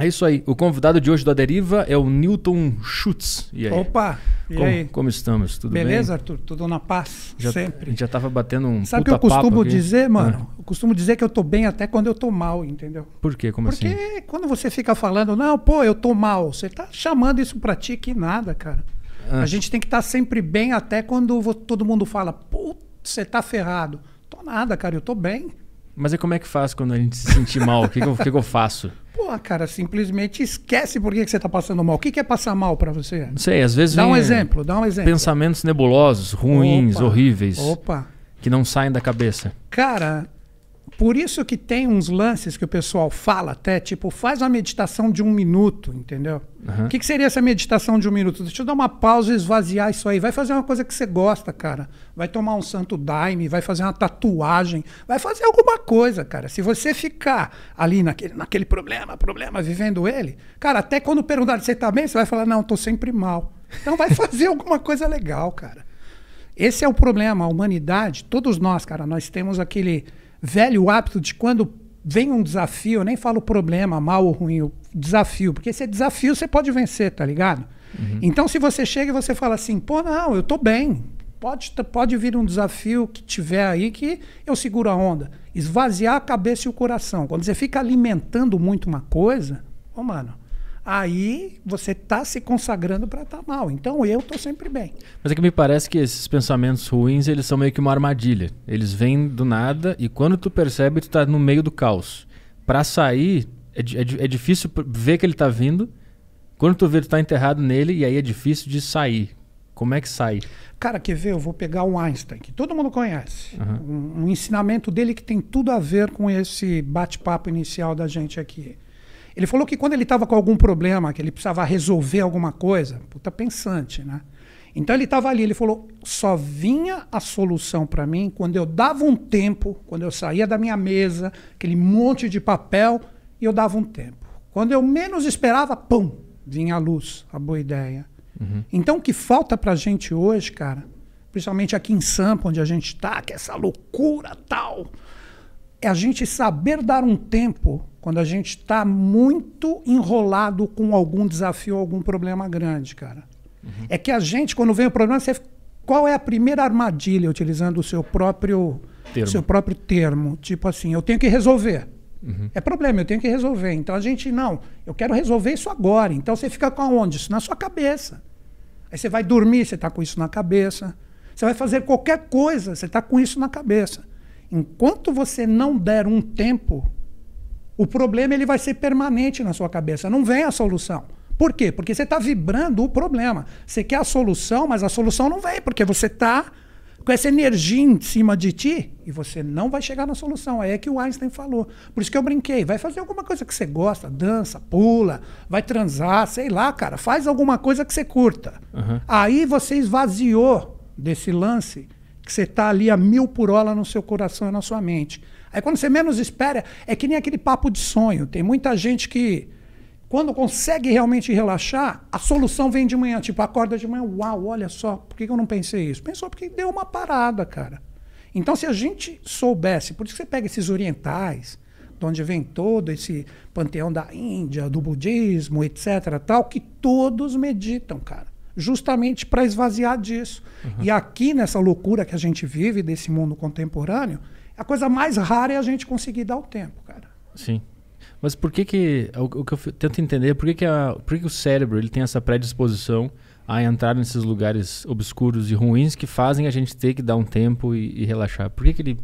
É isso aí. O convidado de hoje da Deriva é o Newton Schutz. E aí? Opa, e como, aí? como estamos? Tudo Beleza, bem? Arthur? Tudo na paz? Já, A sempre. gente já tava batendo um Sabe o que eu costumo dizer, mano? Ah, Eu costumo dizer que eu tô bem até quando eu tô mal, entendeu? por quê? Como Porque assim? quando você fica falando, não, pô, eu tô mal, você tá chamando isso pra ti que nada, cara. Ah. A gente tem que estar sempre bem até quando todo mundo fala, pô, você tá ferrado. Tô nada, cara, eu tô bem. Mas e como é que faz quando a gente se sentir mal? O que, que, eu, que que eu faço? Pô, cara, simplesmente esquece por que, que você tá passando mal. O que, que é passar mal pra você? Não sei, às vezes Dá um exemplo, dá um exemplo. pensamentos nebulosos, ruins, Opa, horríveis, Opa. que não saem da cabeça. Cara, por isso que tem uns lances que o pessoal fala até, tipo, faz uma meditação de um minuto, entendeu? Aham. O que, que seria essa meditação de um minuto? Deixa eu dar uma pausa e esvaziar isso aí. Vai fazer uma coisa que você gosta, cara. Vai tomar um santo daime, vai fazer uma tatuagem, vai fazer alguma coisa, cara. Se você ficar ali naquele, naquele problema, problema, vivendo ele, cara, até quando perguntar se você tá bem, você vai falar, não, tô sempre mal. Então vai fazer alguma coisa legal, cara. Esse é o problema, a humanidade, todos nós, cara, nós temos aquele velho hábito de quando vem um desafio, eu nem falo problema, mal ou ruim, o desafio, porque esse desafio você pode vencer, tá ligado? Então se você chega e você fala assim, pô, não, eu tô bem, pode, pode vir um desafio que tiver aí que eu seguro a onda. Esvaziar a cabeça e o coração. Quando você fica alimentando muito uma coisa, ô mano, aí você tá se consagrando para estar mal. Então eu tô sempre bem. Mas é que me parece que esses pensamentos ruins, eles são meio que uma armadilha. Eles vêm do nada e quando tu percebe, tu tá no meio do caos. Pra sair, é, é é difícil ver que ele tá vindo. Quando tu vê, tu tá enterrado nele e aí é difícil de sair. Como é que sai? Cara, quer ver? Eu vou pegar o Einstein, que todo mundo conhece. Aham. Um, um ensinamento dele que tem tudo a ver com esse bate-papo inicial da gente aqui. Ele falou que quando ele estava com algum problema, que ele precisava resolver alguma coisa, puta pensante, né? Então ele estava ali, ele falou: só vinha a solução para mim quando eu dava um tempo, quando eu saía da minha mesa, aquele monte de papel, e eu dava um tempo. Quando eu menos esperava, pum, vinha a luz, a boa ideia. Então o que falta pra gente hoje, cara, principalmente aqui em Sampa, onde a gente tá, que é essa loucura tal, é a gente saber dar um tempo quando a gente está muito enrolado com algum desafio, algum problema grande, cara. É que a gente, quando vem o problema, você, qual é a primeira armadilha, utilizando o seu próprio Termo. seu próprio termo? Tipo assim, eu tenho que resolver. É problema, eu tenho que resolver. Então a gente, não, eu quero resolver isso agora. Então você fica com aonde? Isso na sua cabeça. Aí você vai dormir, você está com isso na cabeça. Você vai fazer qualquer coisa, você está com isso na cabeça. Enquanto você não der um tempo, o problema ele vai ser permanente na sua cabeça. Não vem a solução. Por quê? Porque você está vibrando o problema. Você quer a solução, mas a solução não vem, porque você está com essa energia em cima de ti e você não vai chegar na solução. Aí é que o Einstein falou. Por isso que eu brinquei. Vai fazer alguma coisa que você gosta, dança, pula, vai transar, sei lá, cara. Faz alguma coisa que você curta. Aham. Aí você esvaziou desse lance que você está ali a mil por hora no seu coração e na sua mente. Aí quando você menos espera, é que nem aquele papo de sonho. Tem muita gente que, quando consegue realmente relaxar, a solução vem de manhã. Tipo, acorda de manhã, uau, olha só, por que eu não pensei isso? Pensou porque deu uma parada, cara. Então, se a gente soubesse, por isso que você pega esses orientais, de onde vem todo esse panteão da Índia, do budismo, etc., tal, que todos meditam, cara, justamente para esvaziar disso. E aqui nessa loucura que a gente vive desse mundo contemporâneo, a coisa mais rara é a gente conseguir dar o tempo, cara. Sim. Mas por que que... O, o que eu tento entender é por que que, a, por que que o cérebro ele tem essa predisposição a entrar nesses lugares obscuros e ruins que fazem a gente ter que dar um tempo e, e relaxar. Por que que ele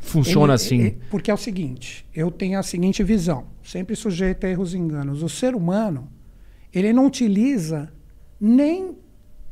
funciona Ele- assim? ele- porque é o seguinte, eu tenho a seguinte visão, sempre sujeito a erros e enganos. O ser humano, ele não utiliza nem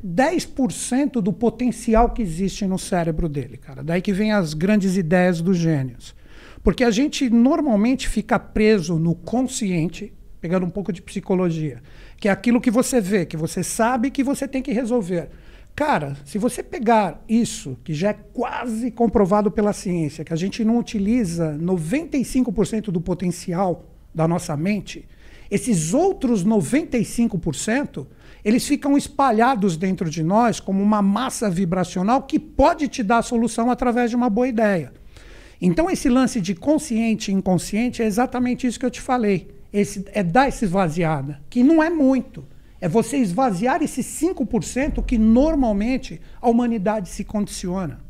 10% do potencial que existe no cérebro dele, cara. Daí que vem as grandes ideias dos gênios. Porque a gente normalmente fica preso no consciente, pegando um pouco de psicologia, que é aquilo que você vê, que você sabe que você tem que resolver. Cara, se você pegar isso, que já é quase comprovado pela ciência, que a gente não utiliza 95% do potencial da nossa mente, esses outros 95%, eles ficam espalhados dentro de nós como uma massa vibracional que pode te dar a solução através de uma boa ideia. Então, esse lance de consciente e inconsciente é exatamente isso que eu te falei. esse, é dar essa esvaziada, que não é muito. É você esvaziar esses 5% que normalmente a humanidade se condiciona.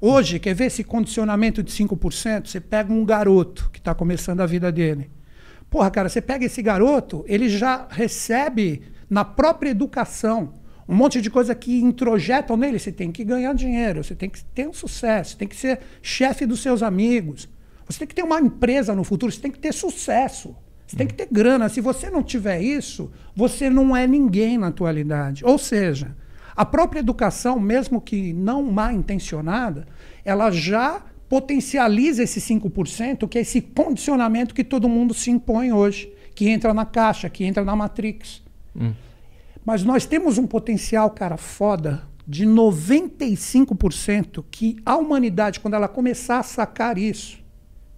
Hoje, quer ver esse condicionamento de 5%? Você pega um garoto que está começando a vida dele. Porra, cara, você pega esse garoto, ele já recebe na própria educação um monte de coisa que introjetam nele. Você tem que ganhar dinheiro, você tem que ter um sucesso, você tem que ser chefe dos seus amigos, você tem que ter uma empresa no futuro, você tem que ter sucesso, você tem que ter grana. Se você não tiver isso, você não é ninguém na atualidade. Ou seja, a própria educação, mesmo que não mal intencionada, ela já potencializa esse 5%, que é esse condicionamento que todo mundo se impõe hoje, que entra na caixa, que entra na Matrix. Hum. Mas nós temos um potencial, cara, foda, de 95% que a humanidade, quando ela começar a sacar isso,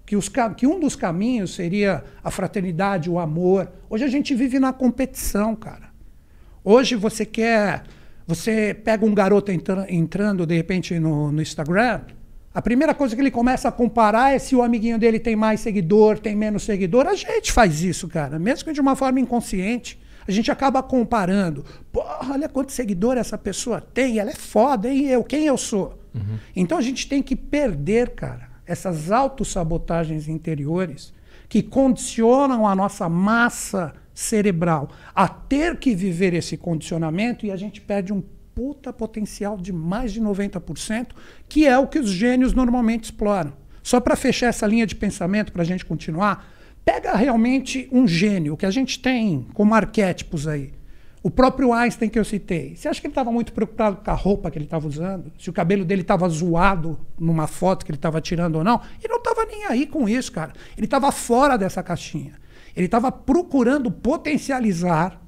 que, os, que um dos caminhos seria a fraternidade, o amor. Hoje a gente vive na competição, cara. Hoje você quer. Você pega um garoto entra, entrando, de repente, no, no Instagram, a primeira coisa que ele começa a comparar é se o amiguinho dele tem mais seguidor, tem menos seguidor. A gente faz isso, cara, mesmo que de uma forma inconsciente. A gente acaba comparando. Porra, olha quanto seguidor essa pessoa tem, ela é foda, e eu, quem eu sou? Uhum. Então a gente tem que perder, cara, essas autossabotagens interiores que condicionam a nossa massa cerebral a ter que viver esse condicionamento e a gente perde um puta potencial de mais de 90%, que é o que os gênios normalmente exploram. Só para fechar essa linha de pensamento, para a gente continuar, Pega realmente um gênio, que a gente tem como arquétipos aí. O próprio Einstein que eu citei. Você acha que ele estava muito preocupado com a roupa que ele estava usando? Se o cabelo dele estava zoado numa foto que ele estava tirando ou não? Ele não estava nem aí com isso, cara. Ele estava fora dessa caixinha. Ele estava procurando potencializar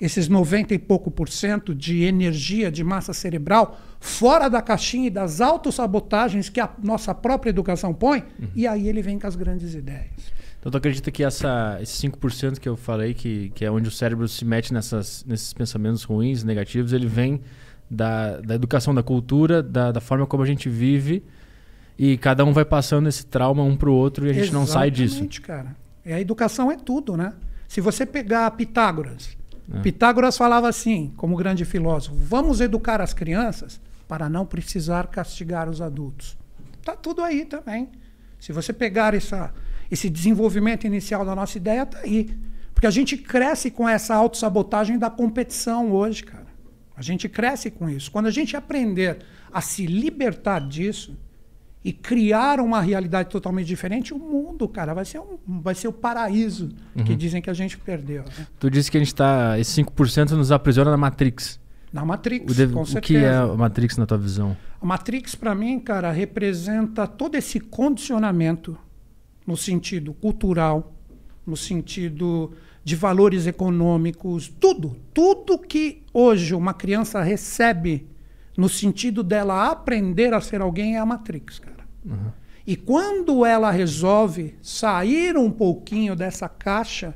esses 90 e pouco por cento de energia, de massa cerebral, fora da caixinha e das autossabotagens que a nossa própria educação põe, uhum. e aí ele vem com as grandes ideias. Então tu acredita que essa, esses 5% que eu falei, que, que é onde o cérebro se mete nessas, nesses pensamentos ruins, negativos, ele vem da, da educação, da cultura, da, da forma como a gente vive e cada um vai passando esse trauma um pro outro e a gente Exatamente, não sai disso. Cara. E a educação é tudo, né? Se você pegar Pitágoras, é. Pitágoras falava assim, como grande filósofo: vamos educar as crianças para não precisar castigar os adultos. Tá tudo aí também. Se você pegar essa, esse desenvolvimento inicial da nossa ideia está aí. Porque a gente cresce com essa autossabotagem da competição hoje, cara. A gente cresce com isso. Quando a gente aprender a se libertar disso e criar uma realidade totalmente diferente, o mundo, cara, vai ser, um, vai ser o paraíso uhum. que dizem que a gente perdeu. Né? Tu disse que a gente está. Esse 5% nos aprisiona na Matrix. Na Matrix, o, com certeza. O que é a Matrix na tua visão? A Matrix, para mim, cara, representa todo esse condicionamento no sentido cultural, no sentido de valores econômicos, tudo, tudo que hoje uma criança recebe no sentido dela aprender a ser alguém é a Matrix, cara. Uhum. E quando ela resolve sair um pouquinho dessa caixa,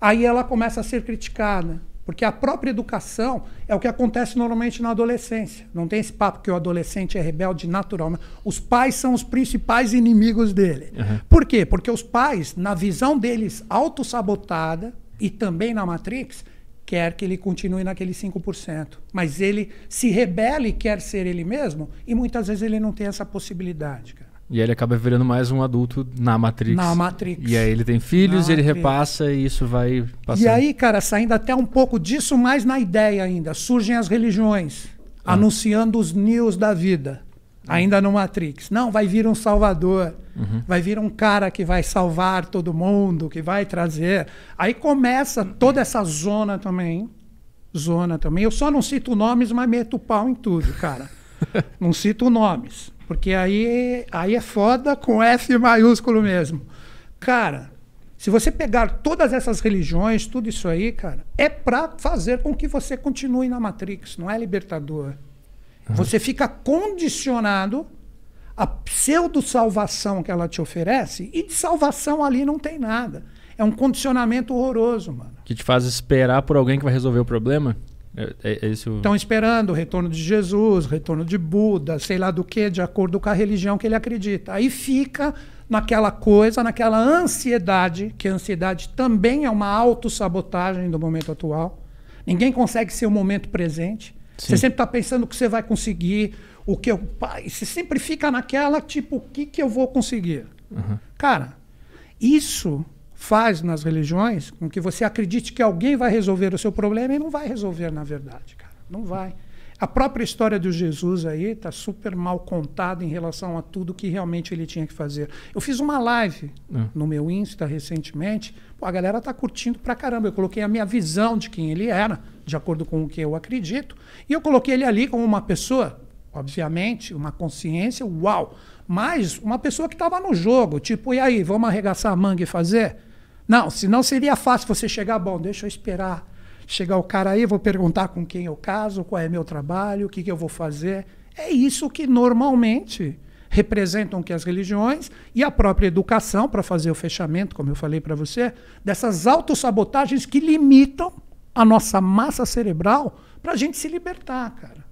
aí ela começa a ser criticada. Porque a própria educação é o que acontece normalmente na adolescência. Não tem esse papo que o adolescente é rebelde naturalmente. Os pais são os principais inimigos dele. Uhum. Por quê? Porque os pais, na visão deles autossabotada e também na Matrix, quer que ele continue naquele 5%. Mas ele se rebela e quer ser ele mesmo, e muitas vezes ele não tem essa possibilidade. Cara. E aí ele acaba virando mais um adulto na Matrix. Na Matrix. E aí ele tem filhos, e ele repassa e isso vai passando. E aí, cara, saindo até um pouco disso, mais na ideia ainda, surgem as religiões, ah. anunciando os news da vida. Ainda no Matrix. Não, vai vir um salvador. Uhum. Vai vir um cara que vai salvar todo mundo, que vai trazer. Aí começa toda essa zona também. Zona também. Eu só não cito nomes, mas meto pau em tudo, cara. não cito nomes. Porque aí, aí é foda com F maiúsculo mesmo. Cara, se você pegar todas essas religiões, tudo isso aí, cara, é para fazer com que você continue na Matrix, não é libertador. Uhum. Você fica condicionado à pseudo-salvação que ela te oferece, e de salvação ali não tem nada. É um condicionamento horroroso, mano. Que te faz esperar por alguém que vai resolver o problema? É, é, é Estão esperando o retorno de Jesus, o retorno de Buda, sei lá do que, de acordo com a religião que ele acredita. Aí fica naquela coisa, naquela ansiedade, que a ansiedade também é uma autossabotagem do momento atual. Ninguém consegue ser o momento presente. Sim. Você sempre está pensando o que você vai conseguir, o que eu. Você sempre fica naquela, tipo, o que, que eu vou conseguir? Uhum. Cara, isso faz nas religiões com que você acredite que alguém vai resolver o seu problema e não vai resolver, na verdade, cara. Não vai. A própria história do Jesus aí está super mal contada em relação a tudo que realmente ele tinha que fazer. Eu fiz uma live é. no meu Insta recentemente. Pô, a galera tá curtindo pra caramba. Eu coloquei a minha visão de quem ele era, de acordo com o que eu acredito. E eu coloquei ele ali como uma pessoa, obviamente, uma consciência, uau. Mas uma pessoa que estava no jogo. Tipo, e aí, vamos arregaçar a manga e fazer? Não, senão seria fácil você chegar, bom, deixa eu esperar chegar o cara aí, vou perguntar com quem eu caso, qual é meu trabalho, o que, que eu vou fazer. É isso que normalmente representam que as religiões e a própria educação, para fazer o fechamento, como eu falei para você, dessas autossabotagens que limitam a nossa massa cerebral para a gente se libertar, cara.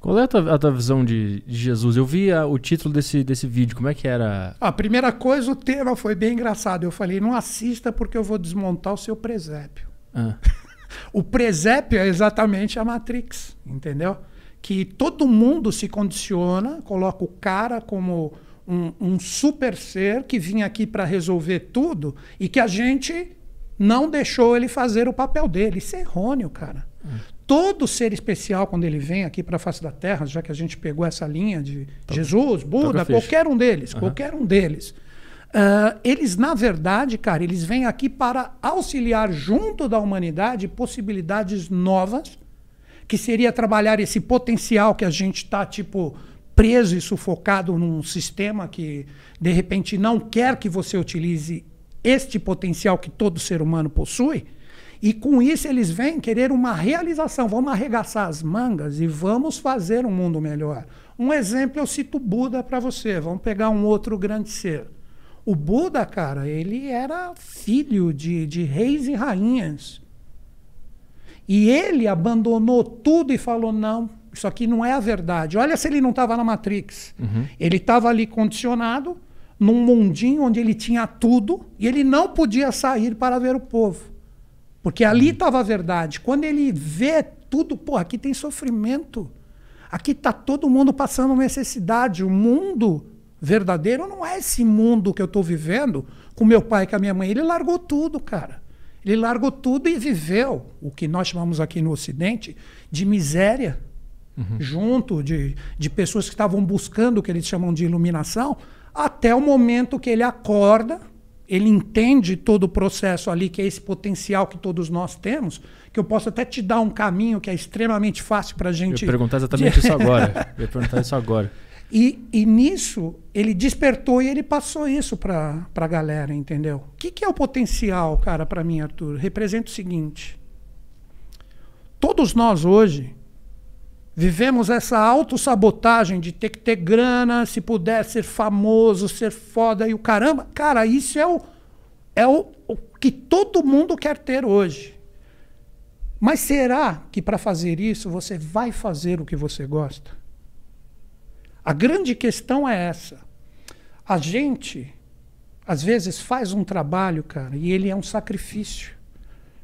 Qual é a tua, a tua visão de, de, Jesus? Eu vi a, o título desse, desse vídeo, como é que era? A primeira coisa, o tema foi bem engraçado. Eu falei, não assista porque eu vou desmontar o seu presépio. Ah. O presépio é exatamente a Matrix, entendeu? Que todo mundo se condiciona, coloca o cara como um, um super ser que vinha aqui para resolver tudo e que a gente não deixou ele fazer o papel dele. Isso é errôneo, cara. Hum. Todo ser especial, quando ele vem aqui para a face da Terra, já que a gente pegou essa linha de Jesus, Buda, qualquer um deles, uhum. qualquer um deles Uh, eles, na verdade, cara, eles vêm aqui para auxiliar junto da humanidade possibilidades novas, que seria trabalhar esse potencial que a gente está, tipo, preso e sufocado num sistema que, de repente, não quer que você utilize este potencial que todo ser humano possui. E com isso eles vêm querer uma realização. Vamos arregaçar as mangas e vamos fazer um mundo melhor. Um exemplo eu cito Buda para você. Vamos pegar um outro grande ser. O Buda, cara, ele era filho de, de reis e rainhas. E ele abandonou tudo e falou: não, isso aqui não é a verdade. Olha se ele não estava na Matrix. Uhum. Ele estava ali condicionado num mundinho onde ele tinha tudo e ele não podia sair para ver o povo. Porque ali estava a verdade. Quando ele vê tudo, pô, aqui tem sofrimento. Aqui está todo mundo passando necessidade. O mundo verdadeiro não é esse mundo que eu estou vivendo com meu pai e com a minha mãe. Ele largou tudo, cara. Ele largou tudo e viveu o que nós chamamos aqui no Ocidente de miséria, uhum. junto de, de pessoas que estavam buscando o que eles chamam de iluminação, até o momento que ele acorda, ele entende todo o processo ali, que é esse potencial que todos nós temos, que eu posso até te dar um caminho que é extremamente fácil para a gente. Eu ia perguntar exatamente isso agora. Eu ia perguntar isso agora. E, e nisso, ele despertou e ele passou isso para a galera, entendeu? O que, que é o potencial, cara, para mim, Arthur? Representa o seguinte: todos nós hoje vivemos essa autossabotagem de ter que ter grana, se puder ser famoso, ser foda e o caramba. Cara, isso é o, é o, o que todo mundo quer ter hoje. Mas será que para fazer isso você vai fazer o que você gosta? A grande questão é essa. A gente, às vezes, faz um trabalho, cara, e ele é um sacrifício.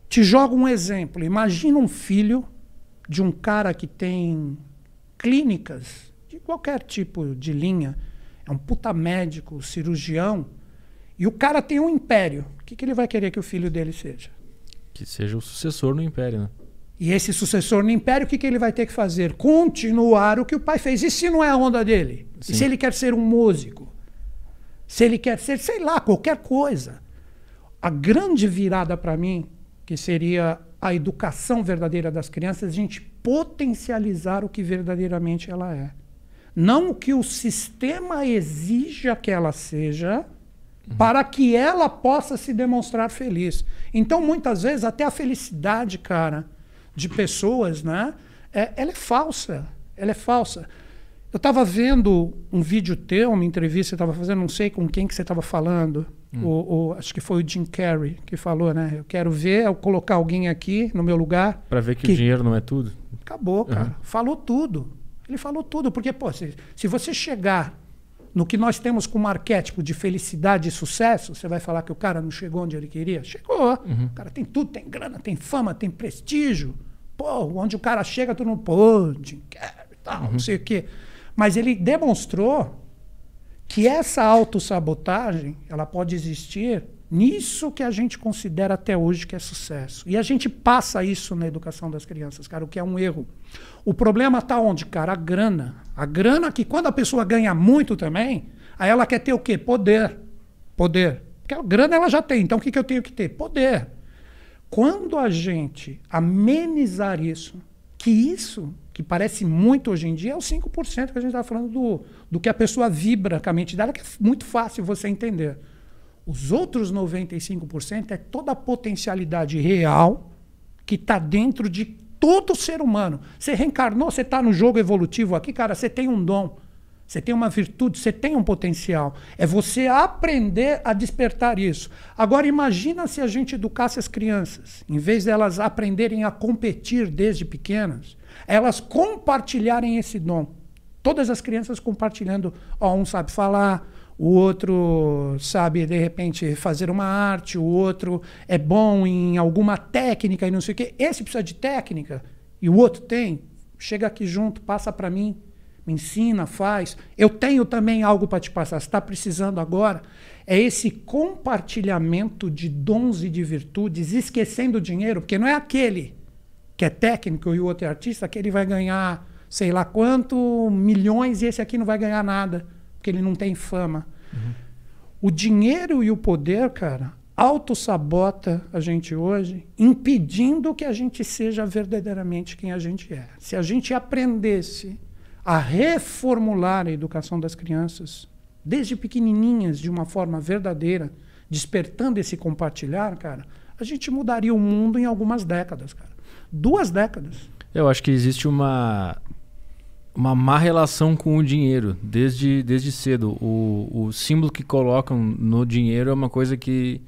Te jogo um exemplo. Imagina um filho de um cara que tem clínicas de qualquer tipo de linha, é um puta médico, cirurgião, e o cara tem um império. O que, que ele vai querer que o filho dele seja? Que seja o sucessor no império, né? E esse sucessor no império, o que, que ele vai ter que fazer? Continuar o que o pai fez. E se não é a onda dele? Sim. E se ele quer ser um músico? Se ele quer ser, sei lá, qualquer coisa. A grande virada para mim, que seria a educação verdadeira das crianças, a gente potencializar o que verdadeiramente ela é. Não o que o sistema exija que ela seja, uhum. para que ela possa se demonstrar feliz. Então, muitas vezes, até a felicidade, cara, de pessoas, né? É, ela é falsa. Ela é falsa. Eu estava vendo um vídeo teu, uma entrevista que você estava fazendo, não sei com quem que você estava falando. Hum. O, o, acho que foi o Jim Carrey que falou, né? Eu quero ver, eu colocar alguém aqui no meu lugar. Para ver que, que, o dinheiro não é tudo. Acabou, cara. Uhum. Falou tudo. Ele falou tudo. Porque, pô, se, se você chegar no que nós temos como arquétipo de felicidade e sucesso, você vai falar que o cara não chegou onde ele queria? Chegou. Uhum. O cara tem tudo, tem grana, tem fama, tem prestígio. Pô, onde o cara chega, tu não pô, Jim Carrey, tal, uhum. não sei o quê. Mas ele demonstrou que essa autossabotagem, ela pode existir nisso que a gente considera até hoje que é sucesso. E a gente passa isso na educação das crianças, cara, o que é um erro. O problema está onde, cara? A grana. A grana que quando a pessoa ganha muito também, aí ela quer ter o quê? Poder. Poder. Porque a grana ela já tem, então o que, que eu tenho que ter? Poder. Quando a gente amenizar isso, que isso, que parece muito hoje em dia, é os 5% que a gente está falando do, do que a pessoa vibra com a mente dela, que é muito fácil você entender. Os outros 95% é toda a potencialidade real que está dentro de todo ser humano. Você reencarnou, você está no jogo evolutivo aqui, cara, você tem um dom, você tem uma virtude, você tem um potencial. É você aprender a despertar isso. Agora imagina se a gente educasse as crianças, em vez delas aprenderem a competir desde pequenas, elas compartilharem esse dom. Todas as crianças compartilhando, ó, um sabe falar, o outro sabe, de repente, fazer uma arte, o outro é bom em alguma técnica e não sei o quê. Esse precisa de técnica e o outro tem. Chega aqui junto, passa para mim, me ensina, faz. Eu tenho também algo para te passar. Você está precisando agora? É esse compartilhamento de dons e de virtudes, esquecendo o dinheiro, porque não é aquele que é técnico e o outro é artista que ele vai ganhar sei lá quanto milhões e esse aqui não vai ganhar nada porque ele não tem fama. Uhum. O dinheiro e o poder, cara, auto-sabota a gente hoje, impedindo que a gente seja verdadeiramente quem a gente é. Se a gente aprendesse a reformular a educação das crianças, desde pequenininhas, de uma forma verdadeira, despertando esse compartilhar, cara, a gente mudaria o mundo em algumas décadas, cara. Duas décadas. Eu acho que existe uma uma má relação com o dinheiro desde, desde cedo. O, o símbolo que colocam no dinheiro é uma coisa que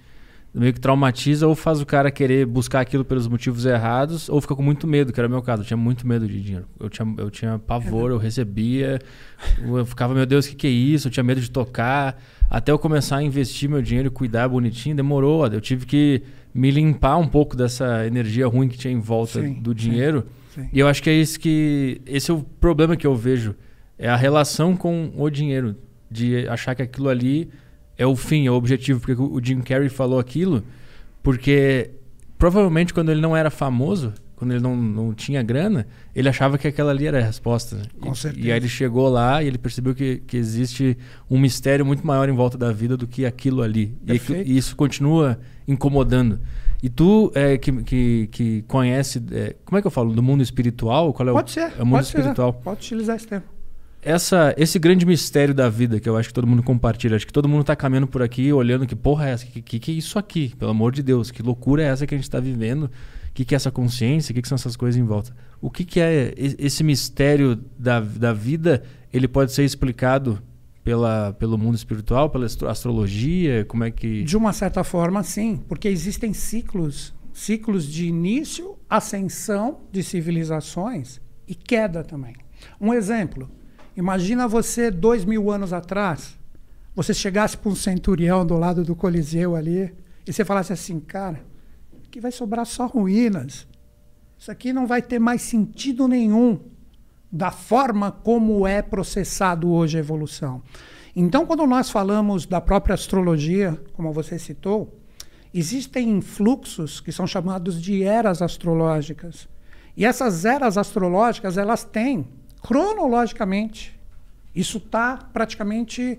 meio que traumatiza ou faz o cara querer buscar aquilo pelos motivos errados ou fica com muito medo, que era o meu caso. Eu tinha muito medo de dinheiro. Eu tinha, eu tinha pavor, eu recebia, eu ficava, meu Deus, o que, que é isso? Eu tinha medo de tocar. Até eu começar a investir meu dinheiro e cuidar bonitinho, demorou. Eu tive que me limpar um pouco dessa energia ruim que tinha em volta sim, do dinheiro. Sim Sim. E eu acho que é isso que. Esse é o problema que eu vejo. É a relação com o dinheiro. De achar que aquilo ali é o fim, é o objetivo. Porque o Jim Carrey falou aquilo, porque provavelmente quando ele não era famoso, quando ele não, não tinha grana, ele achava que aquela ali era a resposta. Né? Com e, certeza. E aí ele chegou lá e ele percebeu que, que existe um mistério muito maior em volta da vida do que aquilo ali. E, e, isso continua incomodando. E tu é, que, que, que conhece, é, como é que eu falo, do mundo espiritual? Qual é pode o, ser, é o mundo pode espiritual? Ser, pode utilizar esse termo. Essa, esse grande mistério da vida que eu acho que todo mundo compartilha, acho que todo mundo está caminhando por aqui olhando que porra é essa, que, que, que é isso aqui, pelo amor de Deus, que loucura é essa que a gente está vivendo, o que, que é essa consciência, o que, que são essas coisas em volta. O que, que é esse mistério da, da vida, ele pode ser explicado pela, pelo mundo espiritual, pela astrologia? Como é que. De uma certa forma, sim, porque existem ciclos ciclos de início, ascensão de civilizações e queda também. Um exemplo: imagina você dois mil anos atrás, você chegasse para um centurião do lado do Coliseu ali e você falasse assim, cara, aqui vai sobrar só ruínas. Isso aqui não vai ter mais sentido nenhum da forma como é processado hoje a evolução. Então, quando nós falamos da própria astrologia, como você citou, existem fluxos que são chamados de eras astrológicas. E essas eras astrológicas, elas têm, cronologicamente, isso está praticamente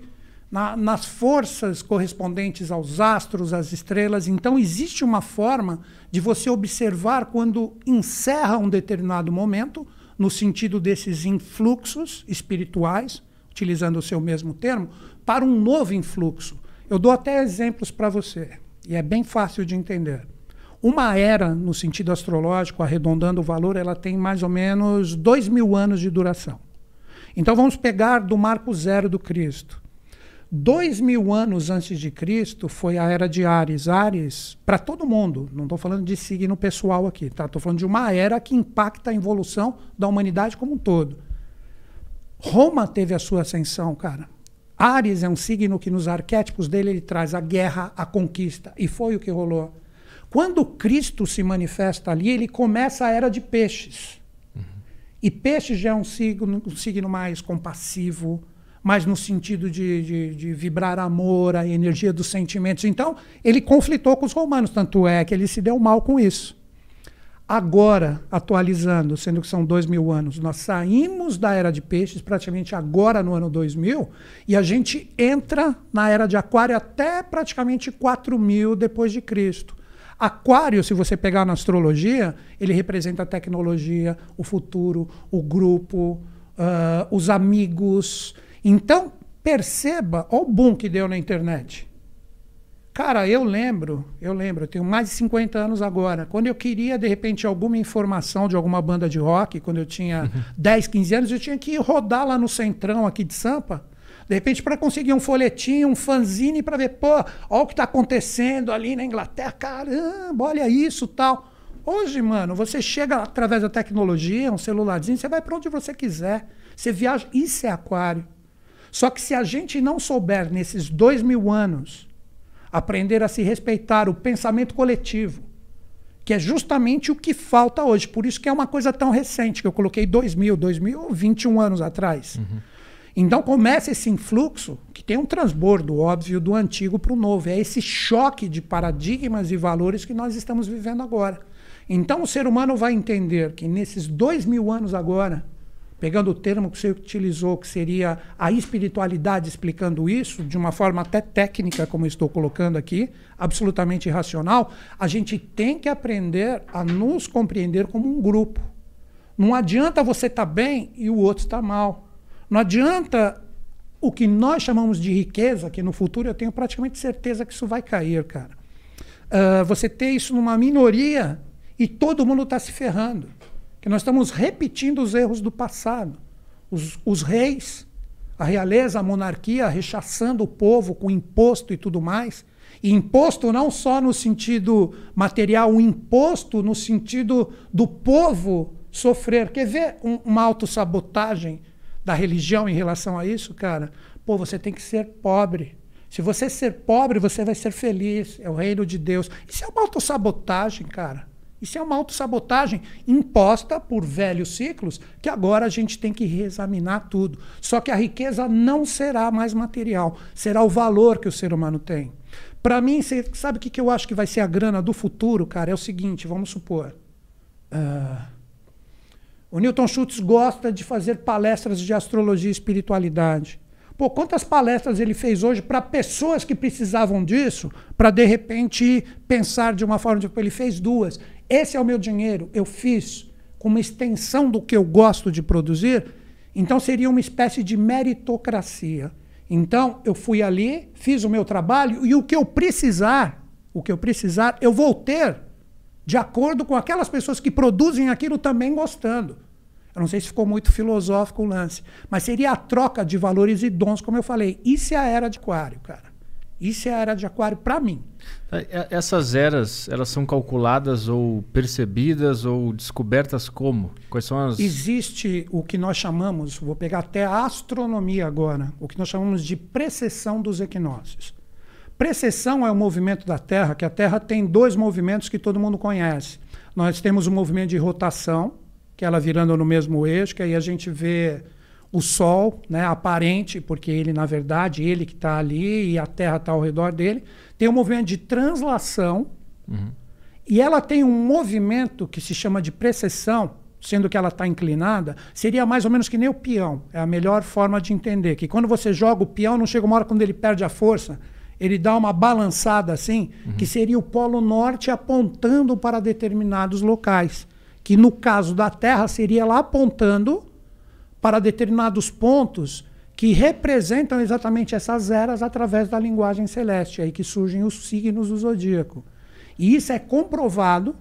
na, nas forças correspondentes aos astros, às estrelas. Então, existe uma forma de você observar quando encerra um determinado momento no sentido desses influxos espirituais, utilizando o seu mesmo termo, para um novo influxo. Eu dou até exemplos para você, e é bem fácil de entender. Uma era, no sentido astrológico, arredondando o valor, ela tem mais ou menos dois mil anos de duração. Então vamos pegar do marco zero do Cristo. Dois mil anos antes de Cristo foi a era de Ares. Ares, para todo mundo, não estou falando de signo pessoal aqui, tá? Estou falando de uma era que impacta a evolução da humanidade como um todo. Roma teve a sua ascensão, cara. Ares é um signo que nos arquétipos dele ele traz a guerra, a conquista. E foi o que rolou. Quando Cristo se manifesta ali, ele começa a era de peixes. Uhum. E peixe já é um signo, um signo mais compassivo, mais no sentido de, de, de, vibrar amor, a energia dos sentimentos. Então, ele conflitou com os romanos, tanto é que ele se deu mal com isso. Agora, atualizando, sendo que são dois mil anos, nós saímos da era de peixes praticamente agora no ano 2000 e a gente entra na era de aquário até praticamente 4 mil depois de Cristo. Aquário, se você pegar na astrologia, ele representa a tecnologia, o futuro, o grupo, uh, os amigos. Então, perceba, olha o boom que deu na internet. Cara, eu lembro, eu lembro, eu tenho mais de 50 anos agora. Quando eu queria, de repente, alguma informação de alguma banda de rock, quando eu tinha uhum. 10, 15 anos, eu tinha que rodar lá no centrão aqui de Sampa de repente, para conseguir um folhetinho, um fanzine para ver, pô, olha o que está acontecendo ali na Inglaterra, caramba, olha isso tal. Hoje, mano, você chega através da tecnologia, um celularzinho, você vai para onde você quiser. Você viaja, isso é aquário. Só que se a gente não souber, nesses dois mil anos, aprender a se respeitar o pensamento coletivo, que é justamente o que falta hoje. Por isso que é uma coisa tão recente, que eu coloquei 2000, 2000, 21 anos atrás. Uhum. Então começa esse influxo, que tem um transbordo óbvio do antigo para o novo. É esse choque de paradigmas e valores que nós estamos vivendo agora. Então o ser humano vai entender que nesses dois mil anos agora, pegando o termo que você utilizou, que seria a espiritualidade explicando isso, de uma forma até técnica, como estou colocando aqui, absolutamente racional, a gente tem que aprender a nos compreender como um grupo. Não adianta você estar tá bem e o outro estar tá mal. Não adianta o que nós chamamos de riqueza, que no futuro eu tenho praticamente certeza que isso vai cair, cara. Uh, você ter isso numa minoria e todo mundo está se ferrando. Que nós estamos repetindo os erros do passado. Os, os reis, a realeza, a monarquia, rechaçando o povo com imposto e tudo mais. E imposto não só no sentido material, o imposto no sentido do povo sofrer. Quer ver um, uma autossabotagem da religião em relação a isso, cara, pô, você tem que ser pobre. Se você ser pobre, você vai ser feliz. É o reino de Deus. Isso é uma autossabotagem, cara. Isso é uma autossabotagem imposta por velhos ciclos que agora a gente tem que reexaminar tudo. Só que a riqueza não será mais material, será o valor que o ser humano tem. Para mim, sabe o que eu acho que vai ser a grana do futuro, cara? É o seguinte, vamos supor. Uh, o Newton Schultz gosta de fazer palestras de astrologia e espiritualidade. Pô, quantas palestras ele fez hoje para pessoas que precisavam disso, para de repente pensar de uma forma. Tipo, ele fez duas. Esse é o meu dinheiro, eu fiz com uma extensão do que eu gosto de produzir. Então seria uma espécie de meritocracia. Então eu fui ali, fiz o meu trabalho e o que eu precisar, o que eu precisar, eu vou ter de acordo com aquelas pessoas que produzem aquilo também gostando. Eu não sei se ficou muito filosófico o lance, mas seria a troca de valores e dons, como eu falei. Isso é a era de aquário, cara. Isso é a era de aquário para mim. É, é, essas eras, elas são calculadas ou percebidas ou descobertas como? Quais são as... Existe o que nós chamamos, vou pegar até a astronomia agora, o que nós chamamos de precessão dos equinócios. Precessão é o movimento da Terra, que a Terra tem dois movimentos que todo mundo conhece. Nós temos o movimento de rotação, que ela virando no mesmo eixo, que aí a gente vê o Sol, né, aparente, porque ele, na verdade, ele que está ali e a Terra está ao redor dele. Tem o um movimento de translação, uhum. e ela tem um movimento que se chama de precessão, sendo que ela está inclinada, seria mais ou menos que nem o peão. É a melhor forma de entender, que quando você joga o peão, não chega uma hora quando ele perde a força, ele dá uma balançada assim, uhum. que seria o Polo Norte apontando para determinados locais. Que no caso da Terra seria lá apontando para determinados pontos que representam exatamente essas eras através da linguagem celeste, aí que surgem os signos do zodíaco. E isso é comprovado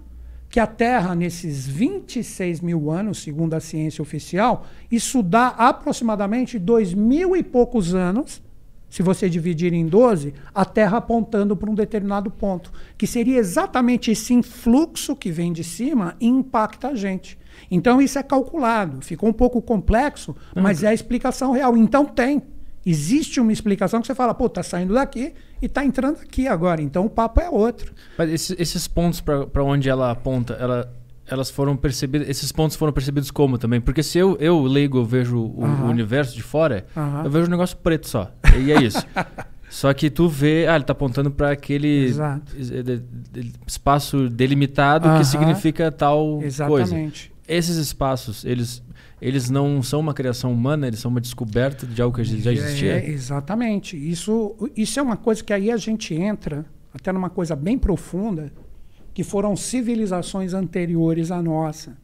que a Terra, nesses 26 mil anos, segundo a ciência oficial, isso dá aproximadamente dois mil e poucos anos se você dividir em 12, a Terra apontando para um determinado ponto, que seria exatamente esse influxo que vem de cima e impacta a gente. Então isso é calculado. Ficou um pouco complexo, mas é a explicação real. Então tem. Existe uma explicação que você fala, pô, tá saindo daqui e tá entrando aqui agora. Então o papo é outro. Mas esses, esses pontos para onde ela aponta, ela, elas foram percebidas. Esses pontos foram percebidos como também? Porque se eu, eu leigo, eu vejo o, o universo de fora, eu vejo um negócio preto só. E é isso. Só que tu vê, ah, ele tá apontando para aquele de- espaço delimitado que significa tal coisa. Exatamente. Esses espaços, eles, eles não são uma criação humana, eles são uma descoberta de algo que já existia. É, exatamente. Isso, isso é uma coisa que aí a gente entra até numa coisa bem profunda, que foram civilizações anteriores à nossa.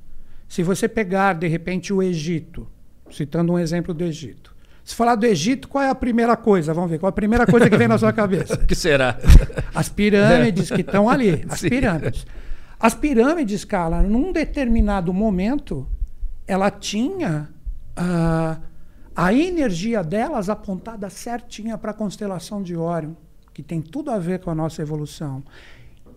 Se você pegar, de repente, o Egito, citando um exemplo do Egito. Se falar do Egito, qual é a primeira coisa? Vamos ver, qual é a primeira coisa que vem na sua cabeça? O que será? As pirâmides que estão ali. As Sim. pirâmides. As pirâmides, cara, num determinado momento, ela tinha ah, a energia delas apontada certinha para a constelação de Órion, que tem tudo a ver com a nossa evolução.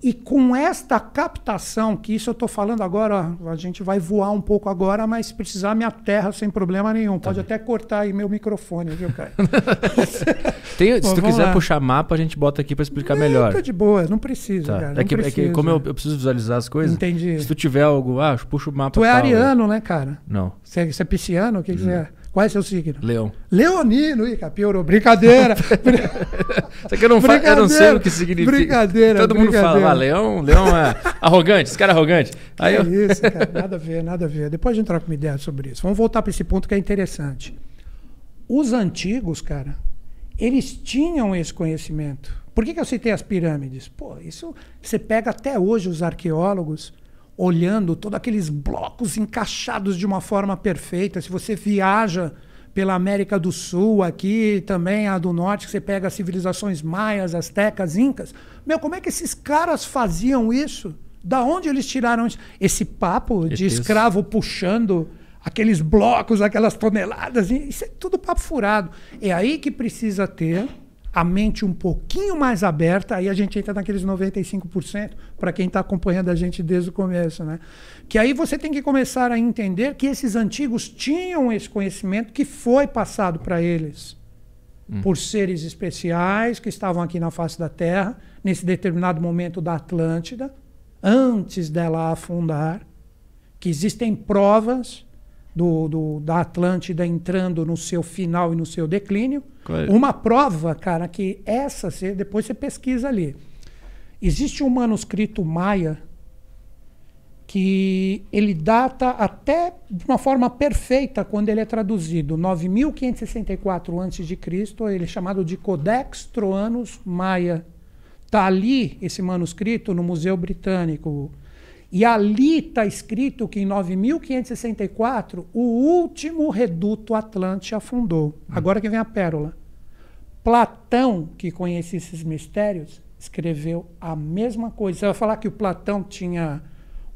E com esta captação, que isso eu estou falando agora, a gente vai voar um pouco agora, mas se precisar me aterra sem problema nenhum. Pode até cortar aí meu microfone, viu, cara? Tem- se tu quiser lá. puxar mapa, a gente bota aqui para explicar melhor. Tá de boa, não precisa, Tá. cara. É, não que, é que precisa. como eu, eu preciso visualizar as coisas, Entendi. se tu tiver algo, ah, puxa o mapa Tu é tal, ariano, né, cara? Não, Você, é pisciano? O que, que você é? Qual é seu signo? leão. Leonino, ih, Capioro, brincadeira. Só que eu não, fa- eu não sei o que significa. brincadeira, Todo mundo fala, brincadeira. ah, leão, leão é arrogante, esse cara é arrogante. Aí é eu, isso, cara, nada a ver, nada a ver. Depois a gente troca uma ideia sobre isso. Vamos voltar para esse ponto que é interessante. Os antigos, cara, eles tinham esse conhecimento. Por que, que eu citei as pirâmides? Pô, isso você pega até hoje os arqueólogos olhando todos aqueles blocos encaixados de uma forma perfeita. Se você viaja pela América do Sul, aqui também a do Norte, que você pega as civilizações maias, astecas, incas. Meu, como é que esses caras faziam isso? Da onde eles tiraram isso? esse papo de escravo puxando aqueles blocos, aquelas toneladas? Isso é tudo papo furado. É aí que precisa ter a mente um pouquinho mais aberta, aí a gente entra naqueles 95% para quem está acompanhando a gente desde o começo, né? Que aí você tem que começar a entender que esses antigos tinham esse conhecimento que foi passado para eles por seres especiais que estavam aqui na face da Terra, nesse determinado momento da Atlântida, antes dela afundar, que existem provas do, do- da Atlântida entrando no seu final e no seu declínio. É? Uma prova, cara, que essa, você- depois você pesquisa ali. Existe um manuscrito maia que ele data até de uma forma perfeita quando ele é traduzido, 9564 a.C., ele é chamado de Codex Troanus Maia. Está ali esse manuscrito no Museu Britânico. E ali está escrito que em 9564 o último reduto Atlante afundou. Agora que vem a pérola. Platão, que conhecia esses mistérios, escreveu a mesma coisa. Você vai falar que o Platão tinha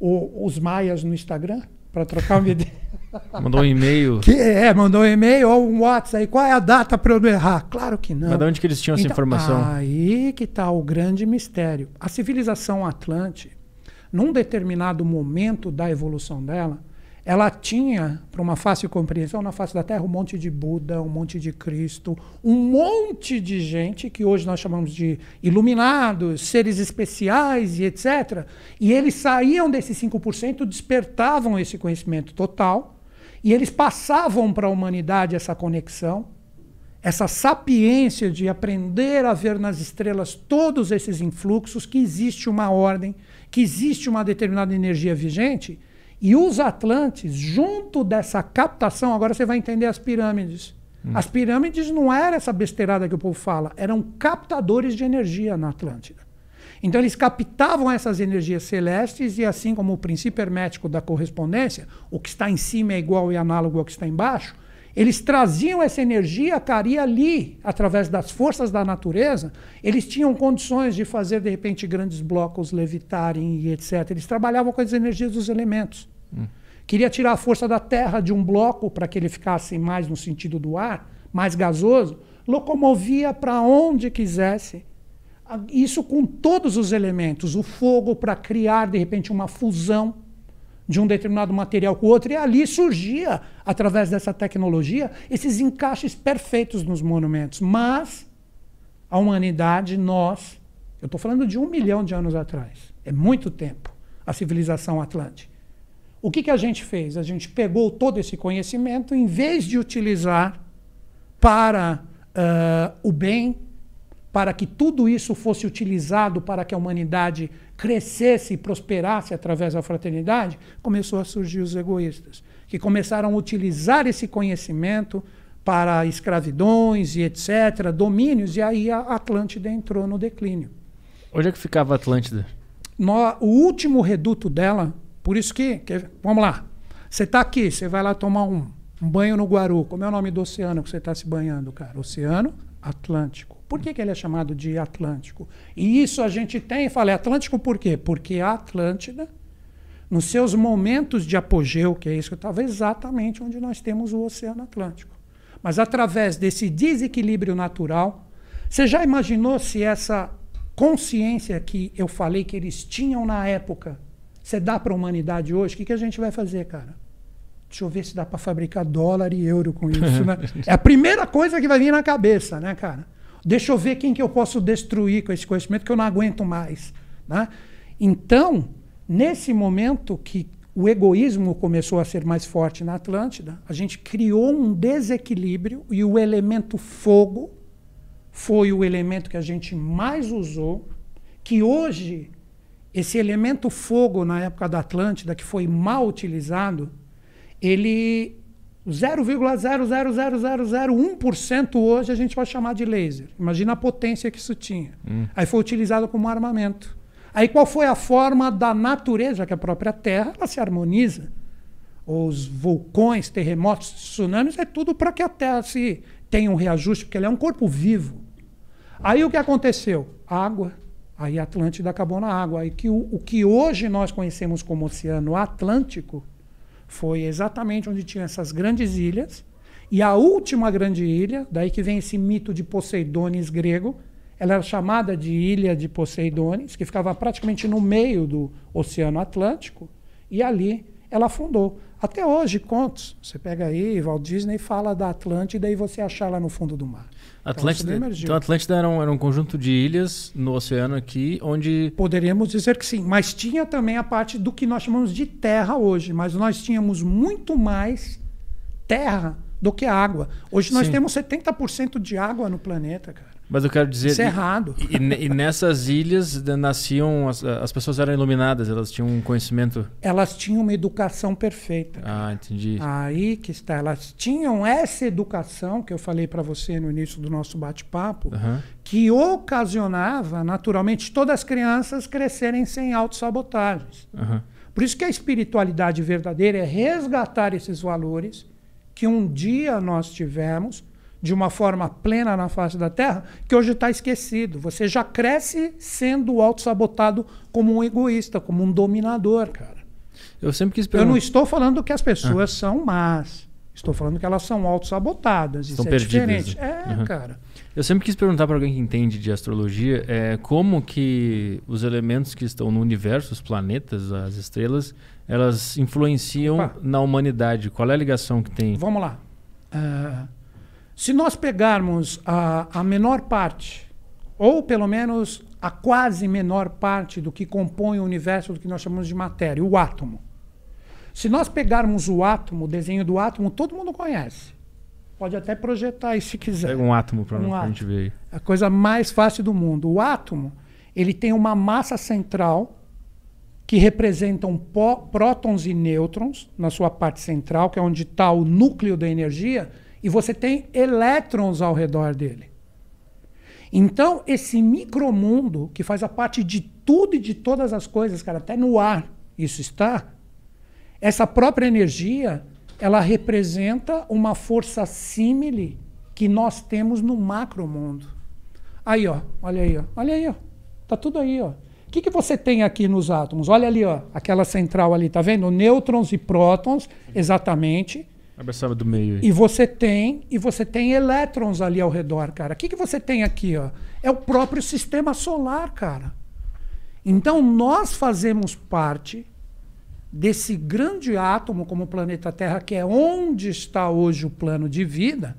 o- os maias no Instagram para trocar uma ideia? mandou um e-mail. que é, mandou um e-mail ou um WhatsApp aí. Qual é a data para eu não errar? Claro que não. Mas de onde que eles tinham essa Então, informação? Aí que está o grande mistério. A civilização Atlante, num determinado momento da evolução dela, ela tinha, para uma fácil compreensão, na face da Terra, um monte de Buda, um monte de Cristo, um monte de gente que hoje nós chamamos de iluminados, seres especiais e etc. E eles saíam desses 5%, despertavam esse conhecimento total, e eles passavam para a humanidade essa conexão, essa sapiência de aprender a ver nas estrelas todos esses influxos, que existe uma ordem, que existe uma determinada energia vigente, e os Atlantes, junto dessa captação, agora você vai entender as pirâmides. As pirâmides não era essa besteirada que o povo fala, eram captadores de energia na Atlântida. Então eles captavam essas energias celestes e assim como o princípio hermético da correspondência, o que está em cima é igual e análogo ao que está embaixo, eles traziam essa energia, cara, e ali, através das forças da natureza, eles tinham condições de fazer, de repente, grandes blocos levitarem e etc. Eles trabalhavam com as energias dos elementos. Queria tirar a força da terra de um bloco para que ele ficasse mais no sentido do ar, mais gasoso, locomovia para onde quisesse. Isso com todos os elementos, o fogo para criar de repente uma fusão de um determinado material com o outro, e ali surgia, através dessa tecnologia, esses encaixes perfeitos nos monumentos. Mas a humanidade, nós, eu estou falando de um milhão de anos atrás, é muito tempo, a civilização atlântica. O que, que a gente fez? A gente pegou todo esse conhecimento, em vez de utilizar para uh, o bem, para que tudo isso fosse utilizado para que a humanidade crescesse e prosperasse através da fraternidade, começou a surgir os egoístas, que começaram a utilizar esse conhecimento para escravidões e etc., domínios, e aí a Atlântida entrou no declínio. Onde é que ficava a Atlântida? No, o último reduto dela, por isso que, que vamos lá, você está aqui, você vai lá tomar um, um banho no Guaru. Como é o nome do oceano que você está se banhando, cara? Oceano Atlântico. Por que, que ele é chamado de Atlântico? E isso a gente tem, falei Atlântico por quê? Porque a Atlântida, nos seus momentos de apogeu, que é isso que estava exatamente onde nós temos o Oceano Atlântico. Mas através desse desequilíbrio natural, você já imaginou se essa consciência que eu falei que eles tinham na época, você dá para a humanidade hoje? O que, que a gente vai fazer, cara? Deixa eu ver se dá para fabricar dólar e euro com isso, né? É a primeira coisa que vai vir na cabeça, né, cara? Deixa eu ver quem que eu posso destruir com esse conhecimento que eu não aguento mais, né? Então, nesse momento que o egoísmo começou a ser mais forte na Atlântida, a gente criou um desequilíbrio e o elemento fogo foi o elemento que a gente mais usou, que hoje esse elemento fogo na época da Atlântida, que foi mal utilizado, ele 0,00001% hoje a gente vai chamar de laser. Imagina a potência que isso tinha. Hum. Aí foi utilizado como armamento. Aí qual foi a forma da natureza, que a própria Terra ela se harmoniza? Os vulcões, terremotos, tsunamis, é tudo para que a Terra se tenha um reajuste, porque ela é um corpo vivo. Aí o que aconteceu? Água. Aí a Atlântida acabou na água. Aí que o, o que hoje nós conhecemos como Oceano Atlântico foi exatamente onde tinha essas grandes ilhas. E a última grande ilha, daí que vem esse mito de Poseidones grego, ela era chamada de Ilha de Poseidones, que ficava praticamente no meio do Oceano Atlântico, e ali ela afundou. Até hoje, contos. Você pega aí, Walt Disney fala da Atlântida e você achar lá no fundo do mar. Atlântida, então, então Atlântida era um, era um conjunto de ilhas no oceano aqui, onde... Poderíamos dizer que sim, mas tinha também a parte do que nós chamamos de terra hoje, mas nós tínhamos muito mais terra do que água. Hoje nós sim. temos 70% de água no planeta, cara. Mas eu quero dizer. Isso é errado. E, e, nessas ilhas nasciam. As, as, pessoas eram iluminadas, elas tinham um conhecimento. Elas tinham uma educação perfeita. Ah, entendi. Aí que está. Elas tinham essa educação que eu falei para você no início do nosso bate-papo, uhum. que ocasionava, naturalmente, todas as crianças crescerem sem autossabotagens. Uhum. Por isso que a espiritualidade verdadeira é resgatar esses valores que um dia nós tivemos de uma forma plena na face da Terra, que hoje está esquecido. Você já cresce sendo auto-sabotado como um egoísta, como um dominador, cara. Eu sempre quis perguntar. Eu não estou falando que as pessoas ah. são más. Estou falando que elas são auto-sabotadas. Isso é diferente. É, uhum. cara. Eu sempre quis perguntar para alguém que entende de astrologia é, como que os elementos que estão no universo, os planetas, as estrelas, elas influenciam Opa. na humanidade. Qual é a ligação que tem? Vamos lá. Uh, se nós pegarmos a, a menor parte, ou pelo menos a quase menor parte do que compõe o universo do que nós chamamos de matéria, o átomo. Se nós pegarmos o átomo, o desenho do átomo, todo mundo conhece. Pode até projetar isso se quiser. Pega um átomo para um a gente ver aí. A coisa mais fácil do mundo. O átomo, ele tem uma massa central que representam prótons e nêutrons na sua parte central, que é onde está o núcleo da energia, e você tem elétrons ao redor dele. Então, esse micromundo, que faz a parte de tudo e de todas as coisas, cara, até no ar isso está, essa própria energia, ela representa uma força símile que nós temos no macromundo. Aí, ó, olha aí, ó, olha aí, ó. Tá tudo aí, ó. O que, que você tem aqui nos átomos? Olha ali, ó, aquela central ali, tá vendo? Nêutrons e prótons, exatamente. Abraçava do meio. E você tem e você tem elétrons ali ao redor, cara. O que, que você tem aqui, ó? É o próprio sistema solar, cara. Então nós fazemos parte desse grande átomo como o planeta Terra, que é onde está hoje o plano de vida.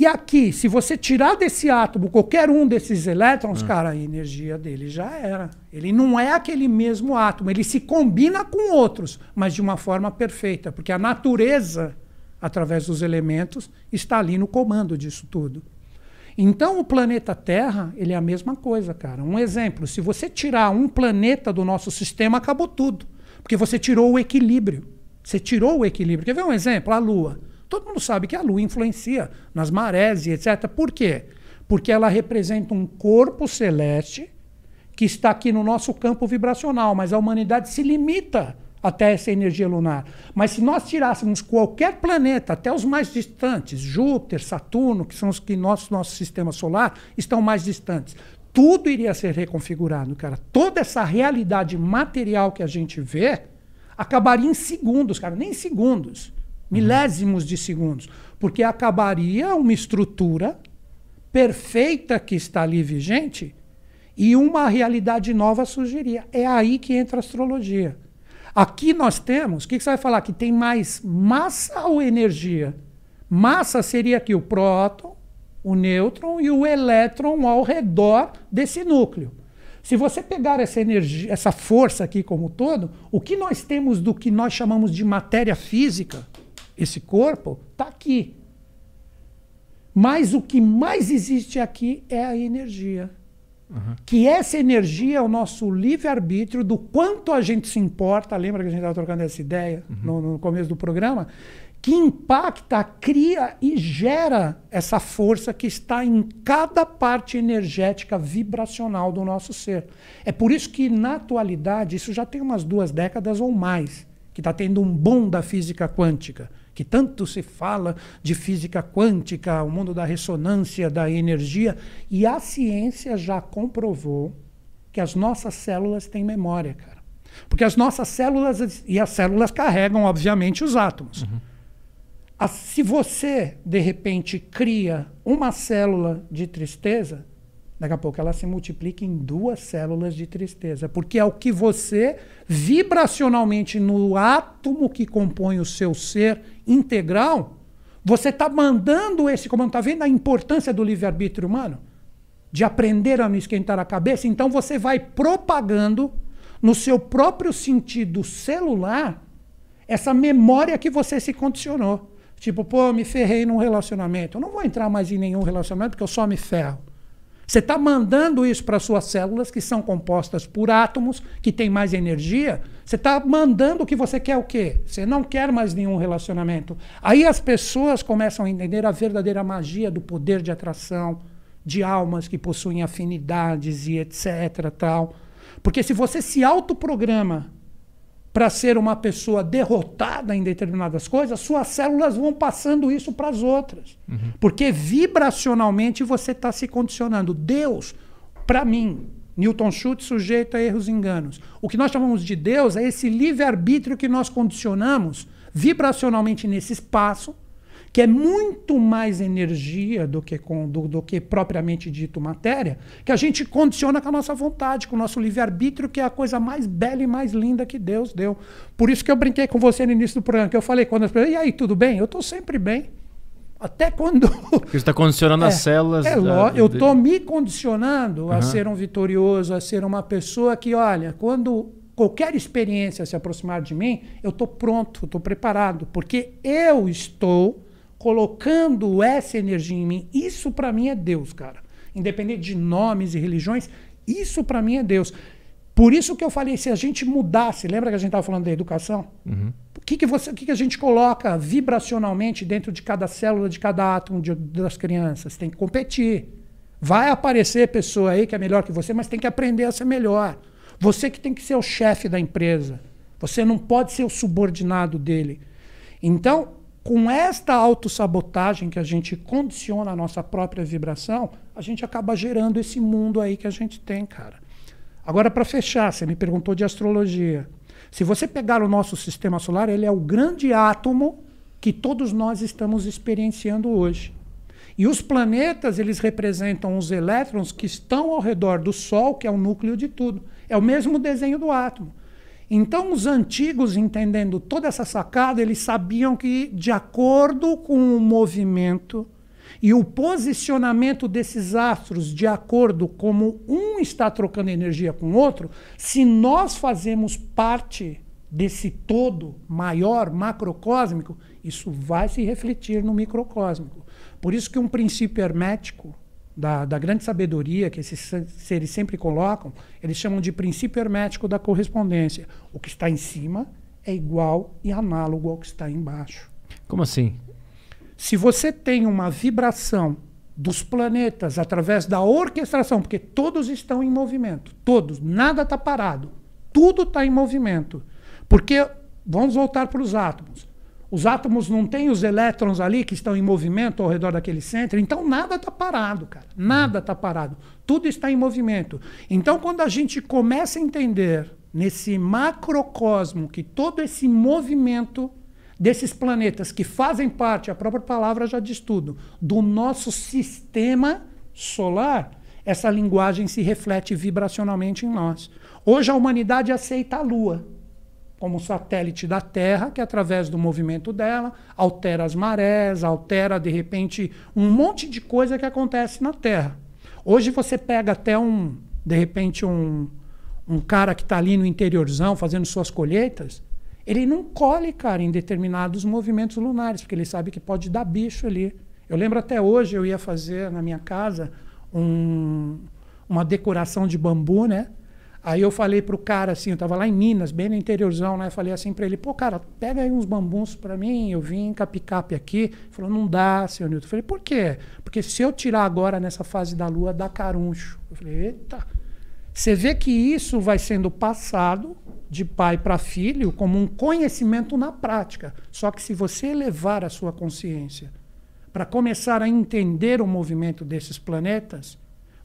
E aqui, se você tirar desse átomo qualquer um desses elétrons, cara, a energia dele já era. Ele não é aquele mesmo átomo, ele se combina com outros, mas de uma forma perfeita, porque a natureza, através dos elementos, está ali no comando disso tudo. Então, o planeta Terra, ele é a mesma coisa, cara. Um exemplo, se você tirar um planeta do nosso sistema, acabou tudo. Porque você tirou o equilíbrio. Você tirou o equilíbrio. Quer ver um exemplo? A Lua. Todo mundo sabe que a Lua influencia nas marés e etc. Por quê? Porque ela representa um corpo celeste que está aqui no nosso campo vibracional, mas a humanidade se limita até essa energia lunar. Mas se nós tirássemos qualquer planeta, até os mais distantes, Júpiter, Saturno, que são os que nosso nosso sistema solar estão mais distantes, tudo iria ser reconfigurado, cara. Toda essa realidade material que a gente vê acabaria em segundos, cara, nem segundos milésimos de segundos, porque acabaria uma estrutura perfeita que está ali vigente e uma realidade nova surgiria. É aí que entra a astrologia. Aqui nós temos, o que, que você vai falar? Que tem mais massa ou energia? Massa seria aqui o próton, o nêutron e o elétron ao redor desse núcleo. Se você pegar essa energia, essa força aqui como todo, o que nós temos do que nós chamamos de matéria física, esse corpo está aqui. Mas o que mais existe aqui é a energia. Uhum. Que essa energia é o nosso livre-arbítrio do quanto a gente se importa. Lembra que a gente estava trocando essa ideia uhum. no, no começo do programa? que impacta, cria e gera essa força que está em cada parte energética vibracional do nosso ser. É por isso que, na atualidade, isso já tem umas duas décadas ou mais, que está tendo um boom da física quântica que tanto se fala de física quântica, o mundo da ressonância, da energia, e a ciência já comprovou que as nossas células têm memória, cara. Porque as nossas células, e as células carregam, obviamente, os átomos. Uhum. se você, de repente, cria uma célula de tristeza, Daqui a pouco ela se multiplica em duas células de tristeza, porque é o que você, vibracionalmente, no átomo que compõe o seu ser integral, você está mandando esse comando. Está vendo a importância do livre-arbítrio humano? De aprender a não esquentar a cabeça? Então você vai propagando no seu próprio sentido celular essa memória que você se condicionou. Tipo, pô, me ferrei num relacionamento. Eu não vou entrar mais em nenhum relacionamento porque eu só me ferro. Você está mandando isso para suas células, que são compostas por átomos, que têm mais energia. Você está mandando que você quer o quê? Você não quer mais nenhum relacionamento. Aí as pessoas começam a entender a verdadeira magia do poder de atração, de almas que possuem afinidades e etc. Tal. Porque se você se autoprograma para ser uma pessoa derrotada em determinadas coisas, suas células vão passando isso para as outras. Uhum. Porque vibracionalmente você está se condicionando. Deus, para mim, Newton Schultz sujeito a erros e enganos. O que nós chamamos de Deus é esse livre-arbítrio que nós condicionamos vibracionalmente nesse espaço que é muito mais energia do que, com, do, do, que propriamente dito matéria, que a gente condiciona com a nossa vontade, com o nosso livre-arbítrio, que é a coisa mais bela e mais linda que Deus deu. Por isso que eu brinquei com você no início do programa, que eu falei quando as pessoas, e aí, tudo bem? Eu estou sempre bem. Até quando. Você está condicionando é, as células. É, da... eu estou me condicionando uhum. a ser um vitorioso, a ser uma pessoa que, olha, quando qualquer experiência se aproximar de mim, eu estou pronto, estou preparado, porque eu estou colocando essa energia em mim. Isso para mim é Deus, cara. Independente de nomes e religiões, isso para mim é Deus. Por isso que eu falei, se a gente mudasse, lembra que a gente estava falando da educação? Uhum. O que, que, você, o que, que a gente coloca vibracionalmente dentro de cada célula, de cada átomo de, das crianças? Tem que competir. Vai aparecer pessoa aí que é melhor que você, mas tem que aprender a ser melhor. Você que tem que ser o chefe da empresa. Você não pode ser o subordinado dele. Então, com esta autossabotagem que a gente condiciona a nossa própria vibração, a gente acaba gerando esse mundo aí que a gente tem, cara. Agora, para fechar, você me perguntou de astrologia. Se você pegar o nosso sistema solar, ele é o grande átomo que todos nós estamos experienciando hoje. E os planetas, eles representam os elétrons que estão ao redor do Sol, que é o núcleo de tudo. É o mesmo desenho do átomo. Então, os antigos, entendendo toda essa sacada, eles sabiam que, de acordo com o movimento e o posicionamento desses astros, de acordo como um está trocando energia com o outro, se nós fazemos parte desse todo maior, macrocósmico, isso vai se refletir no microcósmico. Por isso que um princípio hermético da, da, grande sabedoria que esses seres sempre colocam, eles chamam de princípio hermético da correspondência. O que está em cima é igual e análogo ao que está embaixo. Como assim? Se você tem uma vibração dos planetas através da orquestração, porque todos estão em movimento, todos, nada está parado, tudo está em movimento. Porque, vamos voltar para os átomos. Os átomos não têm os elétrons ali que estão em movimento ao redor daquele centro, então nada está parado, cara. Nada está parado. Tudo está em movimento. Então, quando a gente começa a entender nesse macrocosmo que todo esse movimento desses planetas que fazem parte, a própria palavra já diz tudo, do nosso sistema solar, essa linguagem se reflete vibracionalmente em nós. Hoje a humanidade aceita a Lua como satélite da Terra, que através do movimento dela altera as marés, altera de repente um monte de coisa que acontece na Terra. Hoje você pega até um, de repente um, um cara que está ali no interiorzão fazendo suas colheitas, ele não colhe, cara, em determinados movimentos lunares, porque ele sabe que pode dar bicho ali. Eu lembro até hoje eu ia fazer na minha casa um, uma decoração de bambu, né? Aí eu falei pro cara assim, eu tava lá em Minas, bem no interiorzão, né? Falei assim para ele, pô, cara, pega aí uns bambuns para mim, eu vim com a picape aqui. Ele falou, não dá, senhor Newton. Eu falei, por quê? Porque se eu tirar agora nessa fase da lua, dá caruncho. Eu falei, eita. Você vê que isso vai sendo passado de pai para filho como um conhecimento na prática. Só que se você elevar a sua consciência para começar a entender o movimento desses planetas,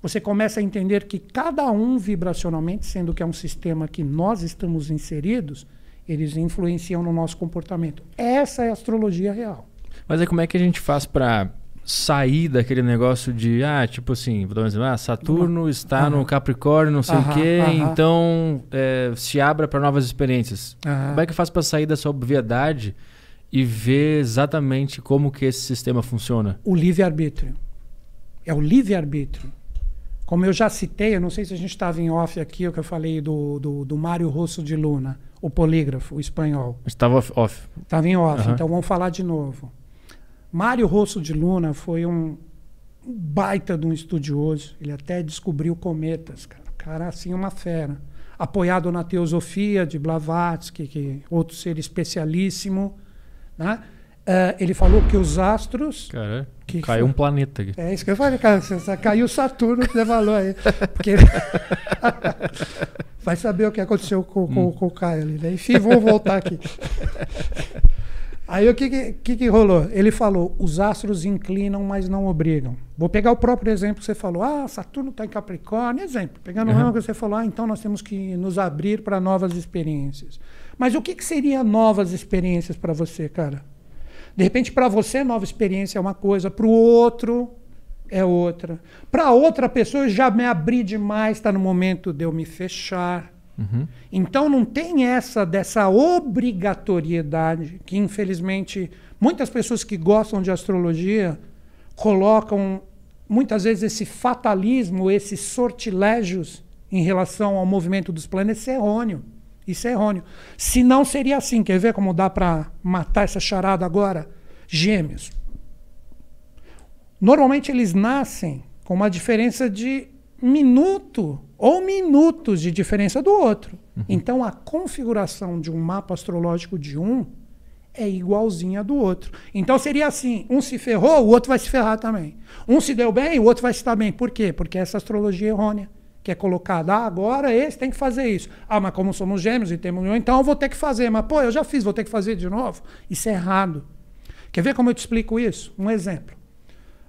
você começa a entender que cada um vibracionalmente, sendo que é um sistema que nós estamos inseridos, eles influenciam no nosso comportamento. Essa é a astrologia real. Mas aí como é que a gente faz para sair daquele negócio de, ah, tipo assim, vou dar um exemplo, ah, Saturno está no Capricórnio, não sei o quê, então é, se abra para novas experiências. Como é que faço para sair dessa obviedade e ver exatamente como que esse sistema funciona? O livre-arbítrio. É o livre-arbítrio. Como eu já citei, eu não sei se a gente estava em off aqui, o que eu falei do, do, do Mário Rosso de Luna, o polígrafo, o espanhol. Estava off. Estava em off, uhum. então vamos falar de novo. Mário Rosso de Luna foi um baita de um estudioso. Ele até descobriu cometas, cara. Cara, assim, uma fera. Apoiado na teosofia de Blavatsky, que outro ser especialíssimo, né? Uh, ele falou que os astros. Cara, que caiu foi, um planeta aqui. É isso que eu falei, cara. Caiu Saturno, que você falou aí. Porque vai saber o que aconteceu com, com, hum. com o Caio ali. Né? Enfim, vamos voltar aqui. Aí o que, que, que, rolou? Ele falou: os astros inclinam, mas não obrigam. Vou pegar o próprio exemplo que você falou: ah, Saturno está em Capricórnio. Exemplo, pegando uhum. o que você falou: ah, então nós temos que nos abrir para novas experiências. Mas o que, que seria novas experiências para você, cara? De repente, para você, nova experiência é uma coisa, para o outro é outra. Para outra pessoa, eu já me abri demais, está no momento de eu me fechar. Uhum. Então, não tem essa dessa obrigatoriedade que, infelizmente, muitas pessoas que gostam de astrologia colocam muitas vezes esse fatalismo, esses sortilégios em relação ao movimento dos planetas é errôneo. Isso é errôneo. Se não seria assim, quer ver como dá para matar essa charada agora? Gêmeos. Normalmente eles nascem com uma diferença de minuto ou minutos de diferença do outro. Uhum. Então a configuração de um mapa astrológico de um é igualzinha do outro. Então seria assim: um se ferrou, o outro vai se ferrar também. Um se deu bem, o outro vai se dar bem. Por quê? Porque essa astrologia é errônea que é colocada, ah, agora esse tem que fazer isso. Ah, mas como somos gêmeos e temos então eu vou ter que fazer. Mas, pô, eu já fiz, vou ter que fazer de novo. Isso é errado. Quer ver como eu te explico isso? Um exemplo.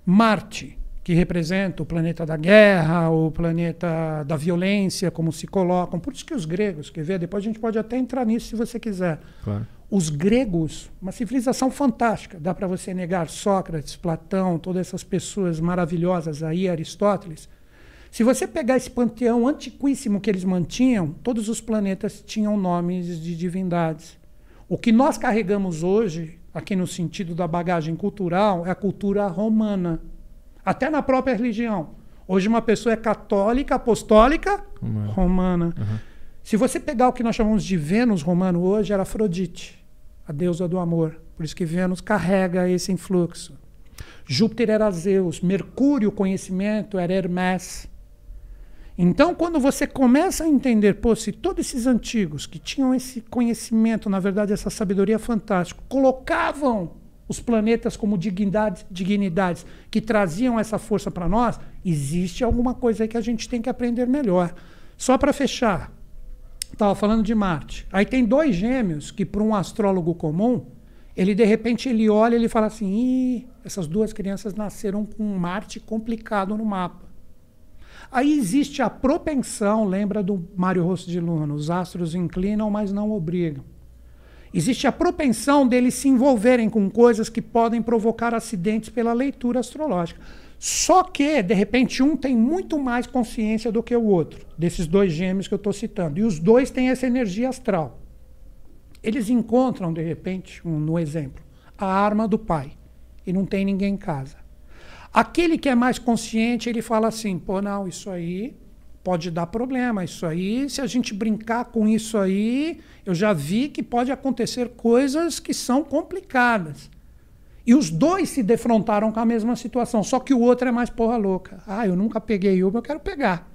Marte, que representa o planeta da guerra, o planeta da violência, como se colocam. Por isso que os gregos, quer ver? Depois a gente pode até entrar nisso se você quiser. Claro. Os gregos, uma civilização fantástica. Dá para você negar Sócrates, Platão, todas essas pessoas maravilhosas aí, Aristóteles Se você pegar esse panteão antiquíssimo que eles mantinham, todos os planetas tinham nomes de divindades. O que nós carregamos hoje, aqui no sentido da bagagem cultural, é a cultura romana. Até na própria religião. Hoje uma pessoa é católica, apostólica, romana. romana. Uhum. Se você pegar o que nós chamamos de Vênus romano hoje, era Afrodite, a deusa do amor. Por isso que Vênus carrega esse influxo. Júpiter era Zeus, Mercúrio, conhecimento, era Hermes. Então, quando você começa a entender, pô, se todos esses antigos que tinham esse conhecimento, na verdade, essa sabedoria fantástica, colocavam os planetas como dignidades, dignidades que traziam essa força para nós, existe alguma coisa aí que a gente tem que aprender melhor. Só para fechar, estava falando de Marte. Aí tem dois gêmeos que, para um astrólogo comum, ele de repente ele olha e ele fala assim: Ih, essas duas crianças nasceram com Marte complicado no mapa. Aí existe a propensão, lembra do Mário Rosso de Luna, os astros inclinam, mas não obrigam. Existe a propensão deles se envolverem com coisas que podem provocar acidentes pela leitura astrológica. Só que, de repente, um tem muito mais consciência do que o outro, desses dois gêmeos que eu estou citando. E os dois têm essa energia astral. Eles encontram, de repente, um, no exemplo, a arma do pai. E não tem ninguém em casa. Aquele que é mais consciente, ele fala assim: pô, não, isso aí pode dar problema. Isso aí, se a gente brincar com isso aí, eu já vi que pode acontecer coisas que são complicadas. E os dois se defrontaram com a mesma situação, só que o outro é mais porra louca. Ah, eu nunca peguei uma, eu quero pegar.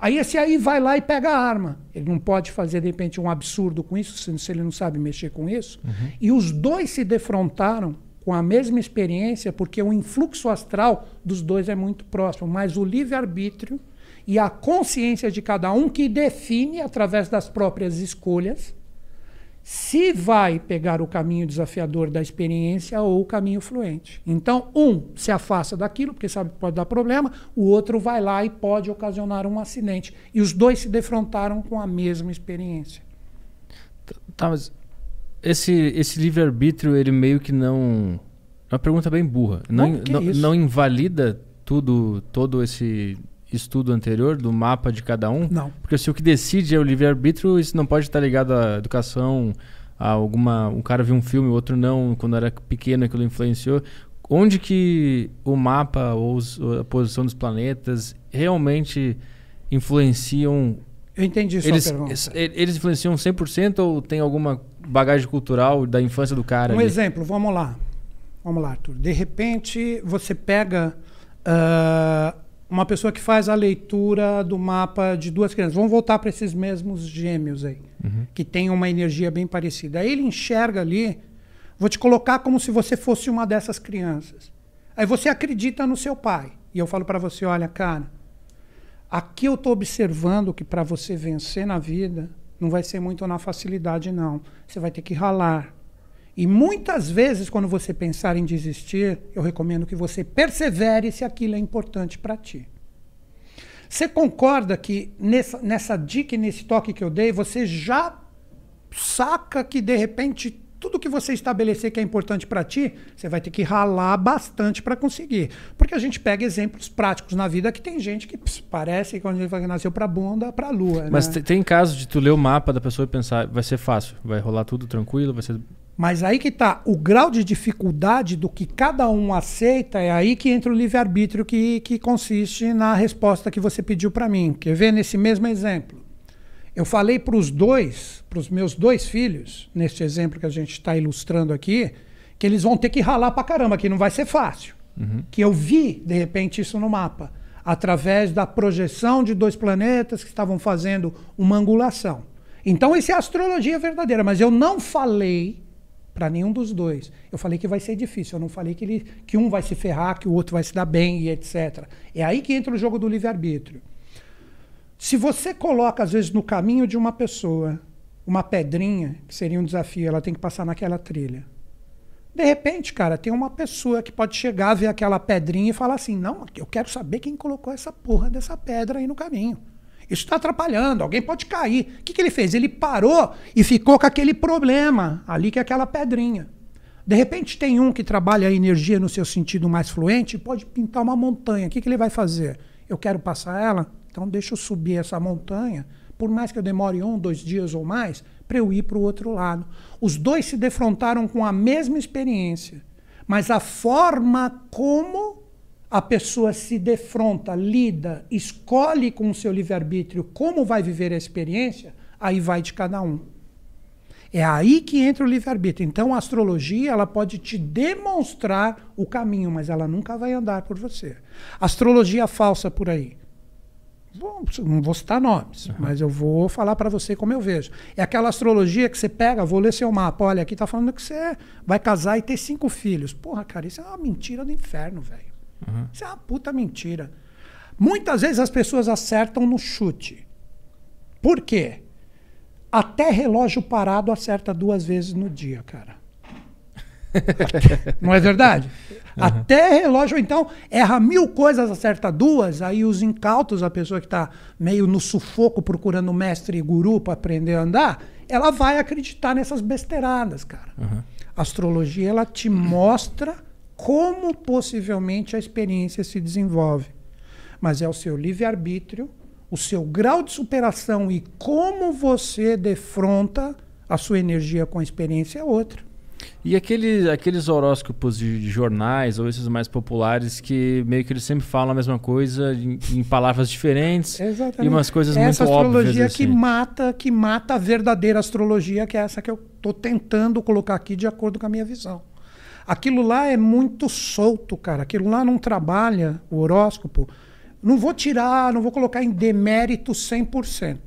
Aí esse aí vai lá e pega a arma. Ele não pode fazer, de repente, um absurdo com isso, se ele não sabe mexer com isso. Uhum. E os dois se defrontaram com a mesma experiência, porque o influxo astral dos dois é muito próximo, mas o livre-arbítrio e a consciência de cada um que define, através das próprias escolhas, se vai pegar o caminho desafiador da experiência ou o caminho fluente. Então, um se afasta daquilo, porque sabe que pode dar problema, o outro vai lá e pode ocasionar um acidente. E os dois se defrontaram com a mesma experiência. Tá, mas esse, esse livre-arbítrio, ele meio que não. É uma pergunta bem burra. Não, não, não, invalida tudo, todo esse estudo anterior do mapa de cada um? Não. Porque se o que decide é o livre-arbítrio, isso não pode estar ligado à educação, a alguma. Um cara viu um filme, o outro não, quando era pequeno aquilo influenciou. Onde que o mapa ou a posição dos planetas realmente influenciam eu entendi sua eles, pergunta. Eles influenciam 100% ou tem alguma bagagem cultural da infância do cara? Um ali? exemplo, vamos lá. Vamos lá, Arthur. De repente, você pega uh, uma pessoa que faz a leitura do mapa de duas crianças. Vamos voltar para esses mesmos gêmeos aí, uhum. que têm uma energia bem parecida. Aí ele enxerga ali, vou te colocar como se você fosse uma dessas crianças. Aí você acredita no seu pai. E eu falo para você, olha, cara, Aqui eu estou observando que para você vencer na vida, não vai ser muito na facilidade, não. Você vai ter que ralar. E muitas vezes, quando você pensar em desistir, eu recomendo que você persevere se aquilo é importante para ti. Você concorda que nessa, nessa dica e nesse toque que eu dei, você já saca que de repente tudo que você estabelecer que é importante para ti, você vai ter que ralar bastante para conseguir. Porque a gente pega exemplos práticos na vida que tem gente que pss, parece que quando gente nasceu para bunda, para lua. Mas né? tem casos de tu ler o mapa da pessoa e pensar, vai ser fácil, vai rolar tudo tranquilo, vai ser mas aí que está o grau de dificuldade do que cada um aceita, é aí que entra o livre-arbítrio que, que consiste na resposta que você pediu para mim. Quer ver nesse mesmo exemplo? Eu falei para os dois, para os meus dois filhos, neste exemplo que a gente está ilustrando aqui, que eles vão ter que ralar para caramba, que não vai ser fácil. Uhum. Que eu vi, de repente, isso no mapa, através da projeção de dois planetas que estavam fazendo uma angulação. Então, isso é astrologia verdadeira, mas eu não falei para nenhum dos dois. Eu falei que vai ser difícil, eu não falei que, ele, que um vai se ferrar, que o outro vai se dar bem e etc. É aí que entra o jogo do livre-arbítrio. Se você coloca, às vezes, no caminho de uma pessoa uma pedrinha, que seria um desafio, ela tem que passar naquela trilha. De repente, cara, tem uma pessoa que pode chegar, ver aquela pedrinha e falar assim: não, eu quero saber quem colocou essa porra dessa pedra aí no caminho. Isso está atrapalhando, alguém pode cair. O que, que ele fez? Ele parou e ficou com aquele problema ali, que é aquela pedrinha. De repente, tem um que trabalha a energia no seu sentido mais fluente e pode pintar uma montanha. O que, que ele vai fazer? Eu quero passar ela, então deixa eu subir essa montanha, por mais que eu demore um, dois dias ou mais, para eu ir para o outro lado. Os dois se defrontaram com a mesma experiência, mas a forma como a pessoa se defronta, lida, escolhe com o seu livre-arbítrio como vai viver a experiência, aí vai de cada um. É aí que entra o livre-arbítrio. Então a astrologia ela pode te demonstrar o caminho, mas ela nunca vai andar por você. Astrologia falsa por aí. Bom, não vou citar nomes, uhum. mas eu vou falar para você como eu vejo. É aquela astrologia que você pega, vou ler seu mapa. Olha, aqui tá falando que você vai casar e ter cinco filhos. Porra, cara, isso é uma mentira do inferno, velho. Uhum. Isso é uma puta mentira. Muitas vezes as pessoas acertam no chute. Por quê? Até relógio parado acerta duas vezes no dia, cara. Não é verdade? Uhum. Até relógio, então, erra mil coisas, acerta duas, aí os incautos, a pessoa que está meio no sufoco procurando mestre e guru para aprender a andar, ela vai acreditar nessas besteiradas, cara. Uhum. A astrologia, ela te mostra como possivelmente a experiência se desenvolve. Mas é o seu livre-arbítrio, o seu grau de superação e como você defronta a sua energia com a experiência é outra. E aquele, aqueles horóscopos de, jornais ou esses mais populares que meio que eles sempre falam a mesma coisa em, em palavras diferentes Exatamente. e umas coisas essa muito óbvias. Essa astrologia assim. que mata, que mata a verdadeira astrologia, que é essa que eu estou tentando colocar aqui de acordo com a minha visão. Aquilo lá é muito solto, cara. Aquilo lá não trabalha o horóscopo. Não vou tirar, não vou colocar em demérito 100%.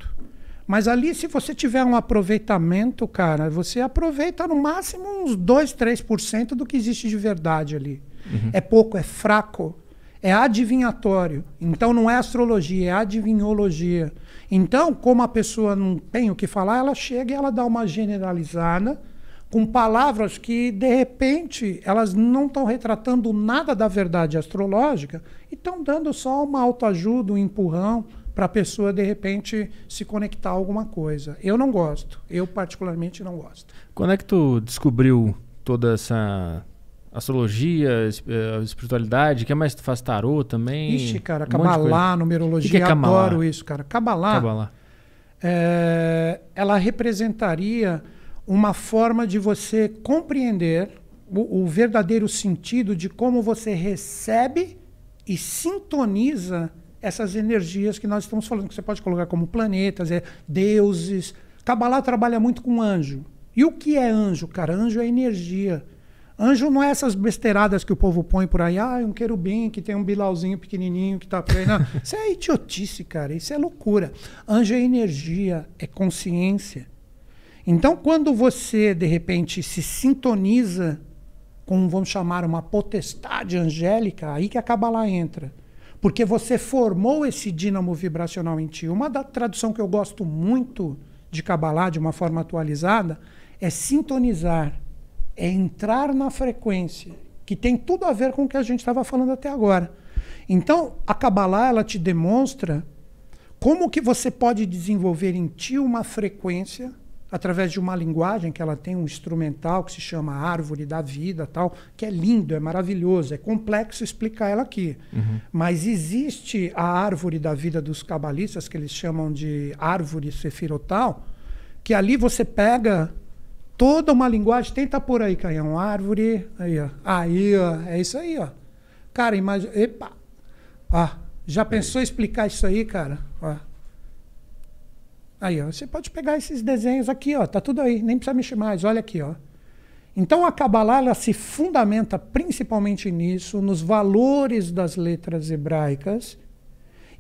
Mas ali, se você tiver um aproveitamento, cara, você aproveita no máximo uns 2, 3% do que existe de verdade ali. Uhum. É pouco, é fraco, é adivinhatório. Então não é astrologia, é adivinhologia. Então, como a pessoa não tem o que falar, ela chega e ela dá uma generalizada com palavras que, de repente, elas não estão retratando nada da verdade astrológica e estão dando só uma autoajuda, um empurrão para a pessoa, de repente, se conectar a alguma coisa. Eu não gosto. Eu, particularmente, não gosto. Quando é que tu descobriu toda essa astrologia, eh, espiritualidade? Que mais tu faz tarô também? Ixi, cara, um Cabalá, numerologia, que que é adoro isso, cara. Cabalá, Cabalá. É, ela representaria uma forma de você compreender o, o, verdadeiro sentido de como você recebe e sintoniza essas energias que nós estamos falando, que você pode colocar como planetas, é, deuses. Kabbalah trabalha muito com anjo. E o que é anjo, cara? Anjo é energia. Anjo não é essas besteiradas que o povo põe por aí, ah, um querubim que tem um bilauzinho pequenininho que está por aí. Não, isso é idiotice, cara, isso é loucura. Anjo é energia, é consciência. Então, quando você, de repente, se sintoniza com, vamos chamar, uma potestade angélica, aí que a Kabbalah entra. Porque você formou esse dínamo vibracional em ti. Uma da tradução que eu gosto muito de Kabbalah, de uma forma atualizada, é sintonizar, é entrar na frequência, que tem tudo a ver com o que a gente estava falando até agora. Então, a Kabbalah, ela te demonstra como que você pode desenvolver em ti uma frequência através de uma linguagem que ela tem um instrumental que se chama árvore da vida tal que é lindo é maravilhoso é complexo explicar ela aqui. Uhum. mas existe a árvore da vida dos cabalistas que eles chamam de árvore sefirotal que ali você pega toda uma linguagem tenta por aí Caião árvore aí ó aí ó é isso aí ó. Cara imagina epa ah já pensou explicar isso aí cara? Ó Aí, ó, você pode pegar esses desenhos aqui, ó, tá tudo aí, nem precisa mexer mais, olha aqui, ó. Então a Kabbalah ela se fundamenta principalmente nisso, nos valores das letras hebraicas.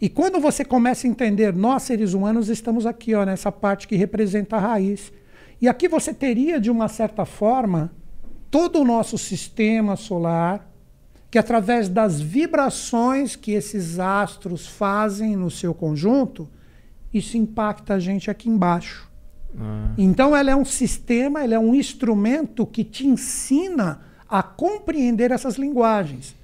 E quando você começa a entender, nós seres humanos estamos aqui, ó, nessa parte que representa a raiz. E aqui você teria, de uma certa forma, todo o nosso sistema solar, que através das vibrações que esses astros fazem no seu conjunto, isso impacta a gente aqui embaixo. Ah. Então ela é um sistema, ela é um instrumento que te ensina a compreender essas linguagens.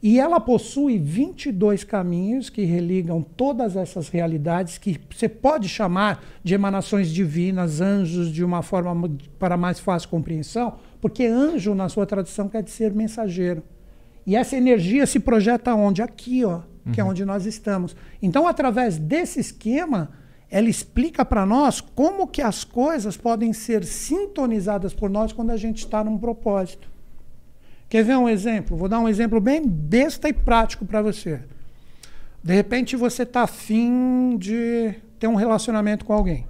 E ela possui 22 caminhos que religam todas essas realidades que você pode chamar de emanações divinas, anjos, de uma forma para mais fácil compreensão, porque anjo, na sua tradução, quer dizer mensageiro. E essa energia se projeta onde? Aqui, ó, que é onde nós estamos. Então, através desse esquema, ela explica para nós como que as coisas podem ser sintonizadas por nós quando a gente está num propósito. Quer ver um exemplo? Vou dar um exemplo bem besta e prático para você. De repente você está afim de ter um relacionamento com alguém.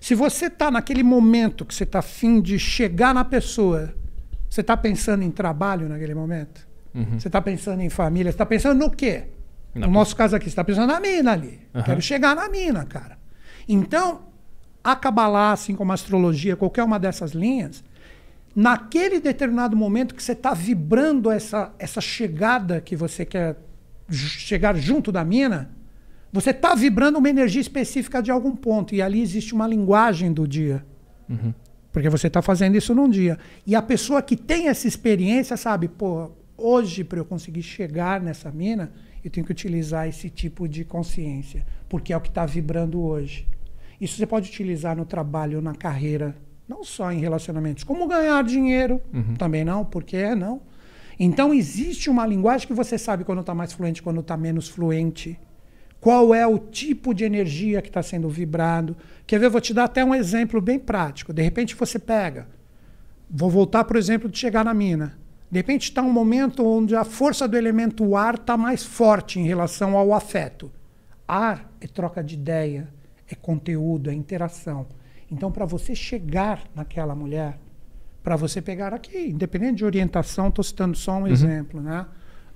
Se você está naquele momento que você está afim de chegar na pessoa, você está pensando em trabalho naquele momento? Uhum. Você está pensando em família? Você está pensando no quê? Na no nosso caso aqui, você está pensando na mina ali. Aham. Quero chegar na mina, cara. Então, a Kabbalah, assim como a astrologia, qualquer uma dessas linhas, naquele determinado momento que você está vibrando essa, essa chegada que você quer chegar junto da mina, você está vibrando uma energia específica de algum ponto. E ali existe uma linguagem do dia. Uhum. Porque você está fazendo isso num dia. E a pessoa que tem essa experiência sabe, pô, hoje para eu conseguir chegar nessa mina, eu tenho que utilizar esse tipo de consciência, porque é o que está vibrando hoje. Isso você pode utilizar no trabalho, na carreira, não só em relacionamentos, como ganhar dinheiro, também não, porque é não. Então existe uma linguagem que você sabe quando está mais fluente, quando está menos fluente. Qual é o tipo de energia que está sendo vibrado? Quer ver? Vou te dar até um exemplo bem prático. De repente você pega. Vou voltar para o exemplo de chegar na mina. De repente está um momento onde a força do elemento ar está mais forte em relação ao afeto. Ar é troca de ideia, é conteúdo, é interação. Então, para você chegar naquela mulher, para você pegar aqui, independente de orientação, estou citando só um exemplo, né?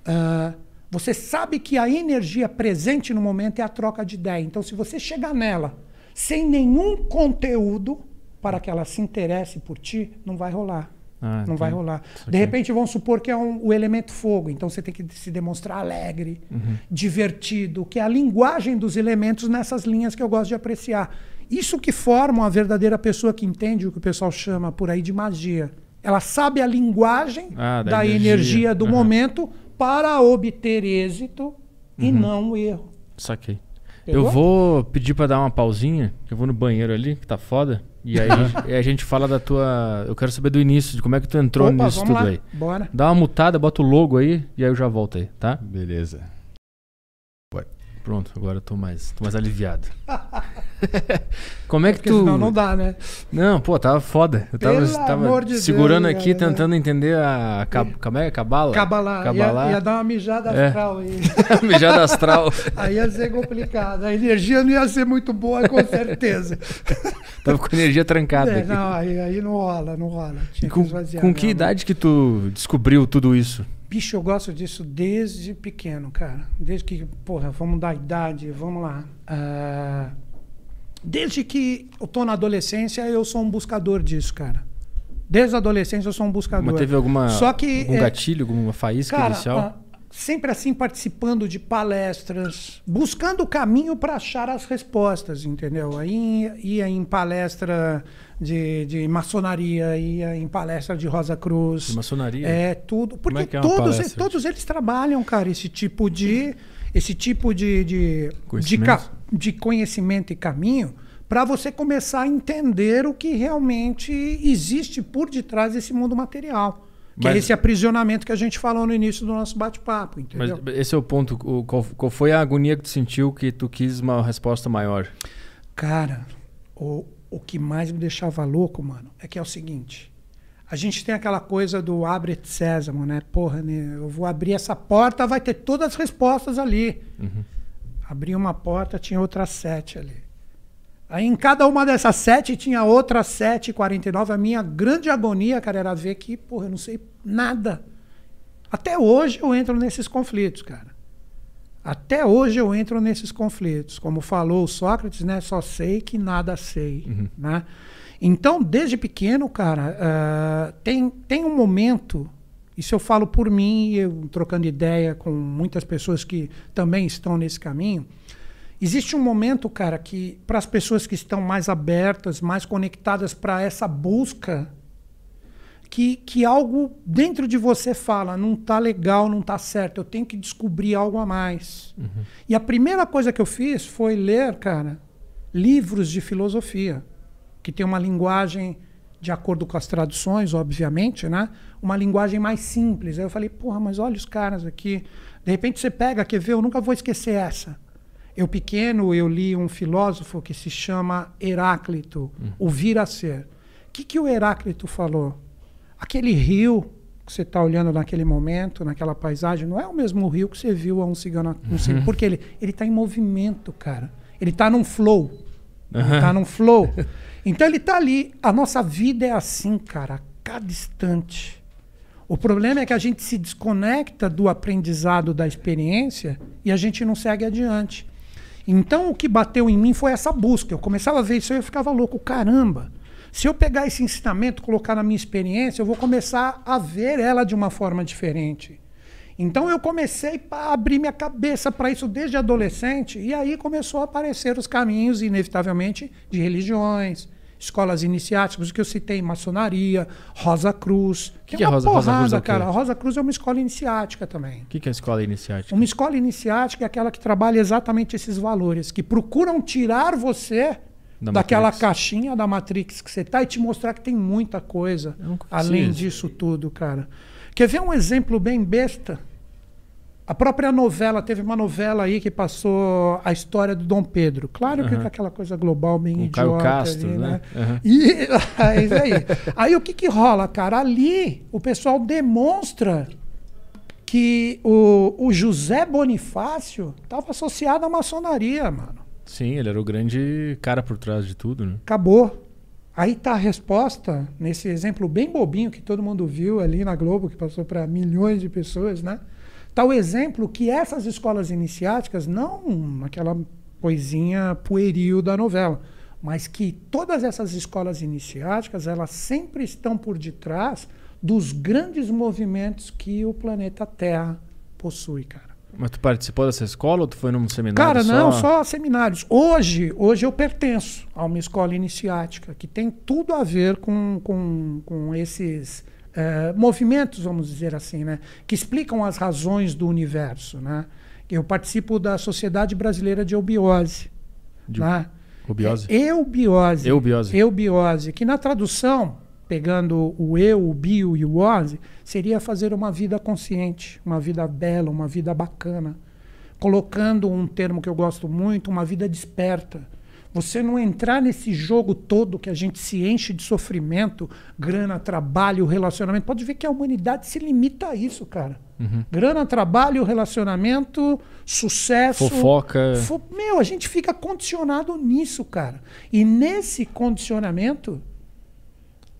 Ah, você sabe que a energia presente no momento é a troca de ideia. Então, se você chegar nela sem nenhum conteúdo para que ela se interesse por ti, não vai rolar. Ah, não vai rolar. De aqui. repente, vamos supor que é um- o elemento fogo. Então, você tem que se demonstrar alegre, Uhum. divertido, que é a linguagem dos elementos nessas linhas que eu gosto de apreciar. Isso que forma uma verdadeira pessoa que entende o que o pessoal chama por aí de magia. Ela sabe a linguagem Ah, da da, energia. energia, do Aham. momento para obter êxito e não o erro. Saquei. Pegou? Eu vou pedir pra dar uma pausinha, que eu vou no banheiro ali, que tá foda. E aí, a gente fala da tua. Eu quero saber do início, de como é que tu entrou Opa, nisso vamos tudo lá. aí. Bora. Dá uma mutada, bota o logo aí e aí eu já volto aí, tá? Beleza. Pronto, agora eu tô mais, tô mais aliviado. como é que tu. senão não dá, né? Não, pô, tava foda. Eu tava, tava de segurando Deus, aqui, cara. tentando entender a. Como é? Cabala? Cabalá. Cabalá. Ia, ia dar uma mijada É. astral aí. Mijada astral. Aí ia ser complicado. A energia não ia ser muito boa, com certeza. Tava com a energia trancada É, não, aí, aí não rola, não rola. Tinha que com, esvaziar com que idade que tu descobriu tudo isso? Bicho, eu gosto disso desde pequeno, cara. Desde que, porra, vamos dar idade, vamos lá. Ah, desde que eu tô na adolescência, eu sou um buscador disso, cara. Desde a adolescência eu sou um buscador. Mas teve alguma, Só que, algum é, gatilho, alguma faísca Cara, inicial? ah, sempre assim participando de palestras, buscando o caminho para achar as respostas, entendeu? Aí ia em palestra de, de maçonaria, ia em palestra de Rosa Cruz. De maçonaria? É, tudo. Porque é que é uma todos, palestra? todos eles trabalham, cara, esse tipo de. Esse tipo de, de, de, Conhecimento? ca- de conhecimento e caminho para você começar a entender o que realmente existe por detrás desse mundo material. Que Mas- é esse aprisionamento que a gente falou no início do nosso bate-papo, Mas entendeu? esse é o ponto. O- qual, qual foi a agonia que tu sentiu que tu quis uma resposta maior? Cara, o, o que mais me deixava louco, mano, é que é o seguinte. A gente tem aquela coisa do abre sésamo, né? Porra, né? eu vou abrir essa porta, vai ter todas as respostas ali. Abri uma porta, tinha outras sete ali. Aí em cada uma dessas sete tinha outras sete e 49. A minha grande agonia, cara, era ver que, porra, eu não sei nada. Até hoje eu entro nesses conflitos, cara. Até hoje eu entro nesses conflitos. Como falou o Sócrates, né? Só sei que nada sei. Né? Então, desde pequeno, cara, ah, tem, tem um momento, isso eu falo por mim, eu trocando ideia com muitas pessoas que também estão nesse caminho. Existe um momento, cara, que para as pessoas que estão mais abertas, mais conectadas para essa busca, que, que algo dentro de você fala, não tá legal, não tá certo, eu tenho que descobrir algo a mais. E a primeira coisa que eu fiz foi ler, cara, livros de filosofia, que tem uma linguagem de acordo com as traduções, obviamente, né? Uma linguagem mais simples. Aí eu falei, porra, mas olha os caras aqui De repente você pega, quer ver, eu nunca vou esquecer essa. Eu pequeno, eu li um filósofo que se chama Heráclito, hum. o vir a ser. O que, que o Heráclito falou? Aquele rio que você está olhando naquele momento, naquela paisagem, não é o mesmo rio que você viu há um cigano. Um cigano porque ele está em movimento, cara. Ele está num flow. Ele está num flow. Então ele está ali. A nossa vida é assim, cara, a cada instante. O problema é que a gente se desconecta do aprendizado da experiência e a gente não segue adiante. Então o que bateu em mim foi essa busca. Eu começava a ver isso e eu ficava louco. Caramba! Se eu pegar esse ensinamento, colocar na minha experiência, eu vou começar a ver ela de uma forma diferente. Então eu comecei a abrir minha cabeça para isso desde adolescente, e aí começou a aparecer os caminhos, inevitavelmente, de religiões, escolas iniciáticas, que eu citei, maçonaria, Rosa Cruz. Que, que, é, é Rosa, porrada, Rosa Cruz? É cara. Rosa Cruz é uma escola iniciática também. O que, que é escola iniciática? Uma escola iniciática é aquela que trabalha exatamente esses valores, que procuram tirar você da daquela Matrix. caixinha da Matrix que você está e te mostrar que tem muita coisa além disso tudo, cara. Quer ver um exemplo bem besta? A própria novela, teve uma novela aí que passou a história do Dom Pedro. Claro que é aquela coisa global bem Com idiota. Caio Castro, ali, né? Uhum. E, é isso aí. aí o que, que rola, cara? Ali o pessoal demonstra que o, o José Bonifácio estava associado à maçonaria, mano. Sim, ele era o grande cara por trás de tudo, né? Acabou. Aí tá a resposta, nesse exemplo bem bobinho que todo mundo viu ali na Globo, que passou para milhões de pessoas, né? Tá o exemplo que essas escolas iniciáticas, não aquela coisinha pueril da novela, mas que todas essas escolas iniciáticas, elas sempre estão por detrás dos grandes movimentos que o planeta Terra possui, cara. Mas tu participou dessa escola ou tu foi num seminário Cara, só? não, só seminários. Hoje, hoje eu pertenço a uma escola iniciática que tem tudo a ver com, com, com esses é, movimentos, vamos dizer assim, né? que explicam as razões do universo. Né? Eu participo da Sociedade Brasileira de Eubiose. De né? Eubiose? É, eubiose. Eubiose. Eubiose, que na tradução pegando o eu, o bio e o ose, seria fazer uma vida consciente, uma vida bela, uma vida bacana. Colocando um termo que eu gosto muito, uma vida desperta. Você não entrar nesse jogo todo que a gente se enche de sofrimento, grana, trabalho, relacionamento. Pode ver que a humanidade se limita a isso, cara. Uhum. Grana, trabalho, relacionamento, sucesso. Fofoca. Fo... Meu, a gente fica condicionado nisso, cara. E nesse condicionamento,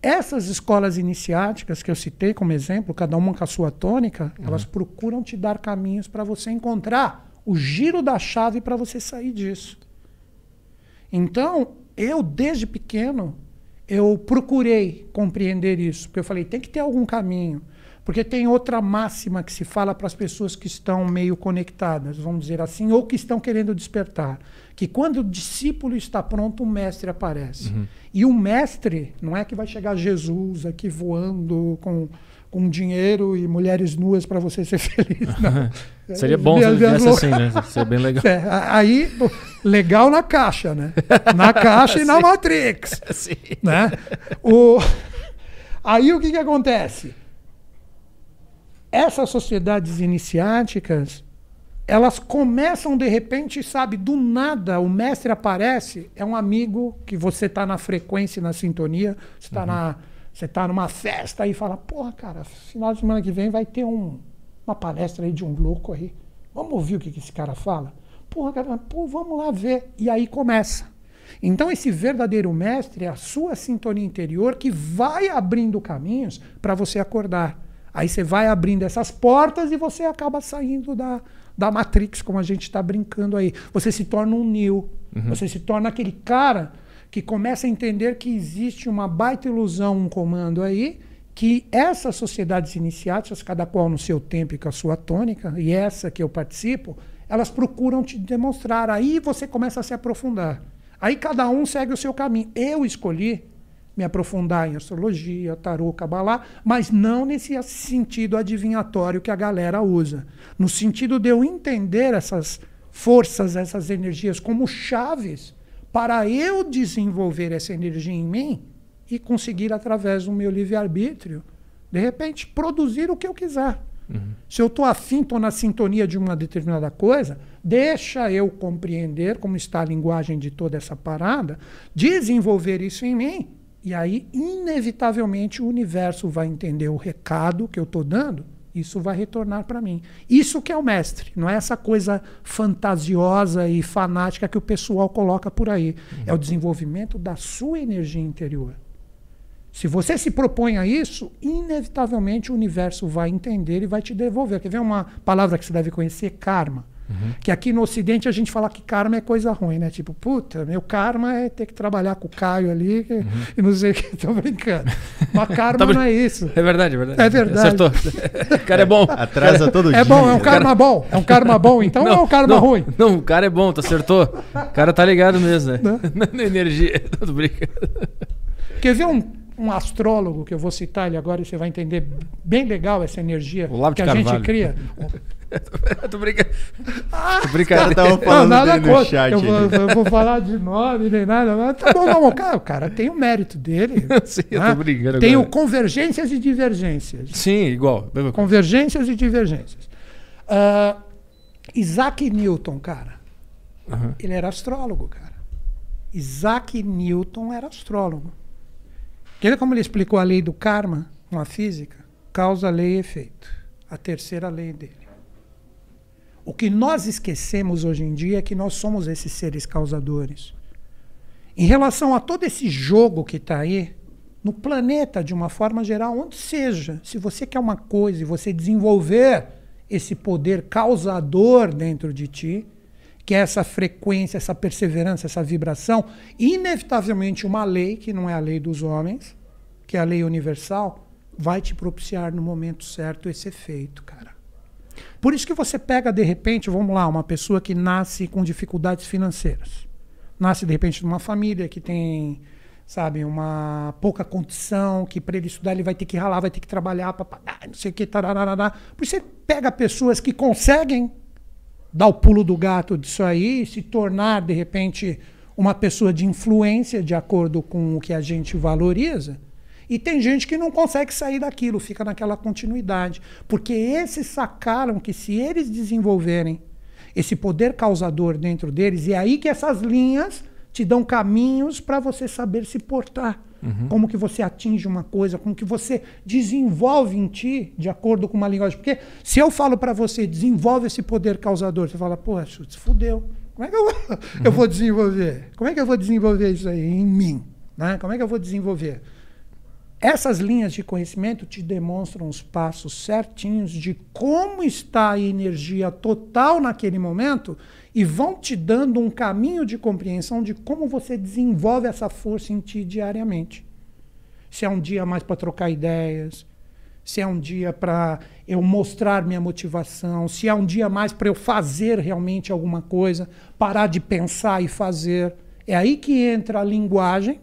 essas escolas iniciáticas que eu citei como exemplo, cada uma com a sua tônica, uhum. elas procuram te dar caminhos para você encontrar o giro da chave para você sair disso. Então, eu desde pequeno, eu procurei compreender isso, porque eu falei, tem que ter algum caminho. Porque tem outra máxima que se fala para as pessoas que estão meio conectadas, vamos dizer assim, ou que estão querendo despertar. Que quando o discípulo está pronto, o mestre aparece. Uhum. E o mestre não é que vai chegar Jesus aqui voando com, com dinheiro e mulheres nuas para você ser feliz. Não. Seria bom se ele viesse assim, né? Seria bem legal. É, aí, legal na caixa, né? Na caixa e na Matrix. Sim. Né? O... Aí o que, que acontece? essas sociedades iniciáticas, elas começam de repente, sabe, do nada, o mestre aparece, é um amigo que você está na frequência, na sintonia, você está uhum. na você tá numa festa e fala, porra, cara, final de semana que vem vai ter um, uma palestra aí de um louco aí. Vamos ouvir o que, que esse cara fala? Porra, cara, pô, vamos lá ver. E aí começa. Então, esse verdadeiro mestre é a sua sintonia interior que vai abrindo caminhos para você acordar. Aí você vai abrindo essas portas e você acaba saindo da, da Matrix, como a gente está brincando aí. Você se torna um Neo. Uhum. Você se torna aquele cara que começa a entender que existe uma baita ilusão, um comando aí, que essas sociedades iniciáticas, cada qual no seu tempo e com a sua tônica, e essa que eu participo, elas procuram te demonstrar. Aí você começa a se aprofundar. Aí cada um segue o seu caminho. Eu escolhi me aprofundar em astrologia, tarô, cabalá, mas não nesse sentido adivinhatório que a galera usa. No sentido de eu entender essas forças, essas energias como chaves para eu desenvolver essa energia em mim e conseguir, através do meu livre-arbítrio, de repente, produzir o que eu quiser. Uhum. Se eu estou afim, estou na sintonia de uma determinada coisa, deixa eu compreender como está a linguagem de toda essa parada, desenvolver isso em mim, e aí, inevitavelmente, o universo vai entender o recado que eu estou dando, isso vai retornar para mim. Isso que é o mestre, não é essa coisa fantasiosa e fanática que o pessoal coloca por aí. Uhum. É o desenvolvimento da sua energia interior. Se você se propõe a isso, inevitavelmente o universo vai entender e vai te devolver. Quer ver uma palavra que você deve conhecer? Karma. Uhum. Que aqui no Ocidente a gente fala que karma é coisa ruim, né? Tipo, puta, meu karma é ter que trabalhar com o Caio ali uhum. e não sei o que, tô brincando. Mas karma tá não é isso. É verdade, é verdade. É verdade. Acertou. O cara é bom. Atrasa todo é dia. É bom, é um karma cara... bom. É um karma bom, então não, é um karma não, ruim. Não, o cara é bom, tu acertou. O cara tá ligado mesmo, né? Na energia. Tô brincando. Quer ver um um astrólogo, que eu vou citar ele agora e você vai entender bem legal essa energia que a Carvalho. gente cria. Tô brincando. Ah, Tô brincando. Falando não, nada contra. Chat, eu, vou, eu vou, falar de nome nem nada. Mas tá bom, não, cara, o cara tem o mérito dele. Sim, né? eu tô brincando Tem agora. o convergências e divergências. Sim, igual. Convergências e divergências. Uh, Isaac Newton, cara, uhum. ele era astrólogo, cara. Isaac Newton era astrólogo. Quer como ele explicou a lei do karma com a física? Causa, lei e efeito. A terceira lei dele. O que nós esquecemos hoje em dia é que nós somos esses seres causadores. Em relação a todo esse jogo que está aí, no planeta, de uma forma geral, onde seja, se você quer uma coisa e você desenvolver esse poder causador dentro de ti, que é essa frequência, essa perseverança, essa vibração, inevitavelmente uma lei, que não é a lei dos homens, que é a lei universal, vai te propiciar no momento certo esse efeito, cara. Por isso que você pega, de repente, vamos lá, uma pessoa que nasce com dificuldades financeiras. Nasce, de repente, numa família que tem, sabe, uma pouca condição, que para ele estudar ele vai ter que ralar, vai ter que trabalhar para pagar, não sei o que, tararará. Por isso você pega pessoas que conseguem dar o pulo do gato disso aí se tornar, de repente, uma pessoa de influência de acordo com o que a gente valoriza. E tem gente que não consegue sair daquilo, fica naquela continuidade. Porque esses sacaram que se eles desenvolverem esse poder causador dentro deles, e é aí que essas linhas te dão caminhos para você saber se portar. Uhum. Como que você atinge uma coisa, como que você desenvolve em ti de acordo com uma linguagem. Porque se eu falo para você, desenvolve esse poder causador, você fala, pô, se fudeu. Como é que eu vou, uhum. eu vou desenvolver? Como é que eu vou desenvolver isso aí em mim? Né? Como é que eu vou desenvolver? Essas linhas de conhecimento te demonstram os passos certinhos de como está a energia total naquele momento e vão te dando um caminho de compreensão de como você desenvolve essa força em ti diariamente. Se é um dia mais para trocar ideias, se é um dia para eu mostrar minha motivação, se é um dia mais para eu fazer realmente alguma coisa, parar de pensar e fazer. É aí que entra a linguagem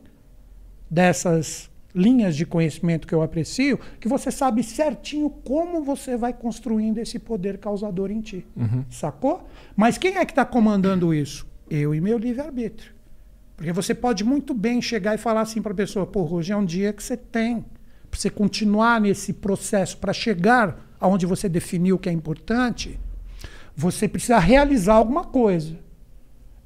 dessas linhas de conhecimento que eu aprecio, que você sabe certinho como você vai construindo esse poder causador em ti. Uhum. Sacou? Mas quem é que está comandando isso? Eu e meu livre-arbítrio. Porque você pode muito bem chegar e falar assim para a pessoa: pô, hoje é um dia que você tem. Para você continuar nesse processo, para chegar aonde você definiu que é importante, você precisa realizar alguma coisa.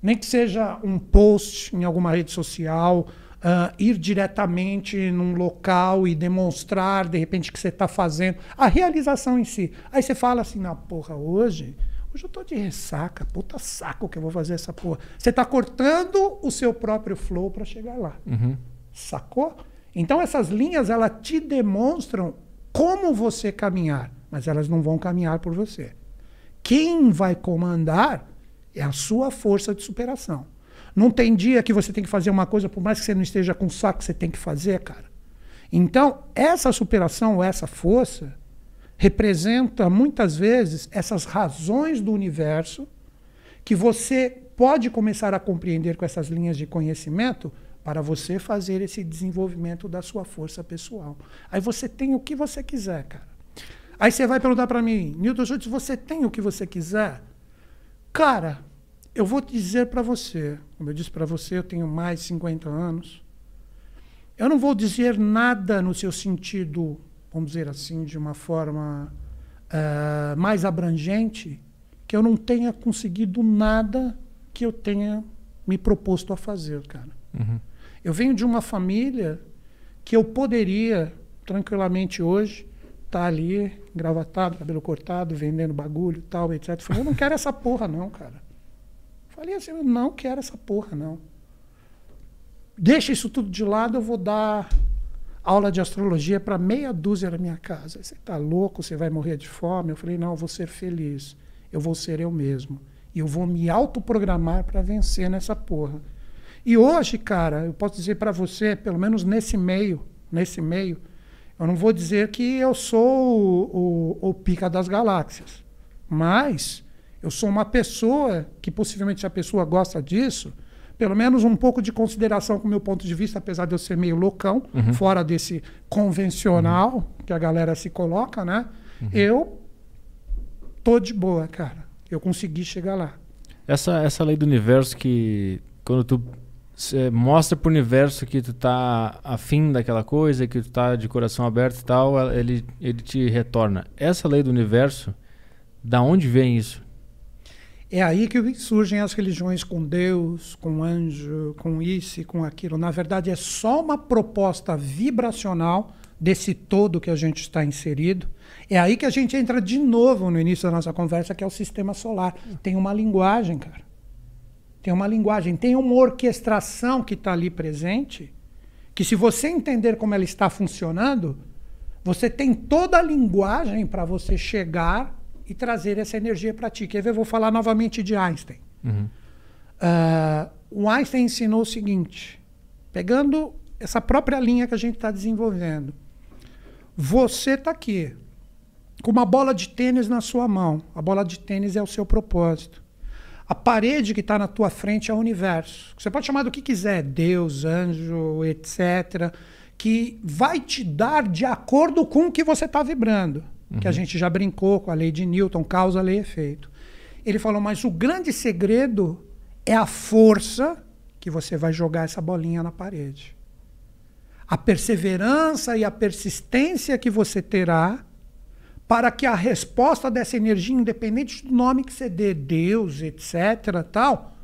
Nem que seja um post em alguma rede social, uh, ir diretamente num local e demonstrar, de repente, que você está fazendo. A realização em si. Aí você fala assim, na porra, hoje. Hoje eu tô de ressaca, puta saco que eu vou fazer essa porra. Você está cortando o seu próprio flow para chegar lá. Uhum. Sacou? Então essas linhas, elas te demonstram como você caminhar, mas elas não vão caminhar por você. Quem vai comandar é a sua força de superação. Não tem dia que você tem que fazer uma coisa, por mais que você não esteja com saco, você tem que fazer, cara. Então, essa superação, essa força, representa muitas vezes essas razões do universo que você pode começar a compreender com essas linhas de conhecimento para você fazer esse desenvolvimento da sua força pessoal. Aí você tem o que você quiser, cara. Aí você vai perguntar para mim, Newton Schultz, você tem o que você quiser? Cara, eu vou dizer para você, como eu disse para você, eu tenho mais de 50 anos. Eu não vou dizer nada no seu sentido, vamos dizer assim, de uma forma uh, mais abrangente que eu não tenha conseguido nada que eu tenha me proposto a fazer, cara. Uhum. Eu venho de uma família que eu poderia tranquilamente hoje estar tá ali, gravatado, cabelo cortado, vendendo bagulho tal, etc. Eu falei, eu não quero essa porra, não, cara. Falei assim, eu não quero essa porra, não. Deixa isso tudo de lado, eu vou dar aula de astrologia para meia dúzia na minha casa. Você está louco? Você vai morrer de fome? Eu falei, não, eu vou ser feliz. Eu vou ser eu mesmo. E eu vou me autoprogramar para vencer nessa porra. E hoje, cara, eu posso dizer para você, pelo menos nesse meio, nesse meio, eu não vou dizer que eu sou o, o, o pica das galáxias, mas eu sou uma pessoa que possivelmente a pessoa gosta disso, pelo menos um pouco de consideração com o meu ponto de vista, apesar de eu ser meio loucão, uhum. fora desse convencional uhum. que a galera se coloca, né? Uhum. Eu tô de boa, cara. Eu consegui chegar lá. Essa, essa lei do universo que quando tu mostra pro universo que tu tá afim daquela coisa, que tu tá de coração aberto e tal, ele, ele te retorna. Essa lei do universo, da onde vem isso? É aí que surgem as religiões com Deus, com anjo, com isso e com aquilo. Na verdade, é só uma proposta vibracional desse todo que a gente está inserido. É aí que a gente entra de novo no início da nossa conversa, que é o sistema solar. Tem uma linguagem, cara. Tem uma linguagem, tem uma orquestração que está ali presente, que se você entender como ela está funcionando, você tem toda a linguagem para você chegar e trazer essa energia para ti. Quer ver? Eu vou falar novamente de Einstein. Uhum. Uh, o Einstein ensinou o seguinte, pegando essa própria linha que a gente está desenvolvendo. Você está aqui com uma bola de tênis na sua mão. A bola de tênis é o seu propósito. A parede que está na tua frente é o universo. Você pode chamar do que quiser, Deus, anjo, etc., que vai te dar de acordo com o que você está vibrando uhum. que a gente já brincou com a lei de Newton, causa, lei e efeito. Ele falou, mas o grande segredo é a força que você vai jogar essa bolinha na parede. A perseverança e a persistência que você terá para que a resposta dessa energia, independente do nome que você dê, Deus, etc., tal,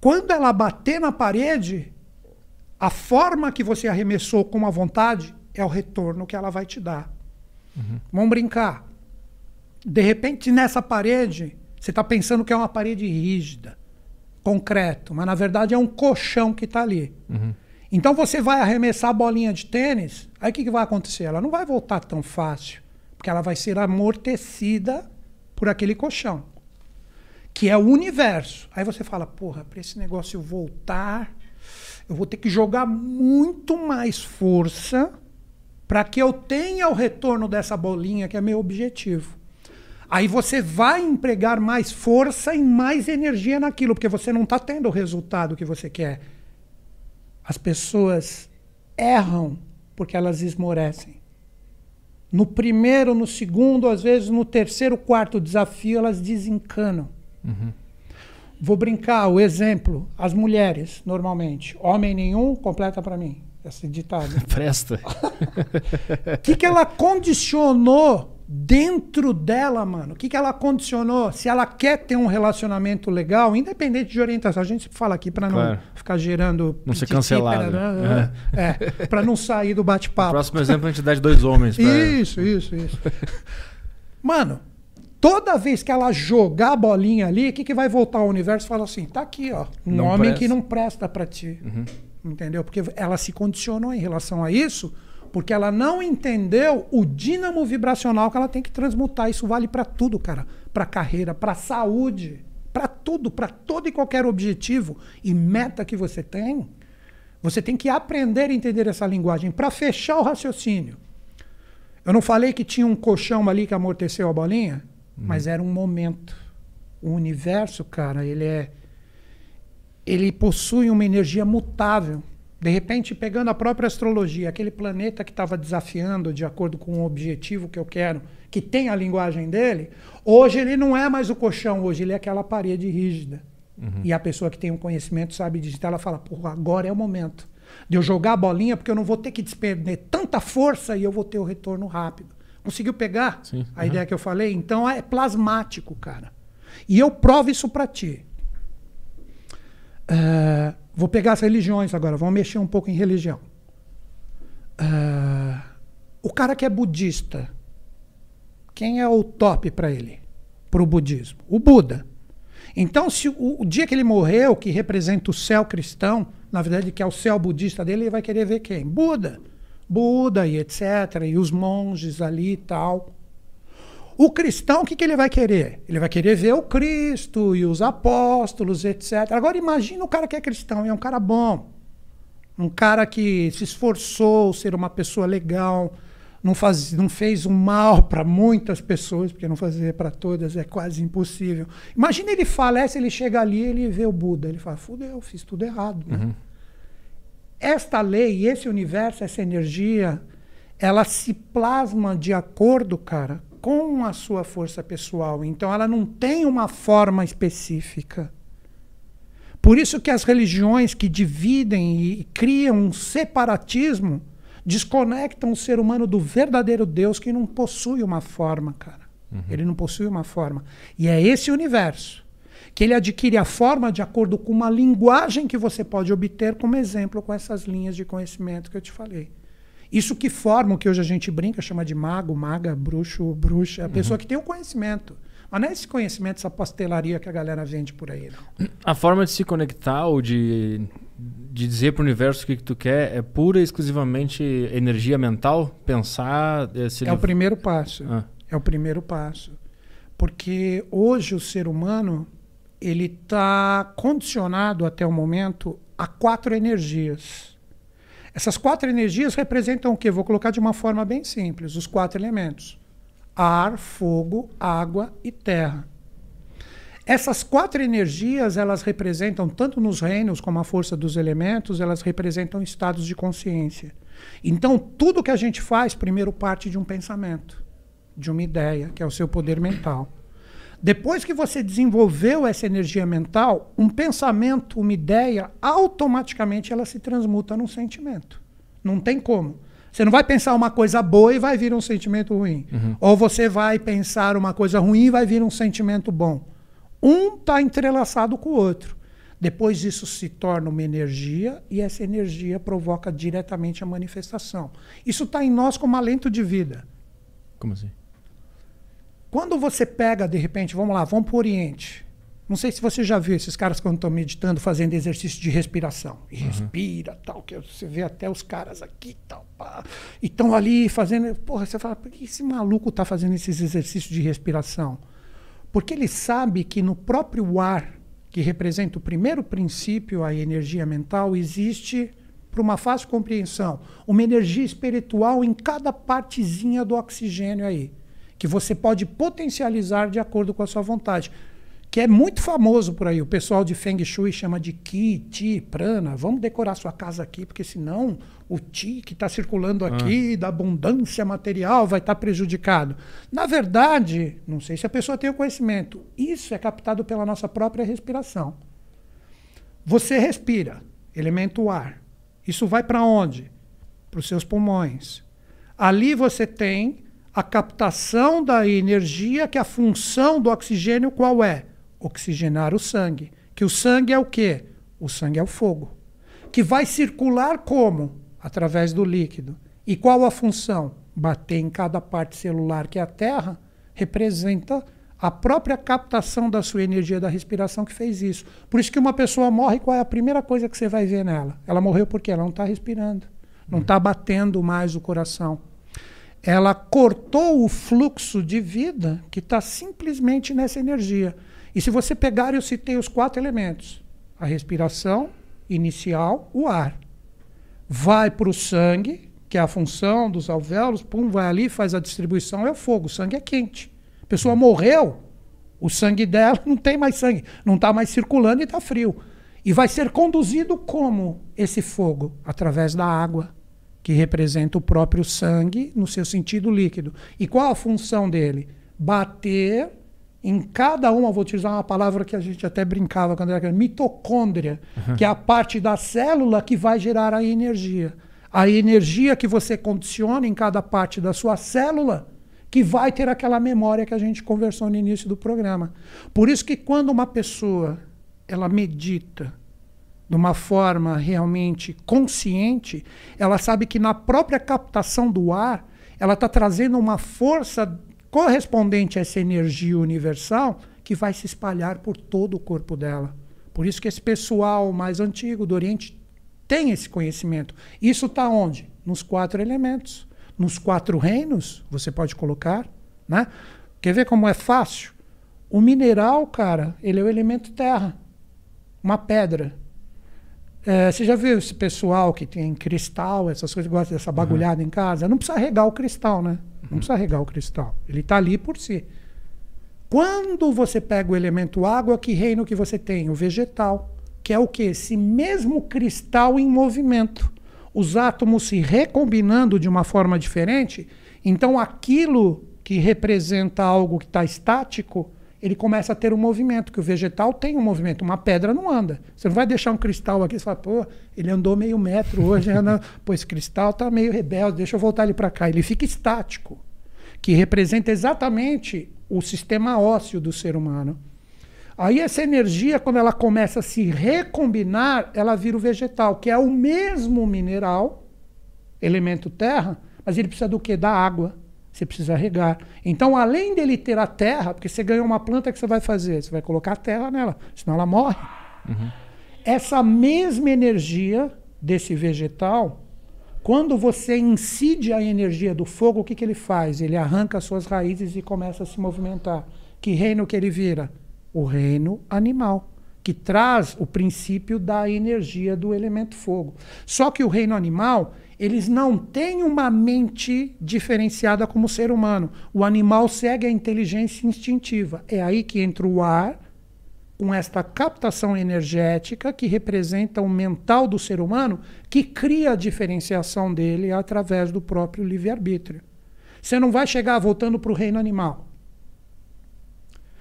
quando ela bater na parede, a forma que você arremessou com a vontade é o retorno que ela vai te dar. Uhum. Vamos brincar. De repente, nessa parede, você está pensando que é uma parede rígida, concreto, mas na verdade é um colchão que está ali. Uhum. Então você vai arremessar a bolinha de tênis, aí o que, que vai acontecer? Ela não vai voltar tão fácil, porque ela vai ser amortecida por aquele colchão, que é o universo. Aí você fala, porra, para esse negócio voltar, eu vou ter que jogar muito mais força para que eu tenha o retorno dessa bolinha, que é meu objetivo. Aí você vai empregar mais força e mais energia naquilo, porque você não está tendo o resultado que você quer. As pessoas erram porque elas esmorecem. No primeiro, no segundo, às vezes no terceiro, quarto desafio, elas desencanam. Uhum. Vou brincar, o exemplo, as mulheres, normalmente. Homem nenhum, completa para mim esse ditado. Presta. O que, que ela condicionou dentro dela, mano? O que, que ela condicionou? Se ela quer ter um relacionamento legal, independente de orientação, a gente fala aqui para não claro. ficar gerando. Não ser cancelado. Né? É, é para não sair do bate-papo. Próximo exemplo, a gente dá de dois homens. Pra... Isso, isso, isso. Mano, toda vez que ela jogar a bolinha ali, o que, que vai voltar ao universo? Fala assim: tá aqui, ó. Um não homem presta. que não presta para ti. Uhum entendeu? Porque ela se condicionou em relação a isso, porque ela não entendeu o dínamo vibracional que ela tem que transmutar. Isso vale para tudo, cara, para carreira, para saúde, para tudo, para todo e qualquer objetivo e meta que você tem. Você tem que aprender a entender essa linguagem para fechar o raciocínio. Eu não falei que tinha um colchão ali que amorteceu a bolinha, hum. mas era um momento. O universo, cara, ele é ele possui uma energia mutável. De repente, pegando a própria astrologia, aquele planeta que estava desafiando de acordo com o objetivo que eu quero, que tem a linguagem dele, hoje ele não é mais o colchão, hoje ele é aquela parede rígida. Uhum. E a pessoa que tem um conhecimento sabe disso. Então ela fala: Porra, agora é o momento de eu jogar a bolinha, porque eu não vou ter que despender tanta força e eu vou ter o retorno rápido. Conseguiu pegar Sim, a aham. ideia que eu falei? Então é plasmático, cara. E eu provo isso para ti. Ah, vou pegar as religiões agora, vamos mexer um pouco em religião. Ah, o cara que é budista, quem é o top para ele? Para o budismo? O Buda. Então, se o, o dia que ele morreu, que representa o céu cristão, na verdade, que é o céu budista dele, ele vai querer ver quem? Buda. Buda e etc. E os monges ali e tal. O cristão, o que, que ele vai querer? Ele vai querer ver o Cristo e os apóstolos, etc. Agora imagina o cara que é cristão e é um cara bom. Um cara que se esforçou ser uma pessoa legal, não, faz, não fez um mal para muitas pessoas, porque não fazer para todas é quase impossível. Imagina ele falece, ele chega ali ele vê o Buda. Ele fala, fudeu, fiz tudo errado. né? Esta lei, esse universo, essa energia, ela se plasma de acordo, cara, com a sua força pessoal. Então ela não tem uma forma específica. Por isso que as religiões que dividem e criam um separatismo desconectam o ser humano do verdadeiro Deus que não possui uma forma, cara. Ele não possui uma forma. E é esse universo que ele adquire a forma de acordo com uma linguagem que você pode obter como exemplo com essas linhas de conhecimento que eu te falei. Isso que forma o que hoje a gente brinca, chama de mago, maga, bruxo, bruxa, é a pessoa que tem o conhecimento. Mas não é esse conhecimento, essa pastelaria que a galera vende por aí, não. A forma de se conectar ou de, de dizer pro universo o que, que tu quer é pura e exclusivamente energia mental? Pensar. se É o primeiro passo. Ah, É o primeiro passo. Porque hoje o ser humano ele está condicionado até o momento a quatro energias. Essas quatro energias representam o quê? Vou colocar de uma forma bem simples, os quatro elementos: ar, fogo, água e terra. Essas quatro energias, elas representam, tanto nos reinos como a força dos elementos, elas representam estados de consciência. Então, tudo que a gente faz, primeiro parte de um pensamento, de uma ideia, que é o seu poder mental. Depois que você desenvolveu essa energia mental, um pensamento, uma ideia, automaticamente ela se transmuta num sentimento. Não tem como. Você não vai pensar uma coisa boa e vai vir um sentimento ruim. Ou você vai pensar uma coisa ruim e vai vir um sentimento bom. Um está entrelaçado com o outro. Depois isso se torna uma energia e essa energia provoca diretamente a manifestação. Isso está em nós como alento de vida. como assim? Quando você pega, de repente, vamos lá, vamos para o Oriente. Não sei se você já viu esses caras quando estão meditando, fazendo exercício de respiração. E respira, tal, que você vê até os caras aqui, tal, pá, e estão ali fazendo. Porra, você fala, por que esse maluco está fazendo esses exercícios de respiração? Porque ele sabe que no próprio ar, que representa o primeiro princípio, a energia mental, existe, para uma fácil compreensão, uma energia espiritual em cada partezinha do oxigênio aí, que você pode potencializar de acordo com a sua vontade. Que é muito famoso por aí. O pessoal de Feng Shui chama de Qi, Ti, Prana. Vamos decorar sua casa aqui, porque senão o Ti que está circulando aqui, da abundância material, vai estar prejudicado. Na verdade, não sei se a pessoa tem o conhecimento, isso é captado pela nossa própria respiração. Você respira, elemento ar. Isso vai para onde? Para os seus pulmões. Ali você tem a captação da energia, que a função do oxigênio qual é? Oxigenar o sangue. Que o sangue é o quê? O sangue é o fogo. Que vai circular como? Através do líquido. E qual a função? Bater em cada parte celular, que é a Terra, representa a própria captação da sua energia da respiração que fez isso. Por isso que uma pessoa morre, qual é a primeira coisa que você vai ver nela? Ela morreu porque ela não está respirando, não está batendo mais o coração. Ela cortou o fluxo de vida que está simplesmente nessa energia. E se você pegar, eu citei os quatro elementos: a respiração inicial, o ar. Vai para o sangue, que é a função dos alvéolos, pum, vai ali, faz a distribuição, é o fogo. O sangue é quente. A pessoa morreu, o sangue dela não tem mais sangue, não está mais circulando e está frio. E vai ser conduzido como esse fogo? Através da água, que representa o próprio sangue no seu sentido líquido. E qual a função dele? Bater em cada uma, vou utilizar uma palavra que a gente até brincava quando era criança, mitocôndria, que é a parte da célula que vai gerar a energia. A energia que você condiciona em cada parte da sua célula que vai ter aquela memória que a gente conversou no início do programa. Por isso que quando uma pessoa ela medita de uma forma realmente consciente, ela sabe que na própria captação do ar, ela está trazendo uma força correspondente a essa energia universal que vai se espalhar por todo o corpo dela. Por isso que esse pessoal mais antigo do Oriente tem esse conhecimento. Isso está onde? Nos quatro elementos. Nos quatro reinos, você pode colocar. Né? Quer ver como é fácil? O mineral, cara, ele é o elemento terra. Uma pedra. É, você já viu esse pessoal que tem cristal, essas coisas, gosta dessa bagulhada uhum. em casa? Não precisa regar o cristal, né? Não precisa regar o cristal. Ele está ali por si. Quando você pega o elemento água, que reino que você tem? O vegetal. Que é o que? Esse mesmo cristal em movimento. Os átomos se recombinando de uma forma diferente. Então aquilo que representa algo que está estático ele começa a ter um movimento, que o vegetal tem um movimento, uma pedra não anda. Você não vai deixar um cristal aqui e fala, pô, ele andou meio metro hoje, anda... pô, esse cristal está meio rebelde, deixa eu voltar ele para cá. Ele fica estático, que representa exatamente o sistema ósseo do ser humano. Aí essa energia, quando ela começa a se recombinar, ela vira o vegetal, que é o mesmo mineral, elemento terra, mas ele precisa do quê? Da água você precisa regar. Então, além dele ter a terra, porque você ganhou uma planta, que você vai fazer? Você vai colocar a terra nela, senão ela morre. Uhum. Essa mesma energia desse vegetal, quando você incide a energia do fogo, o que, que ele faz? Ele arranca as suas raízes e começa a se movimentar. Que reino que ele vira? O reino animal, que traz o princípio da energia do elemento fogo. Só que o reino animal, eles não têm uma mente diferenciada como o ser humano. O animal segue a inteligência instintiva. É aí que entra o ar, com esta captação energética que representa o mental do ser humano, que cria a diferenciação dele através do próprio livre-arbítrio. Você não vai chegar voltando para o reino animal.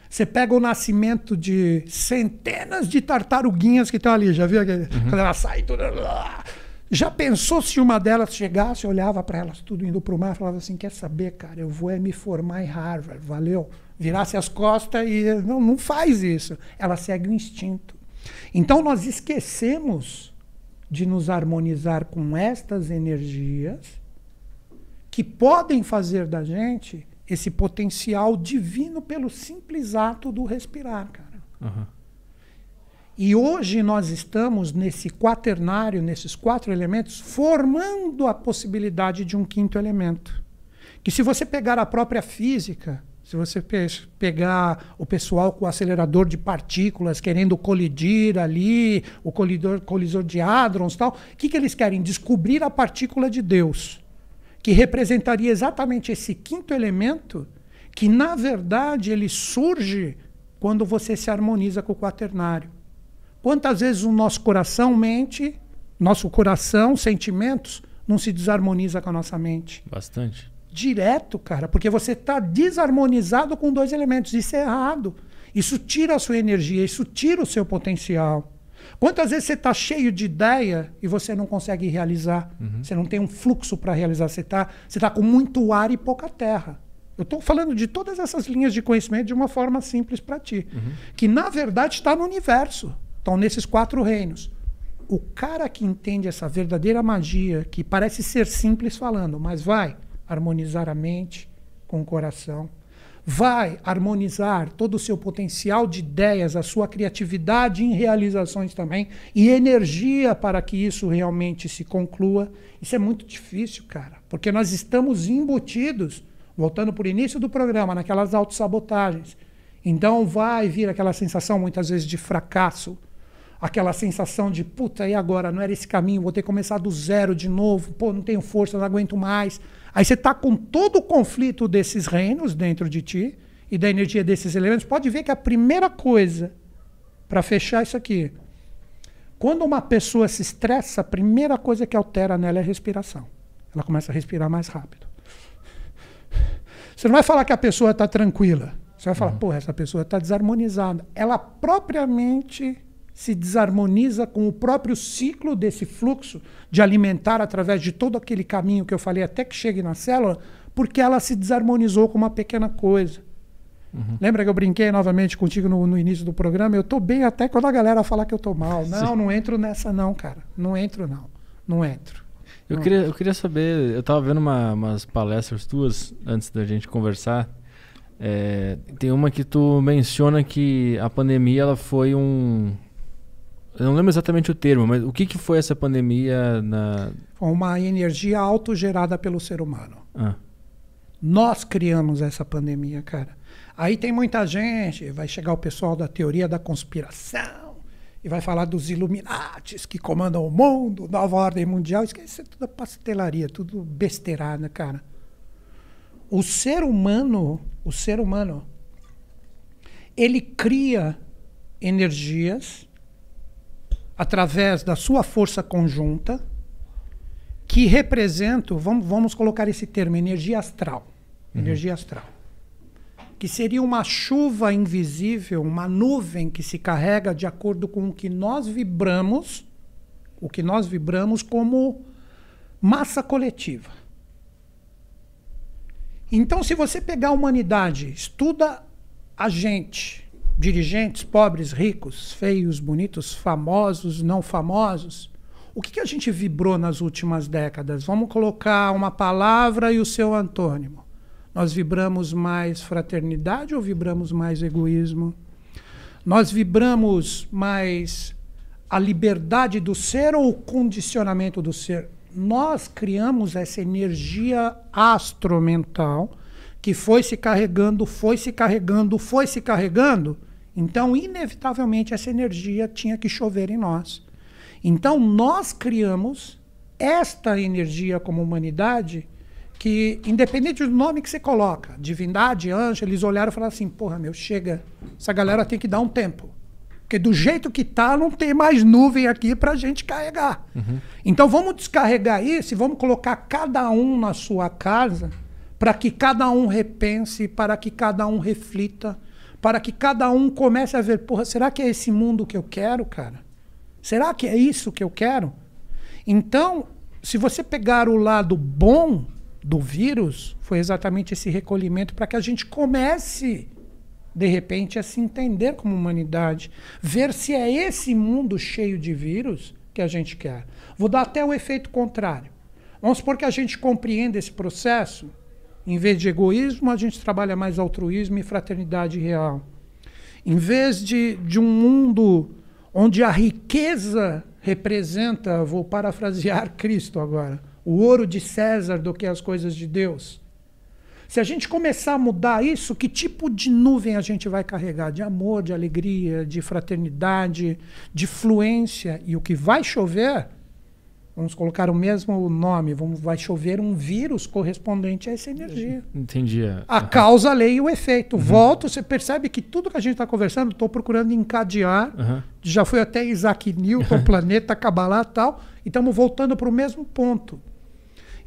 Você pega o nascimento de centenas de tartaruguinhas que estão ali, já viu? Uhum. Quando ela sai toda. Já pensou se uma delas chegasse, olhava para elas tudo indo para o mar falava assim: Quer saber, cara, eu vou é me formar em Harvard, valeu? Virasse as costas e. Não, não faz isso. Ela segue o instinto. Então nós esquecemos de nos harmonizar com estas energias que podem fazer da gente esse potencial divino pelo simples ato do respirar, cara. Uhum. E hoje nós estamos nesse quaternário, nesses quatro elementos, formando a possibilidade de um quinto elemento. Que se você pegar a própria física, se você pe pegar o pessoal com o acelerador de partículas querendo colidir ali, o colidor, colisor de hadrons tal, o que, que eles querem? Descobrir a partícula de Deus, que representaria exatamente esse quinto elemento, que na verdade ele surge quando você se harmoniza com o quaternário. Quantas vezes o nosso coração mente, nosso coração, sentimentos, não se desarmoniza com a nossa mente? Bastante. Direto, cara, porque você está desarmonizado com dois elementos. Isso é errado. Isso tira a sua energia, isso tira o seu potencial. Quantas vezes você está cheio de ideia e você não consegue realizar? Uhum. Você não tem um fluxo para realizar. Você está você tá com muito ar e pouca terra. Eu estou falando de todas essas linhas de conhecimento de uma forma simples para ti. Uhum. Que, na verdade, está no universo. Estão nesses quatro reinos. O cara que entende essa verdadeira magia, que parece ser simples falando, mas vai harmonizar a mente com o coração, vai harmonizar todo o seu potencial de ideias, a sua criatividade em realizações também, e energia para que isso realmente se conclua. Isso é muito difícil, cara, porque nós estamos embutidos, voltando para o início do programa, naquelas autossabotagens. Então vai vir aquela sensação muitas vezes de fracasso, aquela sensação de puta, e agora? Não era esse caminho, vou ter que começar do zero de novo, pô, não tenho força, não aguento mais. Aí você está com todo o conflito desses reinos dentro de ti e da energia desses elementos. Pode ver que a primeira coisa para fechar isso aqui, quando uma pessoa se estressa, a primeira coisa que altera nela é a respiração. Ela começa a respirar mais rápido. Você não vai falar que a pessoa está tranquila. Você vai falar, uhum. pô, essa pessoa está desarmonizada. Ela propriamente se desarmoniza com o próprio ciclo desse fluxo de alimentar através de todo aquele caminho que eu falei até que chegue na célula, porque ela se desarmonizou com uma pequena coisa. Uhum. Lembra que eu brinquei novamente contigo no, no, início do programa? Eu tô bem até quando a galera falar que eu tô mal. Não, Sim. não entro nessa não, cara. Não entro não. Não entro. Eu, Queria, eu queria saber, eu tava vendo uma, umas palestras tuas antes da gente conversar. É, tem uma que tu menciona que a pandemia ela foi um. Eu não lembro exatamente o termo, mas o que, que foi essa pandemia na. Uma energia autogerada pelo ser humano. Ah. Nós criamos essa pandemia, cara. Aí tem muita gente, vai chegar o pessoal da teoria da conspiração e vai falar dos Illuminates que comandam o mundo, nova ordem mundial. Isso é tudo pastelaria, tudo besteirada, cara. O ser humano, o ser humano, ele cria energias através da sua força conjunta que representam, vamos, vamos colocar esse termo, energia astral. Uhum. Energia astral que seria uma chuva invisível, uma nuvem que se carrega de acordo com o que nós vibramos, o que nós vibramos como massa coletiva. Então, se você pegar a humanidade, estuda a gente, dirigentes, pobres, ricos, feios, bonitos, famosos, não famosos, o que, que a gente vibrou nas últimas décadas? Vamos colocar uma palavra e o seu antônimo. Nós vibramos mais fraternidade ou vibramos mais egoísmo? Nós vibramos mais a liberdade do ser ou o condicionamento do ser? Nós criamos essa energia astromental que foi se carregando, foi se carregando, foi se carregando. Então, inevitavelmente, essa energia tinha que chover em nós. Então, nós criamos esta energia como humanidade que, independente do nome que você coloca, divindade, anjo, eles olharam e falaram assim: porra, meu, chega, essa galera tem que dar um tempo. Porque do jeito que tá, não tem mais nuvem aqui para a gente carregar. Uhum. Então vamos descarregar isso e vamos colocar cada um na sua casa para que cada um repense, para que cada um reflita, para que cada um comece a ver, porra, será que é esse mundo que eu quero, cara? Será que é isso que eu quero? Então, se você pegar o lado bom do vírus foi exatamente esse recolhimento para que a gente comece, de repente, a se entender como humanidade. Ver se é esse mundo cheio de vírus que a gente quer. Vou dar até o efeito contrário. Vamos supor que a gente compreenda esse processo. Em vez de egoísmo, a gente trabalha mais altruísmo e fraternidade real. Em vez de, de um mundo onde a riqueza representa, vou parafrasear Cristo agora, o ouro de César do que as coisas de Deus. Se a gente começar a mudar isso, que tipo de nuvem a gente vai carregar? De amor, de alegria, de fraternidade, de fluência. E o que vai chover, vamos colocar o mesmo nome, vamos, vai chover um vírus correspondente a essa energia. Entendi. A uhum. causa, a lei e o efeito. Uhum. Volto, você percebe que tudo que a gente está conversando, estou procurando encadear. Uhum. Já foi até Isaac Newton, planeta, Kabbalah e tal. E estamos voltando para o mesmo ponto.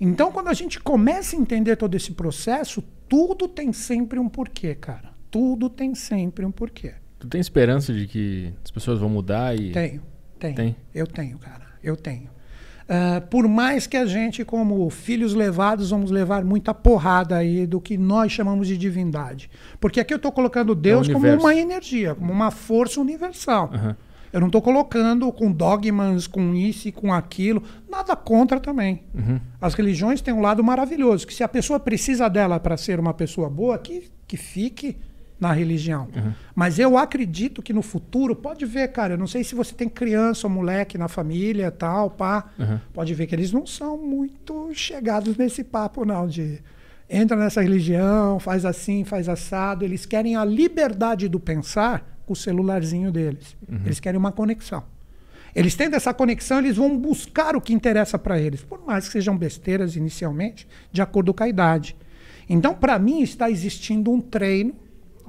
Então, quando a gente começa a entender todo esse processo, tudo tem sempre um porquê, cara. Tudo tem sempre um porquê. Tu tem esperança de que as pessoas vão mudar e. Tenho, tenho. Tem? Eu tenho, cara. Eu tenho. Uh, por mais que a gente, como filhos levados, vamos levar muita porrada aí do que nós chamamos de divindade. Porque aqui eu estou colocando Deus é como uma energia, como uma força universal. Uhum. Eu não estou colocando com dogmas, com isso e com aquilo. Nada contra também. Uhum. As religiões têm um lado maravilhoso, que se a pessoa precisa dela para ser uma pessoa boa, que, que fique na religião. Uhum. Mas eu acredito que no futuro, pode ver, cara, eu não sei se você tem criança ou moleque na família tal, pá. Uhum. Pode ver que eles não são muito chegados nesse papo, não, de entra nessa religião, faz assim, faz assado. Eles querem a liberdade do pensar com o celularzinho deles. Uhum. Eles querem uma conexão. Eles tendo essa conexão, eles vão buscar o que interessa para eles, por mais que sejam besteiras inicialmente, de acordo com a idade. Então, para mim, está existindo um treino.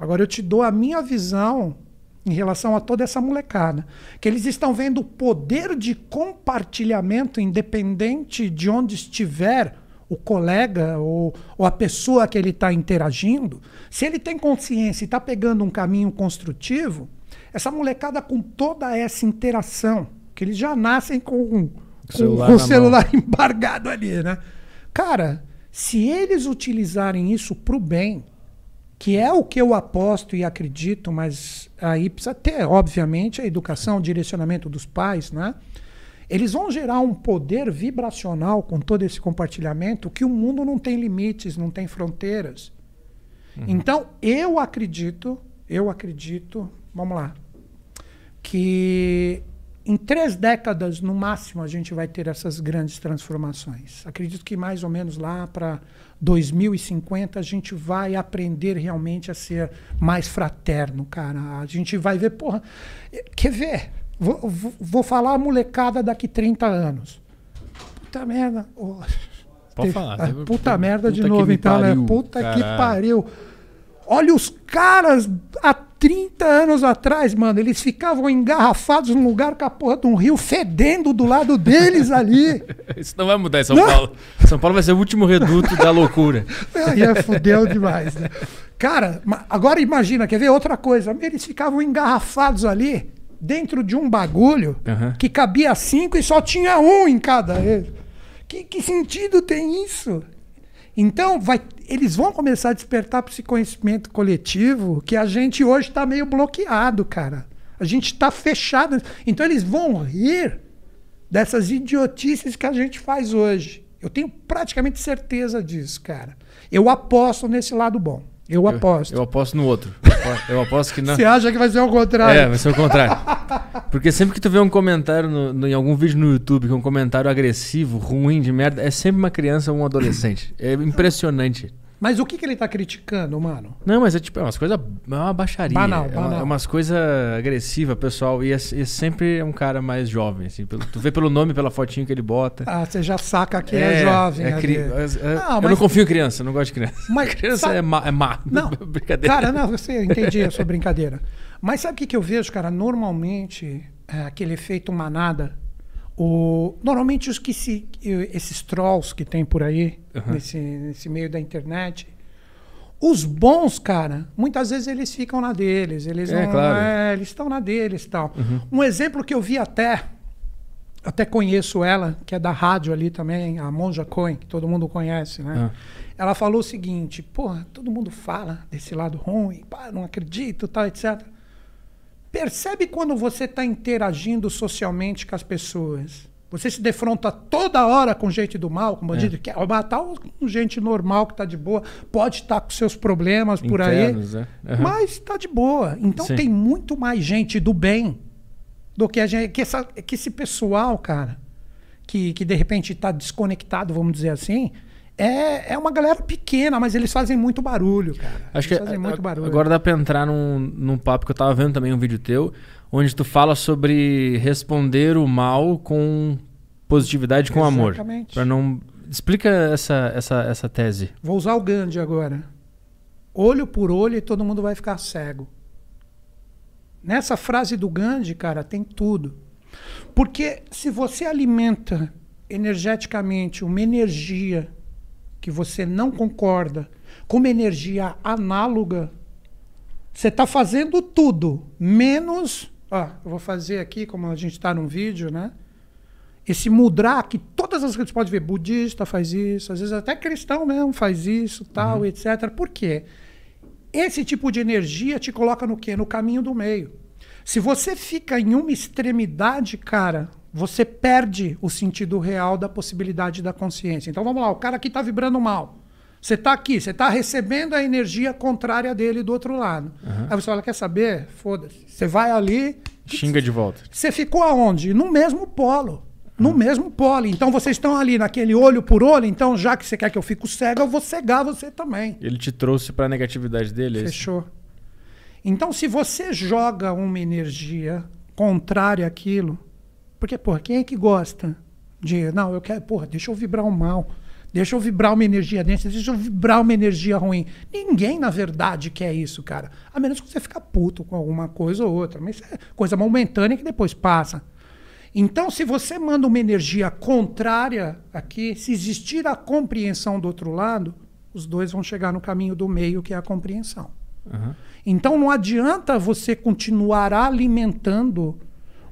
Agora, eu te dou a minha visão em relação a toda essa molecada. Que eles estão vendo o poder de compartilhamento, independente de onde estiver o colega ou, ou a pessoa que ele está interagindo, se ele tem consciência e está pegando um caminho construtivo, essa molecada com toda essa interação, que eles já nascem com, com, celular com o celular embargado ali, né? Cara, Se eles utilizarem isso para o bem, que é o que eu aposto e acredito, mas aí precisa ter, obviamente, a educação, o direcionamento dos pais, né? Eles vão gerar um poder vibracional com todo esse compartilhamento que o mundo não tem limites, não tem fronteiras. Uhum. Então, eu acredito, eu acredito, vamos lá, que em três décadas, no máximo, a gente vai ter essas grandes transformações. Acredito que mais ou menos lá para 2050 a gente vai aprender realmente a ser mais fraterno, cara. A gente vai ver, porra, quer ver? Vou, vou, vou falar a molecada daqui 30 anos. Puta merda. Oh, Pode falar. Puta, puta merda de novo, então, né? pariu, né? Puta caralho. que pariu. Olha os caras há 30 anos atrás, mano, eles ficavam engarrafados num lugar com a porra de um rio fedendo do lado deles ali. Isso não vai mudar em São não. Paulo. São Paulo vai ser o último reduto da loucura. Aí é fudeu demais, né? Cara, agora imagina, quer ver outra coisa? Eles ficavam engarrafados ali dentro de um bagulho uhum. que cabia cinco e só tinha um em cada. Que, que sentido tem isso? Então, vai, eles vão começar a despertar para esse conhecimento coletivo que a gente hoje está meio bloqueado, cara. A gente está fechado. Então, eles vão rir dessas idiotices que a gente faz hoje. Eu tenho praticamente certeza disso, cara. Eu aposto nesse lado bom. Eu aposto. Eu, eu, aposto no outro. Eu aposto que não. Você acha que vai ser o contrário? É, vai ser o contrário. Porque sempre que tu vê um comentário no, no, em algum vídeo no YouTube, que é um comentário agressivo, ruim, de merda, é sempre uma criança ou um adolescente. É impressionante. Mas o que, que ele tá criticando, mano? Não, mas é tipo, é umas coisas. É uma baixaria. Banal, é, banal. é umas coisas agressivas, pessoal. E é, é, sempre é um cara mais jovem, assim. Pelo, tu vê pelo nome, pela fotinho que ele bota. Ah, você já saca que é, é jovem. É cri... não, eu mas... não confio em criança, não gosto de criança. Mas, criança sabe... é, má, é má. Não, brincadeira. Cara, não, você entendi a sua brincadeira. Mas sabe o que, que eu vejo, cara? Normalmente, é aquele efeito manada. O, normalmente os que se, esses trolls que tem por aí, uhum. nesse, nesse meio da internet, os bons, cara, muitas vezes eles ficam na deles. Eles é, não, claro. é, eles estão na deles tal. Uhum. Um exemplo que eu vi até, até conheço ela, que é da rádio ali também, a Monja Cohen, que todo mundo conhece, né? Uhum. Ela falou o seguinte, porra, todo mundo fala desse lado ruim, pá, não acredito, tal, etc. Percebe quando você está interagindo socialmente com as pessoas. Você se defronta toda hora com gente do mal, com bandido, é. que quer matar com gente normal que está de boa, pode estar tá com seus problemas por Internos, aí, é. uhum. mas está de boa. Então Sim. tem muito mais gente do bem do que a gente, que, essa, que esse pessoal, cara, que, que de repente está desconectado, vamos dizer assim, é, é uma galera pequena, mas eles fazem muito barulho, cara. Acho eles que muito barulho. agora dá pra entrar num, num papo que eu tava vendo também um vídeo teu, onde tu fala sobre responder o mal com positividade, com Exatamente. amor. Exatamente. Pra não. Explica essa, essa, essa tese. Vou usar o Gandhi agora. Olho por olho e todo mundo vai ficar cego. Nessa frase do Gandhi, cara, tem tudo. Porque se você alimenta energeticamente uma energia que você não concorda com uma energia análoga, você está fazendo tudo, menos. Ó, eu vou fazer aqui, como a gente está num vídeo, né? Esse mudrar que todas as você pode ver, budista faz isso, às vezes até cristão mesmo faz isso, tal, uhum. etc. Por quê? Esse tipo de energia te coloca no quê? No caminho do meio. Se você fica em uma extremidade, cara, você perde o sentido real da possibilidade da consciência. Então vamos lá, o cara aqui está vibrando mal. Você está aqui, você está recebendo a energia contrária dele do outro lado. Uhum. Aí você fala, quer saber? Foda-se. Você vai ali. Xinga de volta. Você ficou aonde? No mesmo polo. No uhum. mesmo polo. Então vocês estão ali naquele olho por olho. Então, já que você quer que eu fique cego, eu vou cegar você também. Ele te trouxe para a negatividade dele? É Fechou. Então, se você joga uma energia contrária àquilo, porque, porra, quem é que gosta de. Não, eu quero, porra, deixa eu vibrar o mal. Deixa eu vibrar uma energia densa, deixa eu vibrar uma energia ruim. Ninguém, na verdade, quer isso, cara. A menos que você fica puto com alguma coisa ou outra. Mas é coisa momentânea que depois passa. Então, se você manda uma energia contrária aqui, se existir a compreensão do outro lado, os dois vão chegar no caminho do meio, que é a compreensão. Uhum. Então, não adianta você continuar alimentando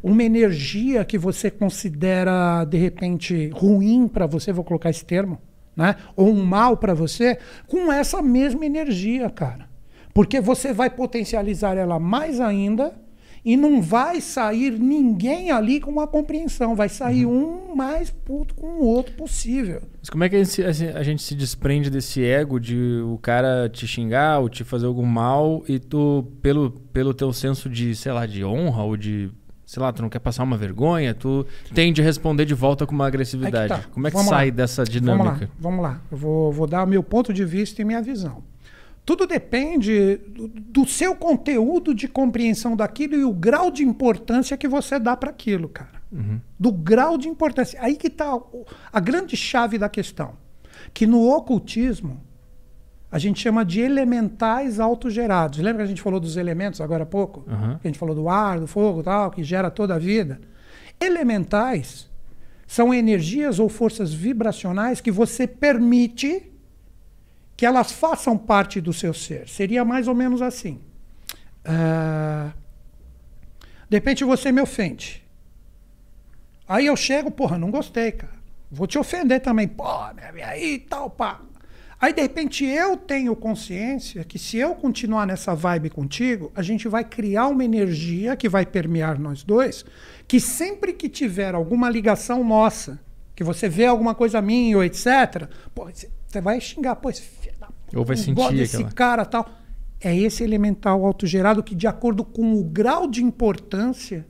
uma energia que você considera de repente ruim para você, vou colocar esse termo, né? Ou um mal para você, com essa mesma energia, cara. Porque você vai potencializar ela mais ainda e não vai sair ninguém ali com uma compreensão. Vai sair uhum. um mais puto com o outro possível. Mas como é que a gente, a gente, se desprende desse ego de o cara te xingar ou te fazer algum mal e tu, pelo, pelo teu senso de, sei lá, de honra ou de sei lá, tu não quer passar uma vergonha, tu tende a responder de volta com uma agressividade. Tá. Como é que Vamos sai lá. dessa dinâmica? Vamos lá, Vamos lá. Eu vou, vou dar meu ponto de vista e minha visão. Tudo depende do, seu conteúdo de compreensão daquilo e o grau de importância que você dá para aquilo, cara. Uhum. Do grau de importância. Aí que está a grande chave da questão. Que no ocultismo, a gente chama de elementais autogerados. Lembra que a gente falou dos elementos agora há pouco? Uhum. Que a gente falou do ar, do fogo tal, que gera toda a vida. Elementais são energias ou forças vibracionais que você permite que elas façam parte do seu ser. Seria mais ou menos assim. Uh, de repente você me ofende. Aí eu chego, porra, não gostei, cara. Vou te ofender também. Pô, aí tal, pá. Aí, de repente, eu tenho consciência que se eu continuar nessa vibe contigo, a gente vai criar uma energia que vai permear nós dois, que sempre que tiver alguma ligação nossa, que você vê alguma coisa minha ou etc., pô, você vai xingar, pô, esse filho da Ou vai sentir esse aquela... cara tal. É esse elemental autogerado que, de acordo com o grau de importância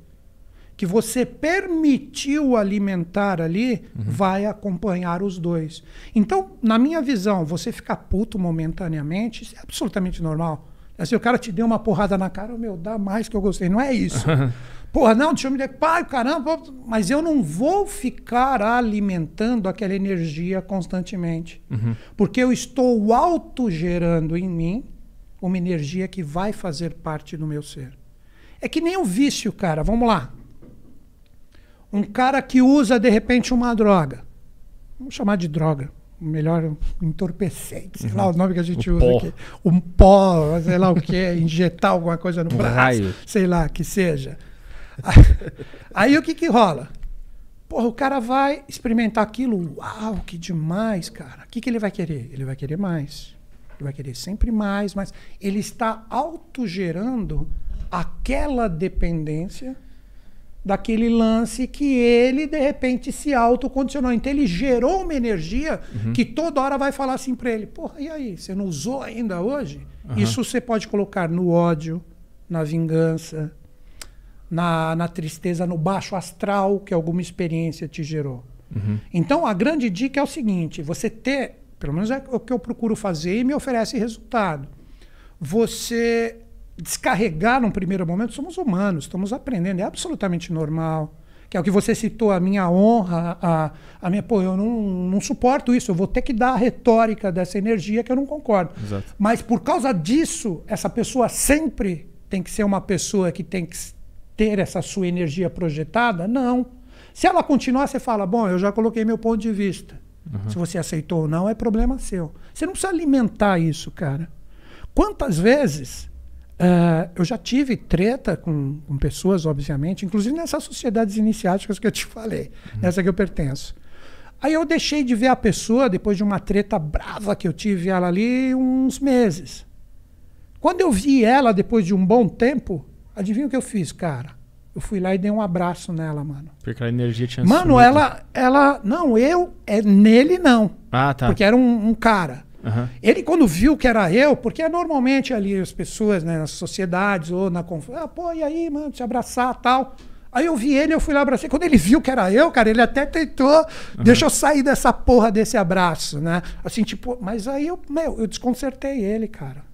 que você permitiu alimentar ali uhum. vai acompanhar os dois. Então, na minha visão, você ficar puto momentaneamente, isso é absolutamente normal. Se assim, o cara te deu uma porrada na cara, meu, dá mais que eu gostei. Não é isso. Porra, não, deixa eu me pai, caramba, mas eu não vou ficar alimentando aquela energia constantemente. Uhum. Porque eu estou autogerando em mim uma energia que vai fazer parte do meu ser. É que nem o vício, cara. Vamos lá. Um cara que usa, de repente, uma droga. Vamos chamar de droga. Melhor entorpecente, sei uhum. lá o nome que a gente o usa pó. aqui. Um pó, sei lá o que, injetar alguma coisa no um braço, raio. sei lá, que seja. Aí o que que rola? Porra, o cara vai experimentar aquilo, uau, que demais, cara. O que, que ele vai querer? Ele vai querer mais. Ele vai querer sempre mais, mas ele está autogerando aquela dependência daquele lance que ele, de repente, se autocondicionou. Então, ele gerou uma energia uhum. que toda hora vai falar assim para ele: Porra, e aí? Você não usou ainda hoje? Uhum. Isso você pode colocar no ódio, na vingança, na, na tristeza, no baixo astral que alguma experiência te gerou. Uhum. Então, a grande dica é o seguinte: você ter, pelo menos é o que eu procuro fazer e me oferece resultado. Você descarregar num primeiro momento, somos humanos, estamos aprendendo, é absolutamente normal. Que é o que você citou, a minha honra, a, a minha. Pô, eu não, não suporto isso, eu vou ter que dar a retórica dessa energia que eu não concordo. Exato. Mas por causa disso, essa pessoa sempre tem que ser uma pessoa que tem que ter essa sua energia projetada? Não. Se ela continuar, você fala: bom, eu já coloquei meu ponto de vista. Uhum. Se você aceitou ou não, é problema seu. Você não precisa alimentar isso, cara. Quantas vezes Uh, eu já tive treta com, com, pessoas, obviamente, inclusive nessas sociedades iniciáticas que eu te falei, uhum. nessa que eu pertenço. Aí eu deixei de ver a pessoa depois de uma treta brava que eu tive ela ali uns meses. Quando eu vi ela depois de um bom tempo, adivinha o que eu fiz, cara? Eu fui lá e dei um abraço nela, mano. Porque aquela energia tinha Mano, ela, ela. Não, eu. É nele não. Ah, tá. Porque era um, um cara. Uhum. Ele, quando viu que era eu, porque normalmente ali as pessoas, né, nas sociedades ou na conferência, ah, pô, e aí, mano, te abraçar tal. Aí eu vi ele, eu fui lá abracei. Quando ele viu que era eu, cara, ele até tentou, uhum. deixa eu sair dessa porra desse abraço, né? Assim, tipo, mas aí eu, meu, eu desconcertei ele, cara.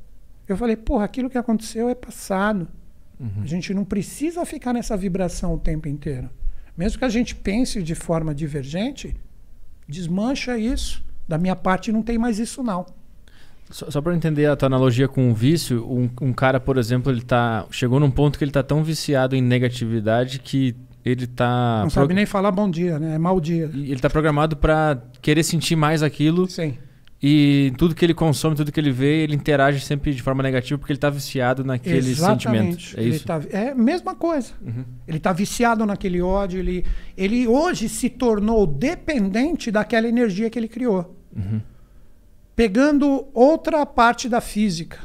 Eu falei, porra, aquilo que aconteceu é passado. Uhum. A gente não precisa ficar nessa vibração o tempo inteiro. Mesmo que a gente pense de forma divergente, desmancha isso. Da minha parte, não tem mais isso, não. Só, só para entender a tua analogia com o vício, um, um, cara, por exemplo, ele tá chegou num ponto que ele tá tão viciado em negatividade que ele tá não sabe nem falar bom dia, né? É mau dia. Ele tá programado para querer sentir mais aquilo. Sim. E tudo que ele consome, tudo que ele vê, ele interage sempre de forma negativa porque ele está viciado naquele Exatamente. sentimento. É isso? Tá, é a mesma coisa. Uhum. Ele está viciado naquele ódio. Ele, ele hoje se tornou dependente daquela energia que ele criou. Uhum. Pegando outra parte da física,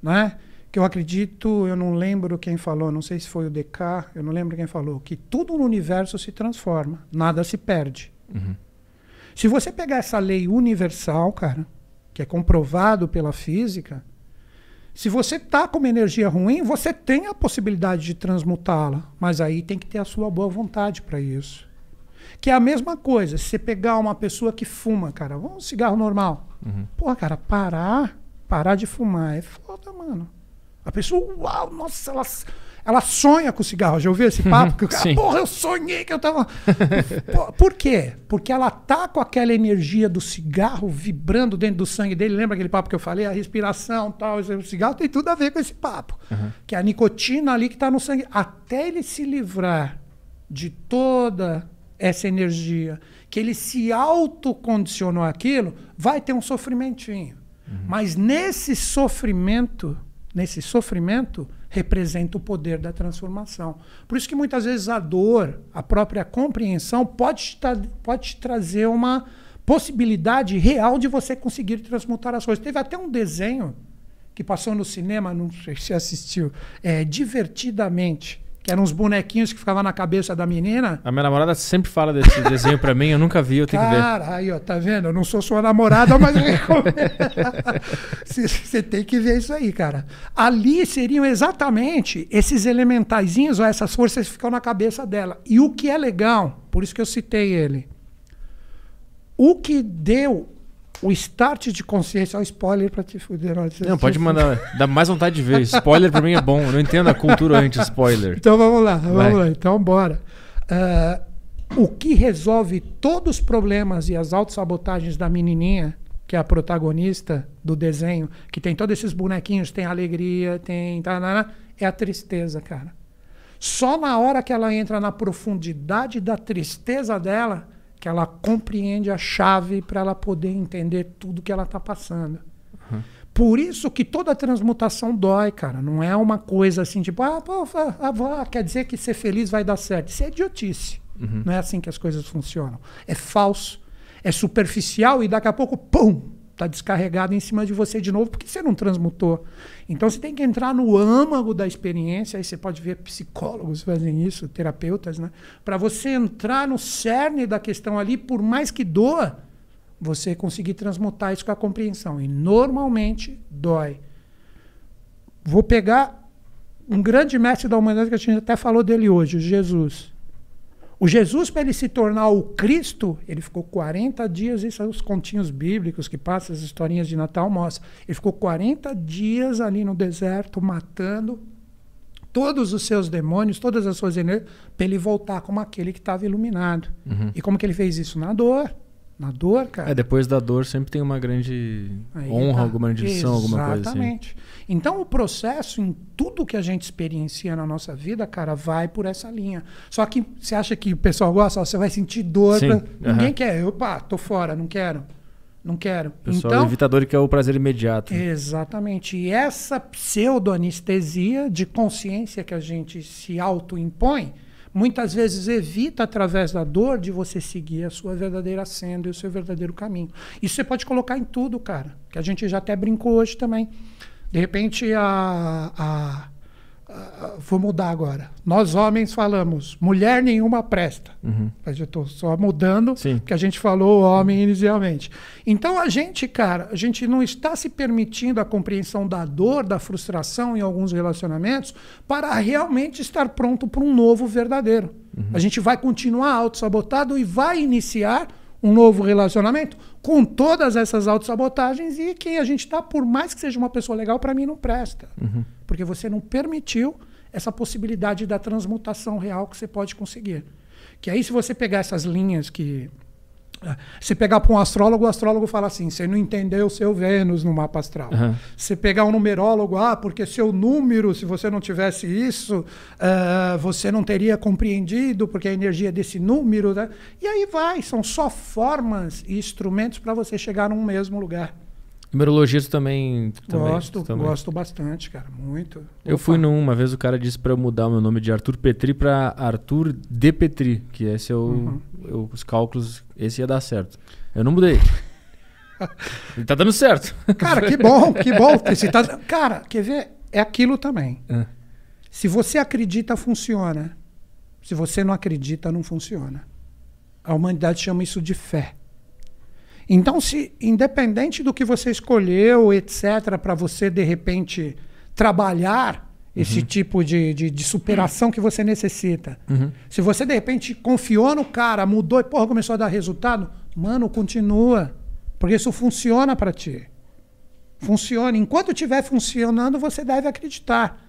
né? que eu acredito, eu não lembro quem falou, não sei se foi o DK, eu não lembro quem falou, que tudo no universo se transforma, nada se perde. Uhum. Se você pegar essa lei universal, cara, que é comprovado pela física, se você tá com uma energia ruim, você tem a possibilidade de transmutá-la, mas aí tem que ter a sua boa vontade para isso. Que é a mesma coisa, se você pegar uma pessoa que fuma, cara, um cigarro normal. Uhum. Pô, cara, parar, parar de fumar é foda, mano. A pessoa, uau, nossa, ela, ela sonha com cigarro. Já ouviu esse papo? Que o cara, porra, eu sonhei que eu tava. Por quê? Porque ela tá com aquela energia do cigarro vibrando dentro do sangue dele. Lembra aquele papo que eu falei? A respiração tal. O cigarro tem tudo a ver com esse papo. Que é a nicotina ali que tá no sangue. Até ele se livrar de toda essa energia, que ele se autocondicionou aquilo, vai ter um sofrimentinho. Mas nesse sofrimento, nesse sofrimento, representa o poder da transformação. Por isso que muitas vezes a dor, a própria compreensão, pode te, pode te trazer uma possibilidade real de você conseguir transmutar as coisas. Teve até um desenho que passou no cinema, não sei se assistiu, é, divertidamente, que eram uns bonequinhos que ficavam na cabeça da menina. A minha namorada sempre fala desse desenho pra mim, eu nunca vi, eu tenho que ver. Cara, aí, ó, tá vendo? Eu não sou sua namorada, mas você tem que ver isso aí, cara. Ali seriam exatamente esses elementaizinhos, ou essas forças que ficam na cabeça dela. E o que é legal, por isso que eu citei ele. O que deu o start de consciência, ó, spoiler pra te fuder. ó, Não, pode mandar. Dá mais vontade de ver. Spoiler pra mim é bom. Eu não entendo a cultura anti-spoiler. Então vamos lá, vamos Vai. lá. Então bora. Ah, o que resolve todos os problemas e as autossabotagens da menininha, que é a protagonista do desenho, que tem todos esses bonequinhos, tem alegria, tem... tarará, é a tristeza, cara. Só na hora que ela entra na profundidade da tristeza dela, que ela compreende a chave para ela poder entender tudo que ela está passando. Por isso que toda transmutação dói, cara. Não é uma coisa assim, tipo, ah, pô, quer dizer que ser feliz vai dar certo. Isso é idiotice. Não é assim que as coisas funcionam. É falso, é superficial e daqui a pouco, pum, tá descarregado em cima de você de novo porque você não transmutou. Então você tem que entrar no âmago da experiência, aí você pode ver psicólogos fazem isso, terapeutas, né? Para você entrar no cerne da questão ali, por mais que doa, você conseguir transmutar isso com a compreensão. E normalmente dói. Vou pegar um grande mestre da humanidade que a gente até falou dele hoje, Jesus. O Jesus, para ele se tornar o Cristo, ele ficou 40 dias, isso são os continhos bíblicos que passam, as historinhas de Natal mostram. Ele ficou 40 dias ali no deserto, matando todos os seus demônios, todas as suas energias, para ele voltar como aquele que estava iluminado. E como que ele fez isso? Na dor. Na dor, cara. É, depois da dor sempre tem uma grande Aí honra, tá. alguma grande lição, alguma coisa assim. Exatamente. Então o processo em tudo que a gente experiencia na nossa vida, cara, vai por essa linha. Só que você acha que o pessoal gosta, ó, você vai sentir dor. Sim, pra- Ninguém aham. quer. Eu, pá, tô fora, não quero. Não quero. O pessoal então, evitador que é o prazer imediato. Exatamente. E essa pseudo-anestesia de consciência que a gente se auto-impõe, muitas vezes evita, através da dor, de você seguir a sua verdadeira senda e o seu verdadeiro caminho. Isso você pode colocar em tudo, cara. Que a gente já até brincou hoje também. De repente, a, a- a- vou mudar agora. Nós homens falamos, mulher nenhuma presta. Uhum. Mas eu estou só mudando, Sim. porque a gente falou homem inicialmente. Então a gente, cara, a gente não está se permitindo a compreensão da dor, da frustração em alguns relacionamentos para realmente estar pronto para um novo verdadeiro. A gente vai continuar autossabotado e vai iniciar um novo relacionamento com todas essas autossabotagens e quem a gente está, por mais que seja uma pessoa legal, para mim não presta. Porque você não permitiu essa possibilidade da transmutação real que você pode conseguir. Que aí, se você pegar essas linhas que. Se pegar para um astrólogo, o astrólogo fala assim: você não entendeu o seu Vênus no mapa astral. Aham. Se pegar um numerólogo, ah, porque seu número, se você não tivesse isso, ah, você não teria compreendido, porque a energia desse número. Né? E aí vai, são só formas e instrumentos para você chegar num mesmo lugar. Numerologia tu também, também gosto, também. gosto bastante, cara, muito. Eu Opa. fui num, uma vez o cara disse pra eu mudar o meu nome de Arthur Petri pra Arthur De Petri, que esse é o, Uhum. eu- os cálculos, esse ia dar certo. Eu não mudei. Ele tá dando certo. Cara, que bom, que bom. Tá... Cara, quer ver? É aquilo também. É. Se você acredita, funciona. Se você não acredita, não funciona. A humanidade chama isso de fé. Então, se independente do que você escolheu, etc., para você de repente trabalhar esse tipo de, de, de superação que você necessita. Se você de repente confiou no cara, mudou e porra, começou a dar resultado, mano, continua. Porque isso funciona para ti. Funciona. Enquanto estiver funcionando, você deve acreditar.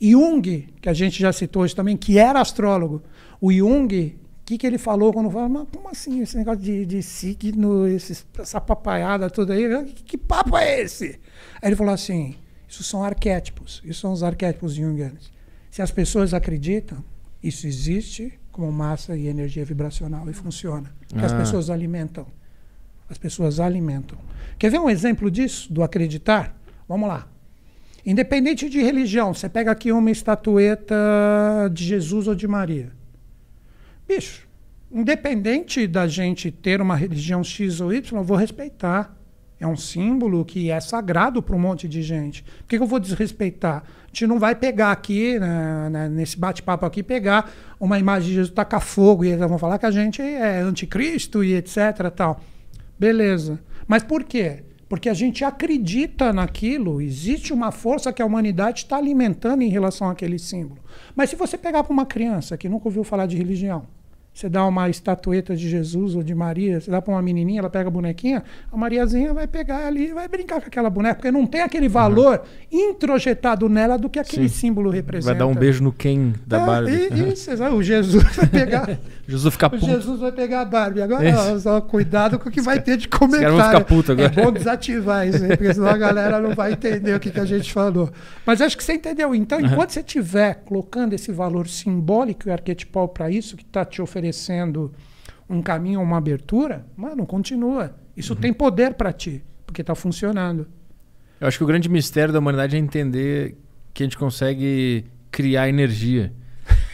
Jung, que a gente já citou hoje também, que era astrólogo, o Jung, que, que ele falou quando falou, mas como assim esse negócio de, de signo, esses- essa papaiada toda aí? Que, que papo é esse? Aí ele falou assim: isso são arquétipos, isso são os arquétipos jungianos. Se as pessoas acreditam, isso existe como massa e energia vibracional e funciona. Que as Ah. pessoas alimentam. As pessoas alimentam. Quer ver um exemplo disso, do acreditar? Vamos lá. Independente de religião, você pega aqui uma estatueta de Jesus ou de Maria. Bicho, independente da gente ter uma religião X ou Y, eu vou respeitar. É um símbolo que é sagrado para um monte de gente. Por que, que eu vou desrespeitar? A gente não vai pegar aqui, né, né, nesse bate-papo aqui, pegar uma imagem de Jesus, tacar fogo e eles vão falar que a gente é anticristo e etc. Tal. Beleza. Mas por quê? Porque a gente acredita naquilo, existe uma força que a humanidade está alimentando em relação àquele símbolo. Mas se você pegar para uma criança que nunca ouviu falar de religião, você dá uma estatueta de Jesus ou de Maria, você dá para uma menininha, ela pega a bonequinha, a Mariazinha vai pegar ali e vai brincar com aquela boneca, porque não tem aquele valor introjetado nela do que aquele Sim. símbolo representa. Vai dar um beijo no Ken da Ah, Barbie. e- Aham. Isso, o Jesus vai pegar. Jesus fica O puto. Jesus vai pegar a Barbie. Agora, Isso. ó, só cuidado com o que vai ter de comentário. vão ficar putos É agora. bom desativar isso aí, porque senão a galera não vai entender o que, que a gente falou. Mas acho que você entendeu. Então, enquanto você estiver colocando esse valor simbólico e arquetipal para isso, que está te oferecendo um caminho, uma abertura, mano, continua. Isso Uhum. tem poder para ti, porque está funcionando. Eu acho que o grande mistério da humanidade é entender que a gente consegue criar energia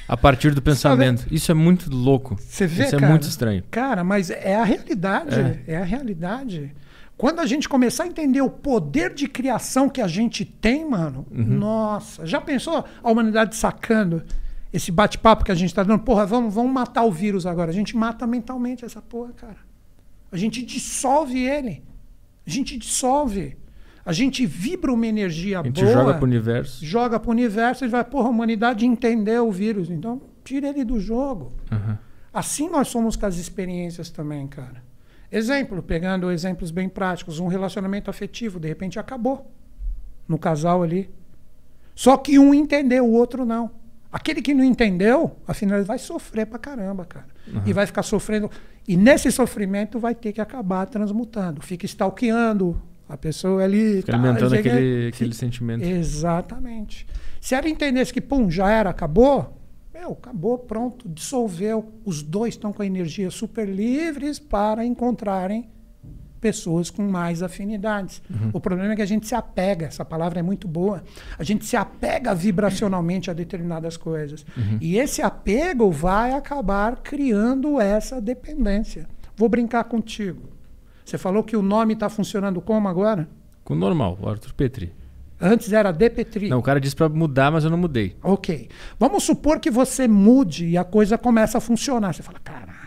a partir do pensamento. Isso é muito louco. Você vê, Isso é cara? muito estranho. Cara, mas é a realidade. É. a realidade. Quando a gente começar a entender o poder de criação que a gente tem, mano, Uhum. nossa, já pensou a humanidade sacando esse bate-papo que a gente tá dando? Porra, vamos, vamos matar o vírus agora. A gente mata mentalmente essa porra, cara. A gente dissolve ele. A gente dissolve. A gente vibra uma energia A gente boa joga pro universo. joga para o universo e vai, porra, a humanidade entendeu o vírus, então tira ele do jogo. Aham. Assim nós somos com as experiências também, cara. Exemplo, pegando exemplos bem práticos, um relacionamento afetivo, de repente acabou no casal ali. Só que um entendeu, o outro não. Aquele que não entendeu, afinal, ele vai sofrer pra caramba, cara. E vai ficar sofrendo. E nesse sofrimento vai ter que acabar transmutando. Fica stalkeando a pessoa ali. Fica tá, alimentando chega- aquele, fica- aquele sentimento. Exatamente. Se ela entendesse que, pum, já era, acabou, meu, acabou, pronto, dissolveu. Os dois estão com a energia super livres para encontrarem pessoas com mais afinidades. O problema é que a gente se apega, essa palavra é muito boa, a gente se apega vibracionalmente a determinadas coisas. E esse apego vai acabar criando essa dependência. Vou brincar contigo. Você falou que o nome está funcionando como agora? Com o normal, Arthur Petri. Antes era Depetri. Não, o cara disse pra mudar, mas eu não mudei. Ok. Vamos supor que você mude e a coisa começa a funcionar. Você fala, caralho, cara,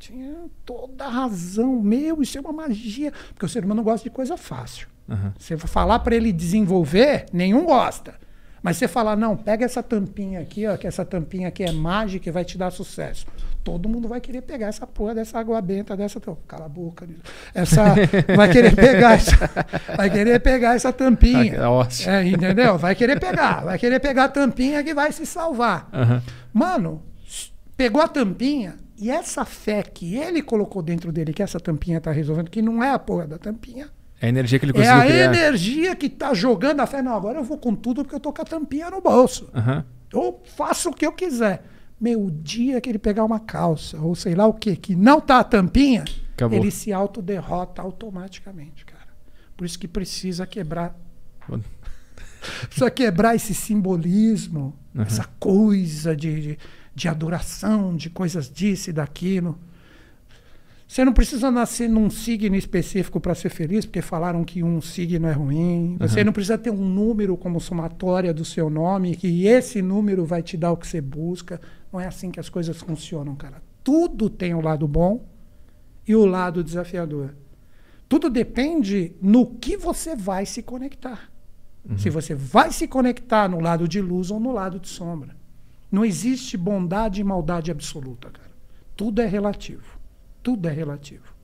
tinha toda a razão. Meu, isso é uma magia. Porque o ser humano gosta de coisa fácil. Aham. Você falar para ele desenvolver, nenhum gosta. Mas você falar, não, pega essa tampinha aqui, ó, que essa tampinha aqui é mágica e vai te dar sucesso. Todo mundo vai querer pegar essa porra dessa água benta, dessa. Cala a boca. Essa. vai querer pegar essa. Vai querer pegar essa tampinha. É, entendeu? Vai querer pegar. Vai querer pegar a tampinha que vai se salvar. Aham. Mano, pegou a tampinha e essa fé que ele colocou dentro dele, que essa tampinha tá resolvendo, que não é a porra da tampinha. É a energia que ele É conseguiu a criar. energia que tá jogando a fé. Não, agora eu vou com tudo porque eu tô com a tampinha no bolso. Aham. Eu faço o que eu quiser. Meu, dia que ele pegar uma calça, ou sei lá o que, que não tá a tampinha, Acabou. ele se autoderrota automaticamente, cara. Por isso que precisa quebrar. precisa quebrar esse simbolismo, Uhum. essa coisa de, de, de adoração, de coisas disso e daquilo. Você não precisa nascer num signo específico para ser feliz, porque falaram que um signo é ruim. Você uhum. não precisa ter um número como somatória do seu nome, que esse número vai te dar o que você busca. Não é assim que as coisas funcionam, cara. Tudo tem o lado bom e o lado desafiador. Tudo depende no que você vai se conectar. Uhum. Se você vai se conectar no lado de luz ou no lado de sombra. Não existe bondade e maldade absoluta, cara. Tudo é relativo. Tudo é relativo.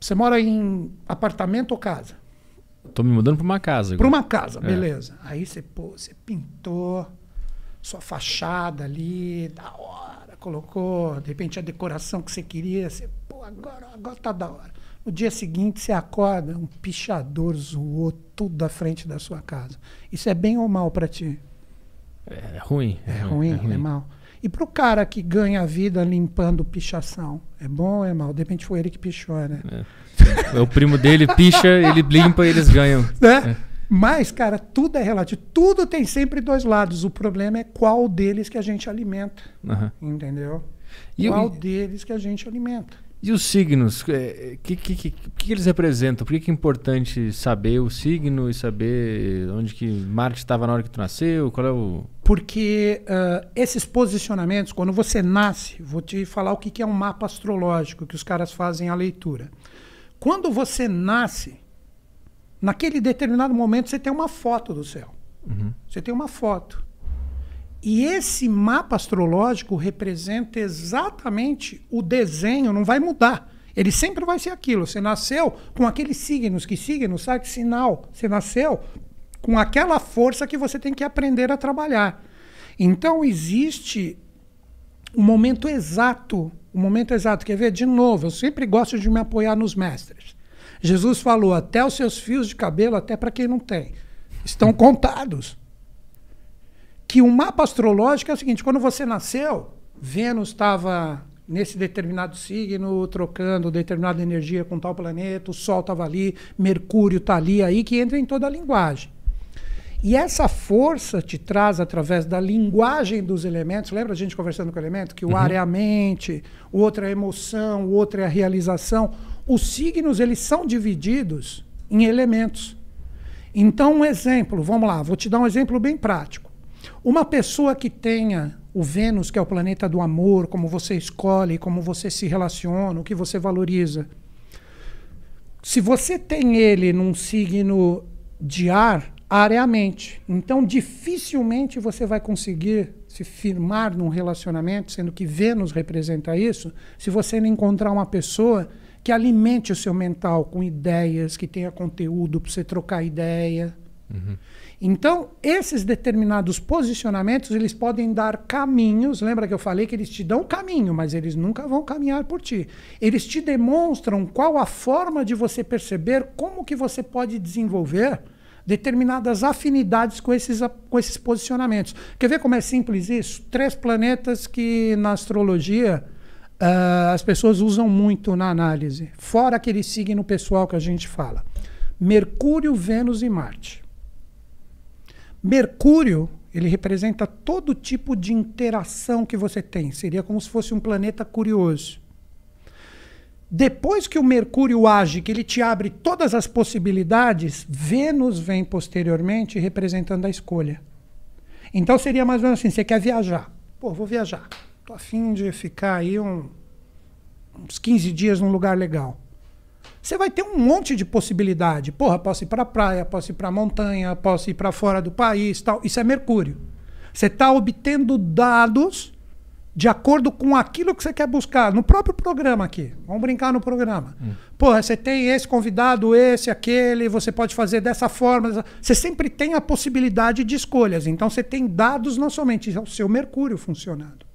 Você mora em apartamento ou casa? Estou me mudando para uma casa. Para uma casa, é. beleza. Aí você, pô, você pintou sua fachada ali, da hora, colocou, de repente, a decoração que você queria, você, pô, agora, agora tá da hora. No dia seguinte, você acorda, um pichador zoou tudo da frente da sua casa. Isso é bem ou mal para ti? É ruim. É, é ruim, é, ruim. é mal. E para o cara que ganha a vida limpando pichação, é bom ou é mal? De repente foi ele que pichou, né? É, o primo dele picha, ele limpa e eles ganham. Né? É. Mas, cara, tudo é relativo. Tudo tem sempre dois lados. O problema é qual deles que a gente alimenta. Uhum. Entendeu? E qual eu... deles que a gente alimenta. E os signos, o é, que, que, que, que, eles representam? Por que, que é importante saber o signo e saber onde que Marte estava na hora que tu nasceu? Qual é o... Porque uh, esses posicionamentos, quando você nasce, vou te falar o que, que é um mapa astrológico, que os caras fazem a leitura. Quando você nasce, naquele determinado momento você tem uma foto do céu. Uhum. Você tem uma foto. E esse mapa astrológico representa exatamente o desenho, não vai mudar. Ele sempre vai ser aquilo. Você nasceu com aqueles signos. Que signos? Sabe que sinal? Você nasceu com aquela força que você tem que aprender a trabalhar. Então existe um momento exato, o um momento exato. Quer ver? De novo, eu sempre gosto de me apoiar nos mestres. Jesus falou: até os seus fios de cabelo, até para quem não tem, estão contados que o um mapa astrológico é o seguinte: quando você nasceu, Vênus estava nesse determinado signo, trocando determinada energia com tal planeta, o Sol estava ali, Mercúrio está ali, aí que entra em toda a linguagem. E essa força te traz através da linguagem dos elementos. Lembra a gente conversando com o elemento? Que o uhum. ar é a mente, o outro é a emoção, o outro é a realização. Os signos, eles são divididos em elementos. Então, um exemplo, vamos lá, vou te dar um exemplo bem prático. Uma pessoa que tenha o Vênus, que é o planeta do amor, como você escolhe, como você se relaciona, o que você valoriza. Se você tem ele num signo de ar, ar é a mente. Então, dificilmente você vai conseguir se firmar num relacionamento, sendo que Vênus representa isso, se você não encontrar uma pessoa que alimente o seu mental com ideias, que tenha conteúdo para você trocar ideia. Uhum. Então, esses determinados posicionamentos, eles podem dar caminhos. Lembra que eu falei que eles te dão caminho, mas eles nunca vão caminhar por ti. Eles te demonstram qual a forma de você perceber como que você pode desenvolver determinadas afinidades com esses, com esses posicionamentos. Quer ver como é simples isso? Três planetas que na astrologia uh, as pessoas usam muito na análise, fora aquele signo pessoal que a gente fala: Mercúrio, Vênus e Marte. Mercúrio, ele representa todo tipo de interação que você tem. Seria como se fosse um planeta curioso. Depois que o Mercúrio age, que ele te abre todas as possibilidades, Vênus vem posteriormente representando a escolha. Então seria mais ou menos assim: você quer viajar? Pô, vou viajar. Tô afim de ficar aí um, uns 15 dias num lugar legal você vai ter um monte de possibilidade. Porra, posso ir para praia, posso ir para montanha, posso ir para fora do país, tal. Isso é Mercúrio. Você está obtendo dados de acordo com aquilo que você quer buscar no próprio programa aqui. Vamos brincar no programa. Hum. Porra, você tem esse convidado, esse, aquele, você pode fazer dessa forma. Você sempre tem a possibilidade de escolhas. Então você tem dados não somente ao seu Mercúrio funcionando.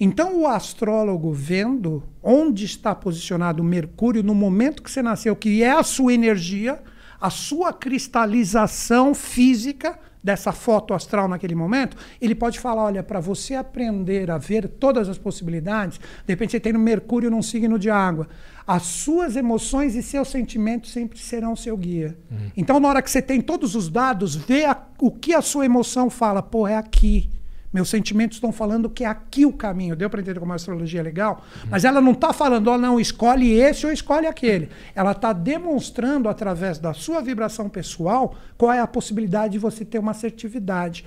Então, o astrólogo vendo onde está posicionado Mercúrio no momento que você nasceu, que é a sua energia, a sua cristalização física dessa foto astral naquele momento, ele pode falar: olha, para você aprender a ver todas as possibilidades, de repente você tem no Mercúrio num signo de água. As suas emoções e seus sentimentos sempre serão seu guia. Uhum. Então, na hora que você tem todos os dados, vê a, o que a sua emoção fala: pô, é aqui Meus sentimentos estão falando que é aqui o caminho. Deu para entender como a astrologia é legal? Mas ela não está falando, oh, não, escolhe esse ou escolhe aquele. Ela está demonstrando, através da sua vibração pessoal, qual é a possibilidade de você ter uma assertividade.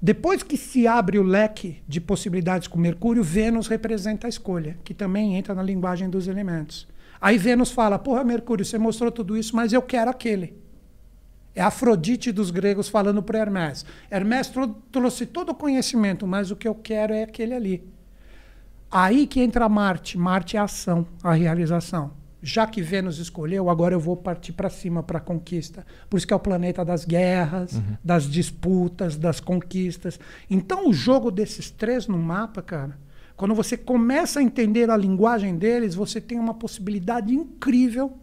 Depois que se abre o leque de possibilidades com Mercúrio, Vênus representa a escolha, que também entra na linguagem dos elementos. Aí Vênus fala: Porra, Mercúrio, você mostrou tudo isso, mas eu quero aquele. É Afrodite dos gregos falando para Hermes. Hermes trouxe todo o conhecimento, mas o que eu quero é aquele ali. Aí que entra Marte. Marte é a ação, a realização. Já que Vênus escolheu, agora eu vou partir para cima para a conquista. Por isso que é o planeta das guerras, uhum. das disputas, das conquistas. Então o jogo desses três no mapa, cara, quando você começa a entender a linguagem deles, você tem uma possibilidade incrível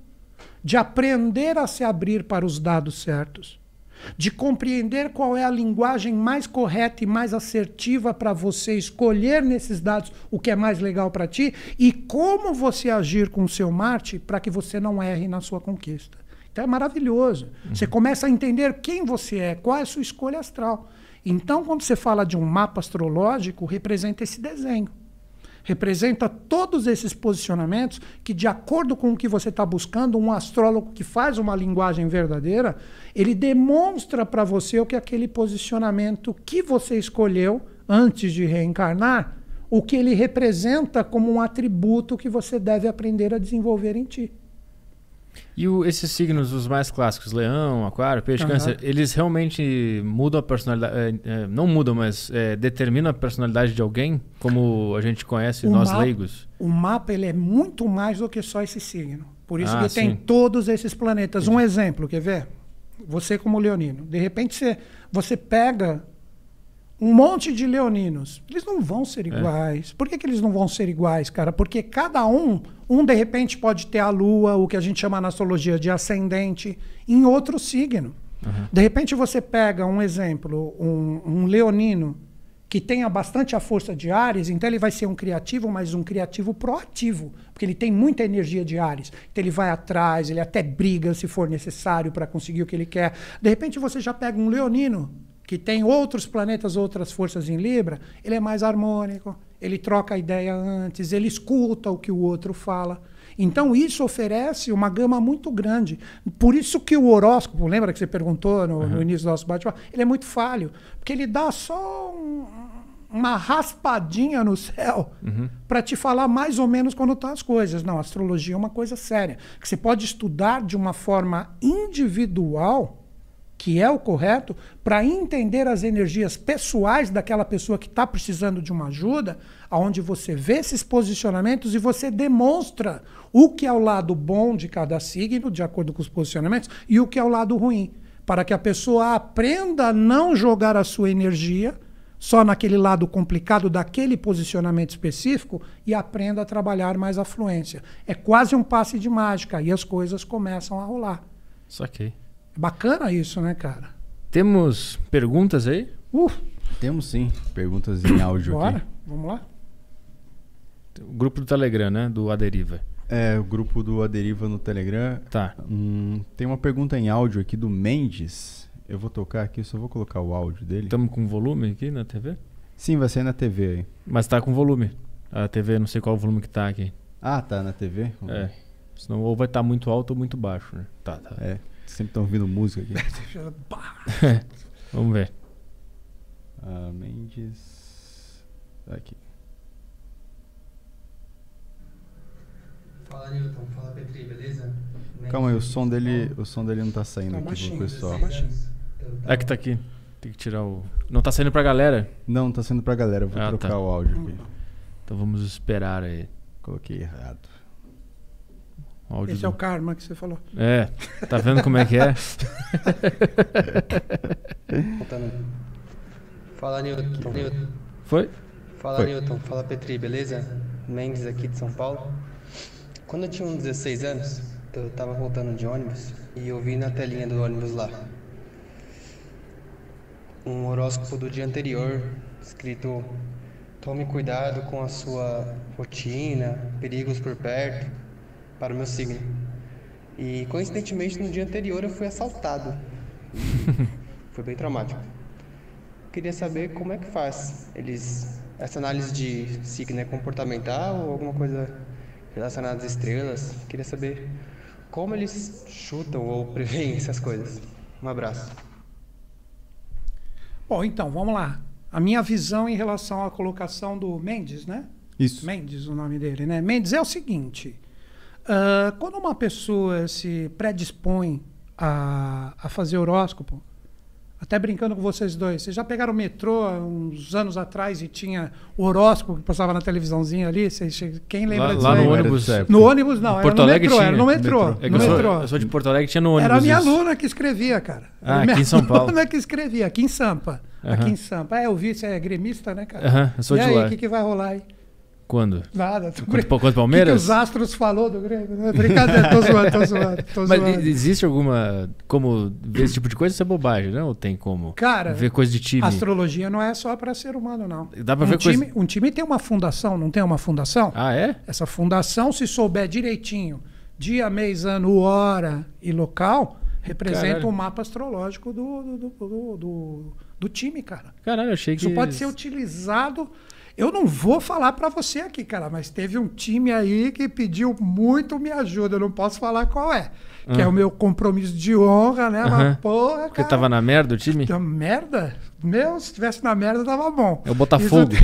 de aprender a se abrir para os dados certos, de compreender qual é a linguagem mais correta e mais assertiva para você escolher nesses dados o que é mais legal para ti e como você agir com o seu Marte para que você não erre na sua conquista. Então é maravilhoso. Uhum. Você começa a entender quem você é, qual é a sua escolha astral. Então, quando você fala de um mapa astrológico, representa esse desenho representa todos esses posicionamentos que, de acordo com o que você está buscando, um astrólogo que faz uma linguagem verdadeira, ele demonstra para você o que aquele posicionamento que você escolheu antes de reencarnar, o que ele representa como um atributo que você deve aprender a desenvolver em ti. E o, esses signos, os mais clássicos, leão, aquário, peixe, uhum. câncer, eles realmente mudam a personalidade, é, é, não mudam, mas é, determinam a personalidade de alguém, como a gente conhece, o nós mapa, leigos? O mapa ele é muito mais do que só esse signo. Por isso ah, que sim. tem todos esses planetas. Um exemplo, quer ver? Você como leonino. De repente você, você pega um monte de leoninos. Eles não vão ser é. iguais. É. Por que, que eles não vão ser iguais, cara? Porque cada um, um de repente pode ter a lua, o que a gente chama na astrologia de ascendente, em outro signo. Uhum. De repente você pega um exemplo, um, um leonino que tenha bastante a força de Ares, então ele vai ser um criativo, mas um criativo proativo, porque ele tem muita energia de Ares. Então ele vai atrás, ele até briga se for necessário para conseguir o que ele quer. De repente você já pega um leonino que tem outros planetas, outras forças em Libra, ele é mais harmônico, ele troca a ideia antes, ele escuta o que o outro fala. Então isso oferece uma gama muito grande. Por isso que o horóscopo, lembra que você perguntou no, uhum. no início do nosso bate-papo, ele é muito falho, porque ele dá só um, uma raspadinha no céu uhum. para te falar mais ou menos quando estão tá as coisas. Não, astrologia é uma coisa séria, que você pode estudar de uma forma individual que é o correto, para entender as energias pessoais daquela pessoa que está precisando de uma ajuda, aonde você vê esses posicionamentos e você demonstra o que é o lado bom de cada signo, de acordo com os posicionamentos, e o que é o lado ruim, para que a pessoa aprenda a não jogar a sua energia só naquele lado complicado daquele posicionamento específico e aprenda a trabalhar mais a fluência. É quase um passe de mágica e as coisas começam a rolar. Saquei. Bacana isso, né, cara? Temos perguntas aí? Uh. Temos sim, perguntas em áudio Bora, aqui. vamos lá. O grupo do Telegram, né? Do Aderiva. É, o grupo do Aderiva no Telegram. Tá. Hum, tem uma pergunta em áudio aqui do Mendes. Eu vou tocar aqui, só vou colocar o áudio dele. Estamos com volume aqui na TV? Sim, vai ser na TV aí. Mas tá com volume. A TV, não sei qual o volume que tá aqui. Ah, tá na TV? Vamos é. Ver. Senão ou vai estar tá muito alto ou muito baixo, né? Tá, tá. É. Sempre estão ouvindo música aqui. Vamos ver. Ah, Mendes. Aqui. Fala Newton, fala Petri, beleza? Calma aí, o som dele, o som dele não tá saindo tá aqui baixinho, pro pessoal. Tá é que tá aqui. Tem que tirar o. Não tá saindo pra galera? Não, tá saindo pra galera. Eu vou ah, trocar tá. o áudio aqui. Então vamos esperar aí. Coloquei errado. Esse do... é o karma que você falou. É, tá vendo como é que é? Fala, Newton. Foi? Fala, Foi. Newton. Fala, Petri, beleza? Mendes aqui de São Paulo. Quando eu tinha uns 16 anos, eu tava voltando de ônibus e eu vi na telinha do ônibus lá um horóscopo do dia anterior, escrito Tome cuidado com a sua rotina, perigos por perto para o meu signo. E coincidentemente no dia anterior eu fui assaltado. Foi bem traumático. queria saber como é que faz. Eles essa análise de signo é comportamental ou alguma coisa relacionada às estrelas? Queria saber como eles chutam ou preveem essas coisas. Um abraço. Bom, então, vamos lá. A minha visão em relação à colocação do Mendes, né? Isso. Mendes, o nome dele, né? Mendes é o seguinte: ah, quando uma pessoa se predispõe a, a fazer horóscopo, até brincando com vocês dois, vocês já pegaram o metrô há uns anos atrás e tinha o horóscopo que passava na televisãozinha ali? Vocês, quem lembra Lá, disso lá aí? no ônibus. época. No ônibus não, Porto era no Alegre metrô, tinha. era no metrô. É que no eu, sou, metrô. eu sou de Porto Alegre, tinha no ônibus. Era a minha isso. aluna que escrevia, cara. Ah, minha aqui em São Paulo. aluna que escrevia, aqui em Sampa. Aqui em Sampa. É, eu vi, você é gremista, né, cara? Eu sou e de aí, o que, que vai rolar aí? Quando? Nada. tô brin- contra o O que, que Palmeiras? os astros falou do Grêmio? É Brincadeira, tô zoando, tô zoando. Tô Mas zoando. existe alguma. Como ver esse tipo de coisa? Isso é bobagem, né? Ou tem como? Cara, ver coisa de time. astrologia não é só para ser humano, não. Dá pra um ver coisa. time, um time tem uma fundação, não tem uma fundação? Ah, é? Essa fundação, se souber direitinho, dia, mês, ano, hora e local, representa Caralho. o mapa astrológico do, do, do, do- do- time, cara. Caralho, eu achei que. Isso pode ser utilizado. Eu não vou falar pra você aqui, cara, mas teve um time aí que pediu muito me ajuda. Eu não posso falar qual é. Que é o meu compromisso de honra, né? Aham. Mas, porra, cara. Porque tava na merda o time? Então, merda? Meu, se tivesse na merda, tava bom. É o Botafogo. Isso-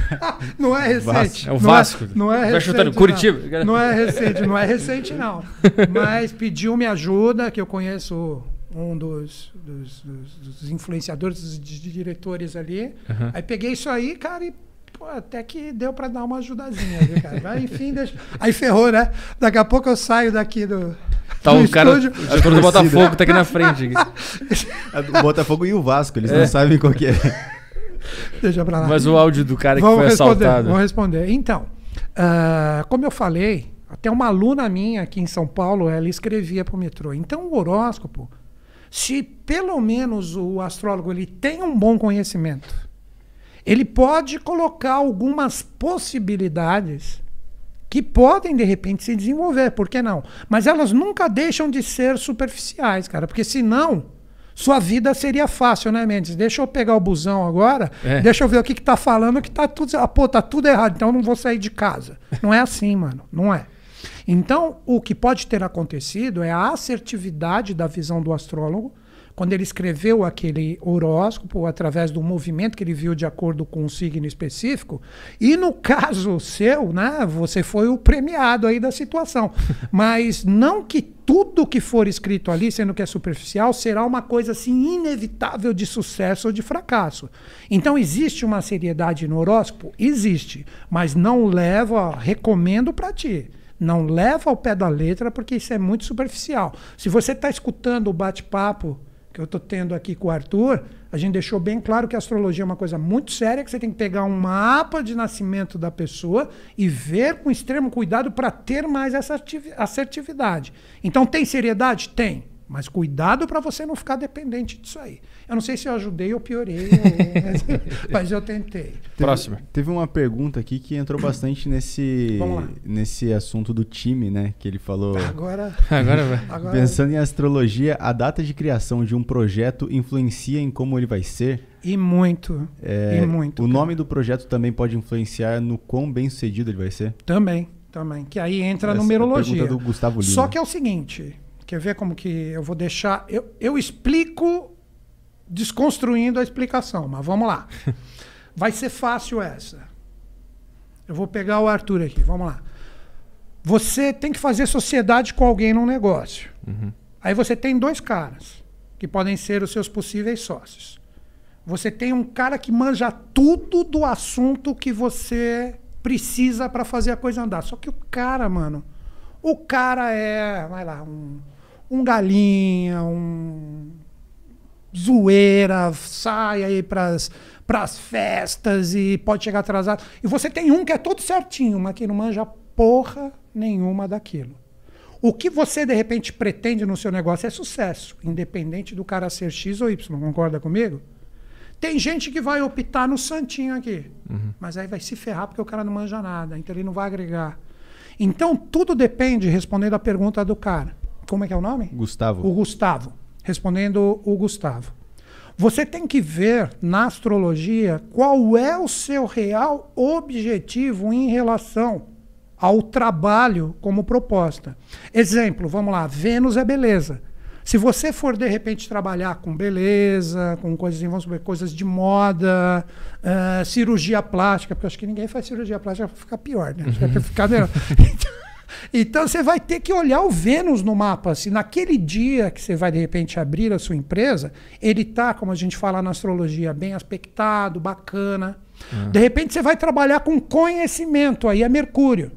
não é recente. É o Não Vasco. Não é, Vai recente. chutando não. Curitiba. Não é recente, não é recente, não. Mas pediu me ajuda, que eu conheço um dos, dos- dos- dos influenciadores, dos di- diretores ali. Aham. Aí peguei isso aí, cara, e pô, até que deu pra dar uma ajudazinha, viu, cara? Aí, enfim, deixa... aí ferrou, né? Daqui a pouco eu saio daqui do. Tá do o cara. estúdio. Do Botafogo tá aqui na frente. aqui. O Botafogo e o Vasco, eles É. não sabem qual que é. Deixa pra lá. Mas o áudio do cara que Vamos foi responder, assaltado. vamos responder. Então, ah, como eu falei, até uma aluna minha aqui em São Paulo, ela escrevia para o metrô. Então, o horóscopo, se pelo menos o astrólogo ele tem um bom conhecimento, ele pode colocar algumas possibilidades que podem de repente se desenvolver, por que não? Mas elas nunca deixam de ser superficiais, cara, porque senão sua vida seria fácil, né, Mendes? Deixa eu pegar o busão agora, É. deixa eu ver o que, que tá falando, que tá tudo. Ah, pô, tá tudo errado, então eu não vou sair de casa. Não é assim, mano. Não é. Então, o que pode ter acontecido é a assertividade da visão do astrólogo, quando ele escreveu aquele horóscopo através do movimento que ele viu de acordo com um signo específico. E no caso seu, né, você foi o premiado aí da situação. Mas não que tudo que for escrito ali, sendo que é superficial, será uma coisa assim inevitável de sucesso ou de fracasso. Então existe uma seriedade no horóscopo? Existe, mas não leva, recomendo para ti. Não leva ao pé da letra, porque isso é muito superficial. Se você está escutando o bate-papo que eu estou tendo aqui com o Arthur, a gente deixou bem claro que a astrologia é uma coisa muito séria, que você tem que pegar um mapa de nascimento da pessoa e ver com extremo cuidado para ter mais essa assertividade. Então, tem seriedade? Tem. Mas cuidado para você não ficar dependente disso aí. Eu não sei se eu ajudei ou piorei, mas, mas eu tentei. Teve- Próxima. Teve uma pergunta aqui que entrou bastante nesse, Vamos lá. nesse assunto do time, né? Que ele falou. Agora, Agora vai. agora Pensando em astrologia, a data de criação de um projeto influencia em como ele vai ser? e muito, É, e muito. o cara. nome do projeto também pode influenciar no quão bem sucedido ele vai ser? Também, também. Que aí entra a Essa é a numerologia. pergunta do Gustavo Lima. Só que é o seguinte, quer ver como que eu vou deixar... Eu, eu explico desconstruindo a explicação, mas vamos lá. Vai ser fácil essa. Eu vou pegar o Arthur aqui, vamos lá. Você tem que fazer sociedade com alguém num negócio. Aí você tem dois caras que podem ser os seus possíveis sócios. Você tem um cara que manja tudo do assunto que você precisa para fazer a coisa andar. Só que o cara, mano, o cara é, vai lá, um, um galinha, um zoeira, sai aí pras, pras festas e pode chegar atrasado. E você tem um que é todo certinho, mas que não manja porra nenhuma daquilo. O que você de repente pretende no seu negócio é sucesso, independente do cara ser X ou Y, concorda comigo? Tem gente que vai optar no santinho aqui, mas aí vai se ferrar porque o cara não manja nada, então ele não vai agregar. Então tudo depende, respondendo a pergunta do cara. Como é que é o nome? Gustavo. O Gustavo. Respondendo o Gustavo. Você tem que ver na astrologia qual é o seu real objetivo em relação ao trabalho como proposta. Exemplo, vamos lá, Vênus é beleza. Se você for de repente trabalhar com beleza, com coisas, vamos supor, coisas de moda, uh, cirurgia plástica, porque eu acho que ninguém faz cirurgia plástica para ficar pior, né? Vai ficar melhor. Então você vai ter que olhar o Vênus no mapa. Se naquele dia que você vai de repente abrir a sua empresa, ele está, como a gente fala na astrologia, bem aspectado, bacana. Uhum. De repente você vai trabalhar com conhecimento, aí é Mercúrio.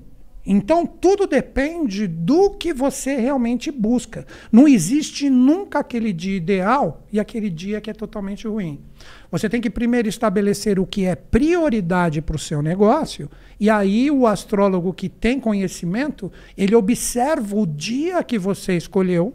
Então tudo depende do que você realmente busca. Não existe nunca aquele dia ideal e aquele dia que é totalmente ruim. Você tem que primeiro estabelecer o que é prioridade para o seu negócio, e aí o astrólogo que tem conhecimento, ele observa o dia que você escolheu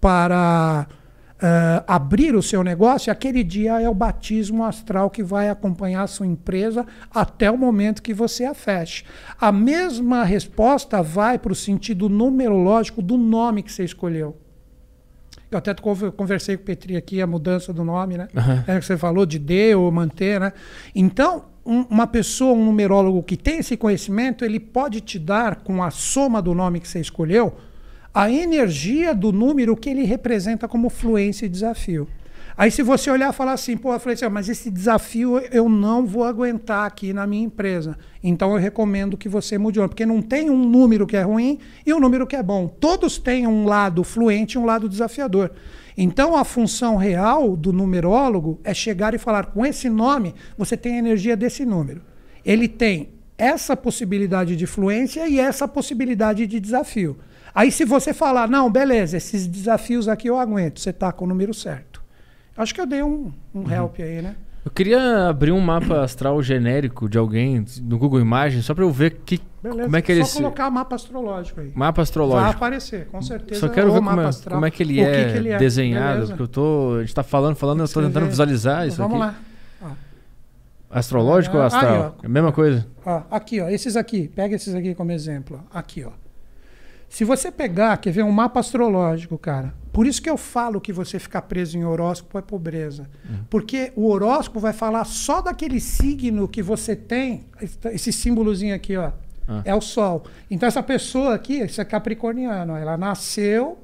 para uh, abrir o seu negócio, aquele dia é o batismo astral que vai acompanhar a sua empresa até o momento que você a feche. A mesma resposta vai para o sentido numerológico do nome que você escolheu. Eu até conversei com o Petri aqui, a mudança do nome, né? Uhum. É, que você falou de D ou manter, né? Então, um, uma pessoa, um numerólogo que tem esse conhecimento, ele pode te dar, com a soma do nome que você escolheu, a energia do número que ele representa como fluência e desafio. Aí se você olhar e falar assim, pô, eu falei assim, mas esse desafio eu não vou aguentar aqui na minha empresa. Então eu recomendo que você mude, porque não tem um número que é ruim e um número que é bom. Todos têm um lado fluente e um lado desafiador. Então a função real do numerólogo é chegar e falar com esse nome, você tem a energia desse número. Ele tem essa possibilidade de fluência e essa possibilidade de desafio. Aí se você falar, não, beleza, esses desafios aqui eu aguento, você está com o número certo. Acho que eu dei um, um uhum. help aí, né? Eu queria abrir um mapa astral genérico de alguém no Google Imagens, só para eu ver que, Beleza, como é que ele... Só colocar mapa astrológico aí. Mapa astrológico. Vai aparecer, com certeza. Só quero ver como é, como é, que ele, é, que que ele é desenhado, Beleza. porque eu tô... A gente está falando, falando, eu estou tentando visualizar isso Vamos aqui. Vamos lá. Astrológico ah, ou astral? Aí, ó. É a mesma coisa? Ó, aqui, ó. Esses aqui. Pega esses aqui como exemplo. Aqui, ó. Se você pegar, quer ver um mapa astrológico, cara, por isso que eu falo que você ficar preso em horóscopo é pobreza. Uhum. Porque o horóscopo vai falar só daquele signo que você tem, esse símbolozinho aqui, ó. Ah. É o Sol. Então, essa pessoa aqui, esse é capricorniano, ela nasceu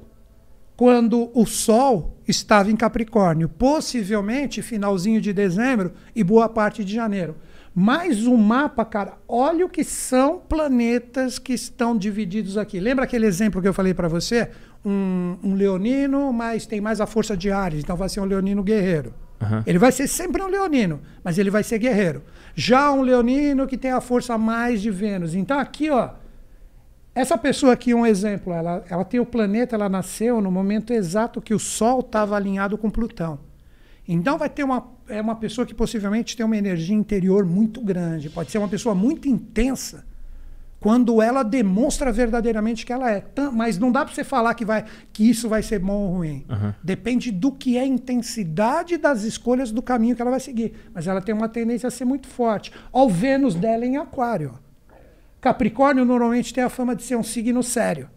quando o Sol estava em Capricórnio, possivelmente finalzinho de dezembro e boa parte de janeiro. Mais um mapa, cara, olha o que são planetas que estão divididos aqui. Lembra aquele exemplo que eu falei para você? Um, um, leonino, mas tem mais a força de Ares, então vai ser um leonino guerreiro. Uhum. Ele vai ser sempre um leonino, mas ele vai ser guerreiro. Já um leonino que tem a força mais de Vênus. Então aqui, ó, essa pessoa aqui, um exemplo, ela, ela tem o planeta, ela nasceu no momento exato que o Sol estava alinhado com Plutão. Então vai ter uma, é uma pessoa que possivelmente tem uma energia interior muito grande. Pode ser uma pessoa muito intensa quando ela demonstra verdadeiramente que ela é. Mas não dá para você falar que, vai, que isso vai ser bom ou ruim. Uhum. Depende do que é a intensidade das escolhas do caminho que ela vai seguir. Mas ela tem uma tendência a ser muito forte. Olha o Vênus dela em Aquário. Capricórnio normalmente tem a fama de ser um signo sério.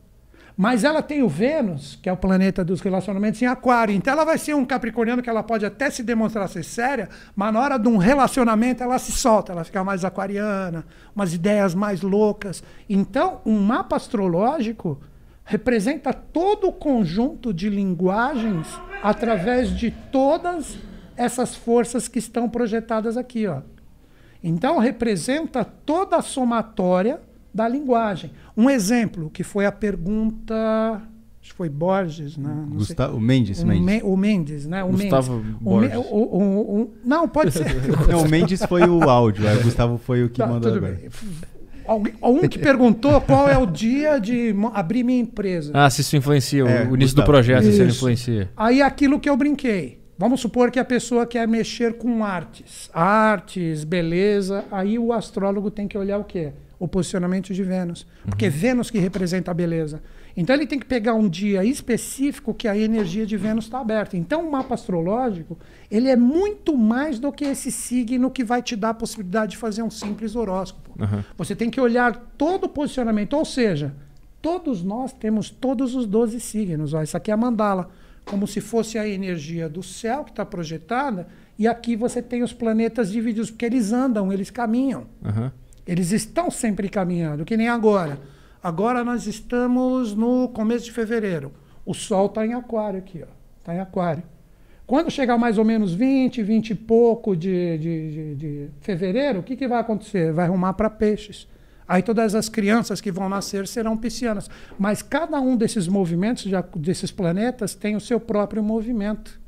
Mas ela tem o Vênus, que é o planeta dos relacionamentos, em Aquário. Então ela vai ser um capricorniano que ela pode até se demonstrar ser séria, mas na hora de um relacionamento ela se solta, ela fica mais aquariana, umas ideias mais loucas. Então, um mapa astrológico representa todo o conjunto de linguagens através de todas essas forças que estão projetadas aqui, ó. Então representa toda a somatória da linguagem. Um exemplo, que foi a pergunta. Acho que foi Borges, né? Não Gustavo, Mendes, o Mendes. o Mendes, né? O Gustavo Mendes. Borges. O, o, o, não, pode ser. não, o Mendes foi o áudio, o Gustavo foi o que tá, mandou agora. Bem. Um que perguntou qual é o dia de abrir minha empresa. Ah, se isso influencia, é, o início Gustavo. do projeto, isso. se ele influencia. Aí aquilo que eu brinquei. Vamos supor que a pessoa quer mexer com artes. Artes, beleza. Aí o astrólogo tem que olhar o quê? O posicionamento de Vênus. Porque uhum. Vênus que representa a beleza. Então ele tem que pegar um dia específico que a energia de Vênus está aberta. Então o mapa astrológico, ele é muito mais do que esse signo que vai te dar a possibilidade de fazer um simples horóscopo. Uhum. Você tem que olhar todo o posicionamento, ou seja, todos nós temos todos os 12 signos. Ó, isso aqui é a mandala. como se fosse a energia do céu que está projetada, e aqui você tem os planetas divididos, porque eles andam, eles caminham. Aham. Eles estão sempre caminhando, que nem agora. Agora nós estamos no começo de fevereiro. O Sol está em aquário aqui, ó. Está em aquário. Quando chegar mais ou menos 20, 20 e pouco de, de, de, de fevereiro, o que, que vai acontecer? Vai arrumar para peixes. Aí todas as crianças que vão nascer serão piscianas. Mas cada um desses movimentos, desses planetas, tem o seu próprio movimento.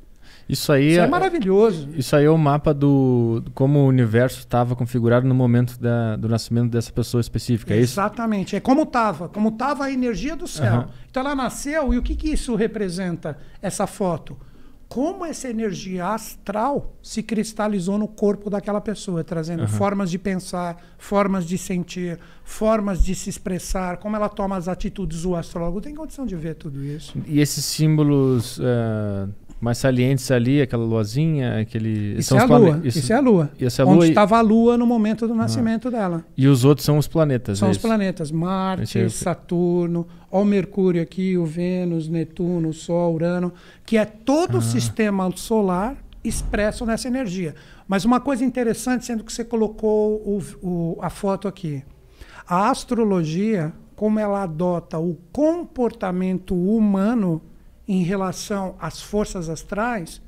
Isso aí Isso é é, maravilhoso. isso aí é o mapa do do como o universo estava configurado no momento da- do nascimento dessa pessoa específica, é isso? Exatamente. É como estava, como estava a energia do céu. Aham. Então ela nasceu e o que, que isso representa, essa foto? Como essa energia astral se cristalizou no corpo daquela pessoa, trazendo formas de pensar, formas de sentir, formas de se expressar, como ela toma as atitudes. O astrólogo tem condição de ver tudo isso. E esses símbolos eh, mais salientes ali, aquela luazinha, aquele. Isso são é a lua. Isso, é a lua. Isso é a Onde lua e- estava a lua no momento do nascimento dela. E os outros são os planetas. São é os isso? planetas Marte, é Saturno, ó o Mercúrio aqui, o Vênus, Netuno, o Sol, Urano, que é todo o sistema solar expresso nessa energia. Mas uma coisa interessante, sendo que você colocou o- o- a foto aqui. A astrologia, como ela adota o comportamento humano em relação às forças astrais,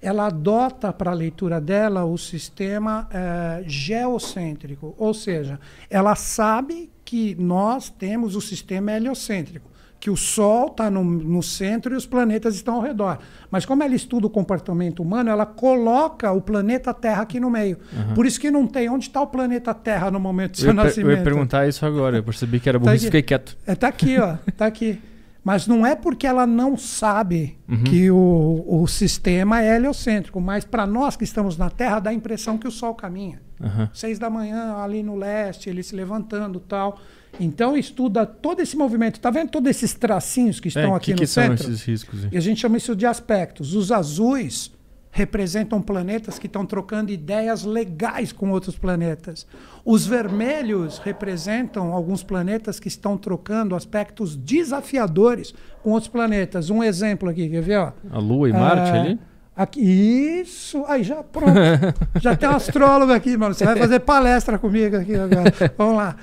ela adota para a leitura dela o sistema eh, geocêntrico, ou seja, ela sabe que nós temos o sistema heliocêntrico, que o Sol está no, no centro e os planetas estão ao redor. Mas como ela estuda o comportamento humano, ela coloca o planeta Terra aqui no meio. Por isso que não tem onde está o planeta Terra no momento do Eu seu eu nascimento. ia perguntar isso agora. Eu percebi que era Tá burrice aqui. fiquei quieto. É, tá aqui, ó. Tá aqui. Mas não é porque ela não sabe Uhum. que o, o sistema é heliocêntrico, mas para nós que estamos na Terra dá a impressão que o Sol caminha. Aham. Seis da manhã, ali no leste, ele se levantando tal. Então estuda todo esse movimento. Tá vendo todos esses tracinhos que estão É, aqui que no que são centro? esses riscos? hein? E a gente chama isso de aspectos. Os azuis representam planetas que estão trocando ideias legais com outros planetas. Os vermelhos representam alguns planetas que estão trocando aspectos desafiadores com outros planetas. Um exemplo aqui, quer ver? Ó? A Lua e Marte Ah, ali? Aqui, isso, aí já pronto. já tem um astrólogo aqui, mano. Você vai fazer palestra comigo aqui agora. Vamos lá.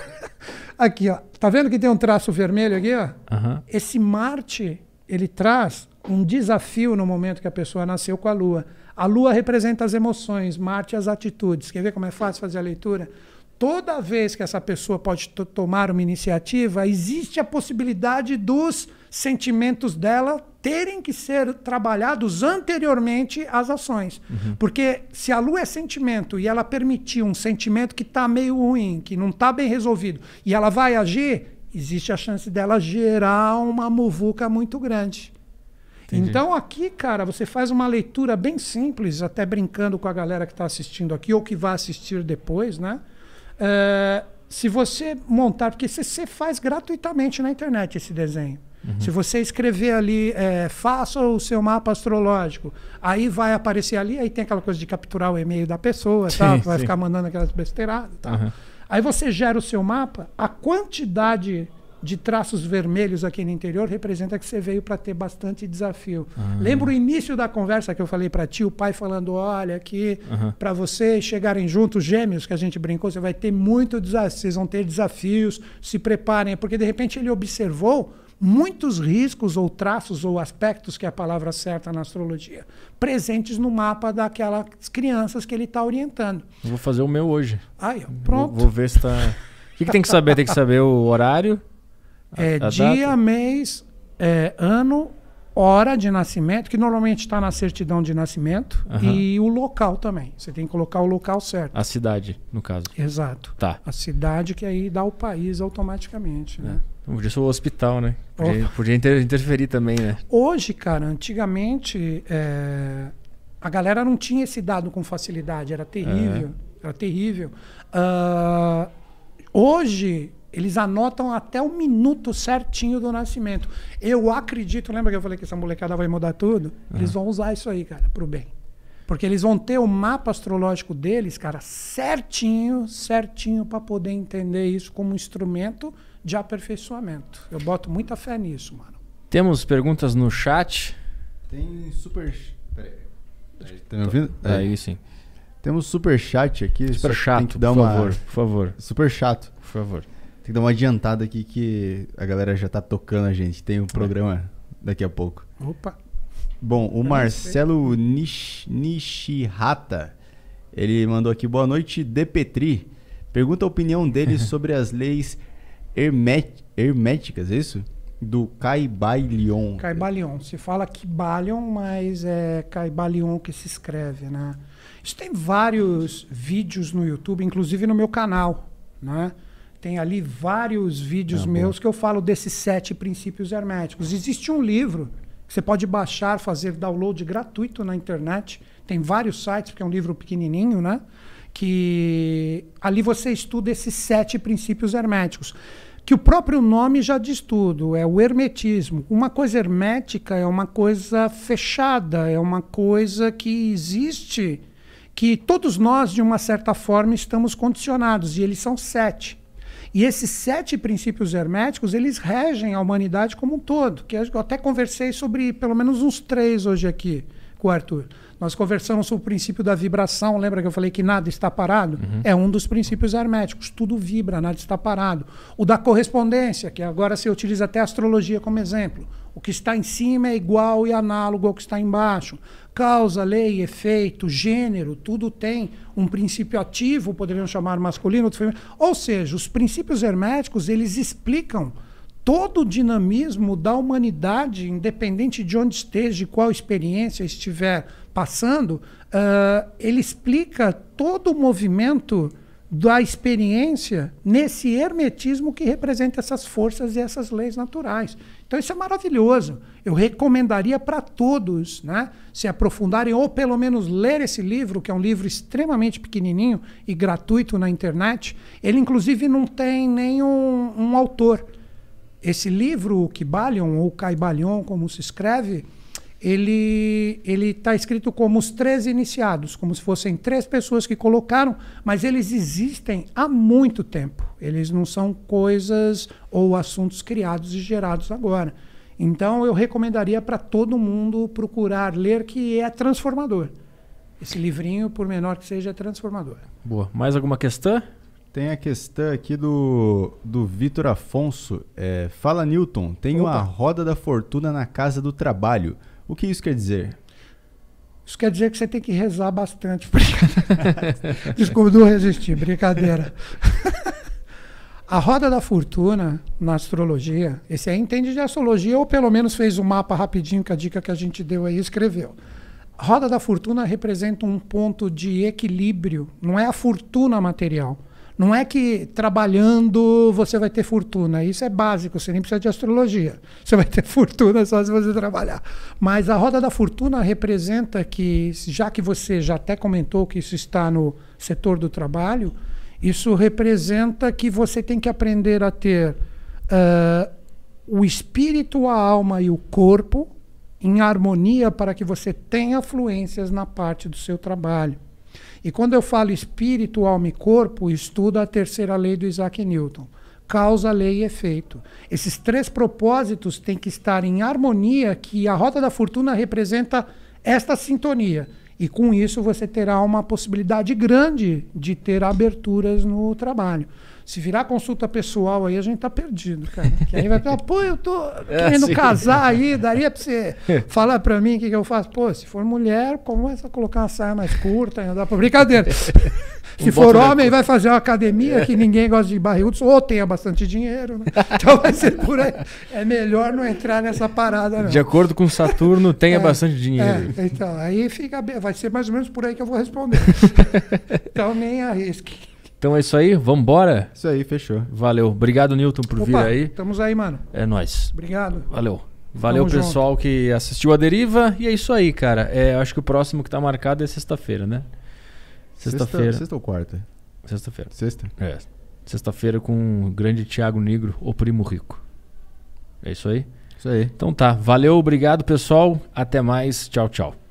aqui, ó. Tá vendo que tem um traço vermelho aqui, ó? Esse Marte, ele traz um desafio no momento que a pessoa nasceu com a Lua. A Lua representa as emoções, Marte as atitudes. Quer ver como é fácil fazer a leitura? Toda vez que essa pessoa pode to- tomar uma iniciativa, existe a possibilidade dos sentimentos dela terem que ser trabalhados anteriormente às ações. Porque se a lua é sentimento e ela permitir um sentimento que está meio ruim, que não está bem resolvido, e ela vai agir, existe a chance dela gerar uma muvuca muito grande. Entendi. Então aqui, cara, você faz uma leitura bem simples, até brincando com a galera que está assistindo aqui ou que vai assistir depois, né? É, se você montar, porque você, faz gratuitamente na internet esse desenho. Se você escrever ali, é, faça o seu mapa astrológico, aí vai aparecer ali, aí tem aquela coisa de capturar o e-mail da pessoa, Sim, tá? vai sim. ficar mandando aquelas besteiradas. Tá? Aham. Aí você gera o seu mapa, a quantidade de traços vermelhos aqui no interior representa que você veio para ter bastante desafio. Ah. Lembra o início da conversa que eu falei para ti, o pai falando: olha, aqui, Aham. para vocês chegarem juntos, gêmeos, que a gente brincou, você vai ter muito desafio, vocês vão ter desafios, se preparem, porque de repente ele observou muitos riscos ou traços ou aspectos, que é a palavra certa na astrologia, presentes no mapa daquelas crianças que ele está orientando. Eu Vou fazer o meu hoje. Aí, ó, Vou, pronto. vou ver se tá. O que, que tem que saber? Tem que saber o horário. É a dia, data? mês, é, ano, hora de nascimento, que normalmente está na certidão de nascimento, Aham. e o local também. Você tem que colocar o local certo. A cidade, no caso. Exato. Tá. A cidade que aí dá o país automaticamente. Né? Então, podia ser o hospital, né? Podia, podia inter- interferir também, né? Hoje, cara, antigamente é, a galera não tinha esse dado com facilidade, era terrível, era terrível. Ah, hoje eles anotam até o minuto certinho do nascimento. Eu acredito, lembra que eu falei que essa molecada vai mudar tudo? Eles vão usar isso aí, cara, pro bem. Porque eles vão ter o mapa astrológico deles, cara, certinho, certinho para poder entender isso como um instrumento de aperfeiçoamento. Eu boto muita fé nisso, mano. Temos perguntas no chat. Tem super. Peraí. Tá me ouvindo? É, Aí sim. Temos super chat aqui. Super chato, tem que dar por uma... favor. Por favor. Super chato. Por favor. Tem que dar uma adiantada aqui que a galera já tá tocando a gente. Tem um programa daqui a pouco. Opa. Bom, o Marcelo Nish, Nishihata, ele mandou aqui, boa noite, De Petri. Pergunta a opinião dele sobre as leis hermet- herméticas, é isso? Do Caibalion. Caibalion. Se fala Kibalion, mas é Caibalion que se escreve, né? Isso tem vários vídeos no YouTube, inclusive no meu canal, né? Tem ali vários vídeos Ah, meus que eu falo desses sete princípios herméticos. Existe um livro que você pode baixar, fazer download gratuito na internet. Tem vários sites, porque é um livro pequenininho, né? Que ali você estuda esses sete princípios herméticos que o próprio nome já diz tudo, é o hermetismo. Uma coisa hermética é uma coisa fechada, é uma coisa que existe, que todos nós, de uma certa forma, estamos condicionados, e eles são sete. E esses sete princípios herméticos, eles regem a humanidade como um todo, que eu até conversei sobre pelo menos uns três hoje aqui com o Arthur. Nós conversamos sobre o princípio da vibração, lembra que eu falei que nada está parado? É um dos princípios herméticos, tudo vibra, nada está parado. O da correspondência, que agora se utiliza até a astrologia como exemplo. O que está em cima é igual e análogo ao que está embaixo. Causa, lei, efeito, gênero, tudo tem um princípio ativo, poderiam chamar masculino, outro feminino. Ou seja, os princípios herméticos, eles explicam todo o dinamismo da humanidade, independente de onde esteja, de qual experiência estiver passando, ah, ele explica todo o movimento da experiência nesse hermetismo que representa essas forças e essas leis naturais. Então isso é maravilhoso. Eu recomendaria para todos, né, se aprofundarem ou pelo menos ler esse livro, que é um livro extremamente pequenininho e gratuito na internet. Ele inclusive não tem nenhum um autor. Esse livro, o Kybalion, ou Caibalion, como se escreve, ele ele está escrito como os três iniciados, como se fossem três pessoas que colocaram, mas eles existem há muito tempo. Eles não são coisas ou assuntos criados e gerados agora. Então eu recomendaria para todo mundo procurar ler, que é transformador. Esse livrinho, por menor que seja, é transformador. Boa. Mais alguma questão? Tem a questão aqui do, do Vitor Afonso. É, Fala, Newton. Tem Opa. uma roda da fortuna na casa do trabalho. O que isso quer dizer? Isso quer dizer que você tem que rezar bastante. Desculpa, não resisti. Brincadeira. A roda da fortuna na astrologia, esse aí entende de astrologia ou pelo menos fez um mapa rapidinho com a dica que a gente deu aí escreveu. A roda da fortuna representa um ponto de equilíbrio, não é a fortuna material. Não é que trabalhando você vai ter fortuna, isso é básico, você nem precisa de astrologia. Você vai ter fortuna só se você trabalhar. Mas a roda da fortuna representa que, já que você já até comentou que isso está no setor do trabalho, isso representa que você tem que aprender a ter ah, o espírito, a alma e o corpo em harmonia para que você tenha fluências na parte do seu trabalho. E quando eu falo espírito, alma e corpo, estudo a terceira lei do Isaac Newton. Causa, lei e efeito. Esses três propósitos têm que estar em harmonia, que a rota da fortuna representa esta sintonia. E com isso você terá uma possibilidade grande de ter aberturas no trabalho. Se virar consulta pessoal aí, a gente tá perdido, cara. Que aí vai falar, pô, eu tô querendo sim. casar aí, daria pra você falar pra mim o que, que eu faço? Pô, se for mulher, começa a colocar uma saia mais curta, andar pra brincadeira. Se Um for homem, vai fazer uma academia que ninguém gosta de barrigudos, ou tenha bastante dinheiro, né? Então vai ser por aí. É melhor não entrar nessa parada, não. De acordo com Saturno, tenha É, bastante dinheiro. É, então, aí fica bem, vai ser mais ou menos por aí que eu vou responder. então nem arrisque. Então é isso aí, vambora? Isso aí, fechou. Valeu. Obrigado, Newton, por vir Opa, aí. estamos aí, mano. É nóis. Obrigado. Valeu. Valeu, Tamo pessoal que assistiu a deriva. E é isso aí, cara. É, acho que o próximo que tá marcado é sexta-feira, né? Sexta-feira. Sexta, sexta ou quarta? Sexta-feira. Sexta? É. Sexta-feira com o grande Thiago Negro, o primo rico. É isso aí? Isso aí. Então tá. Valeu, obrigado, pessoal. Até mais. Tchau, tchau.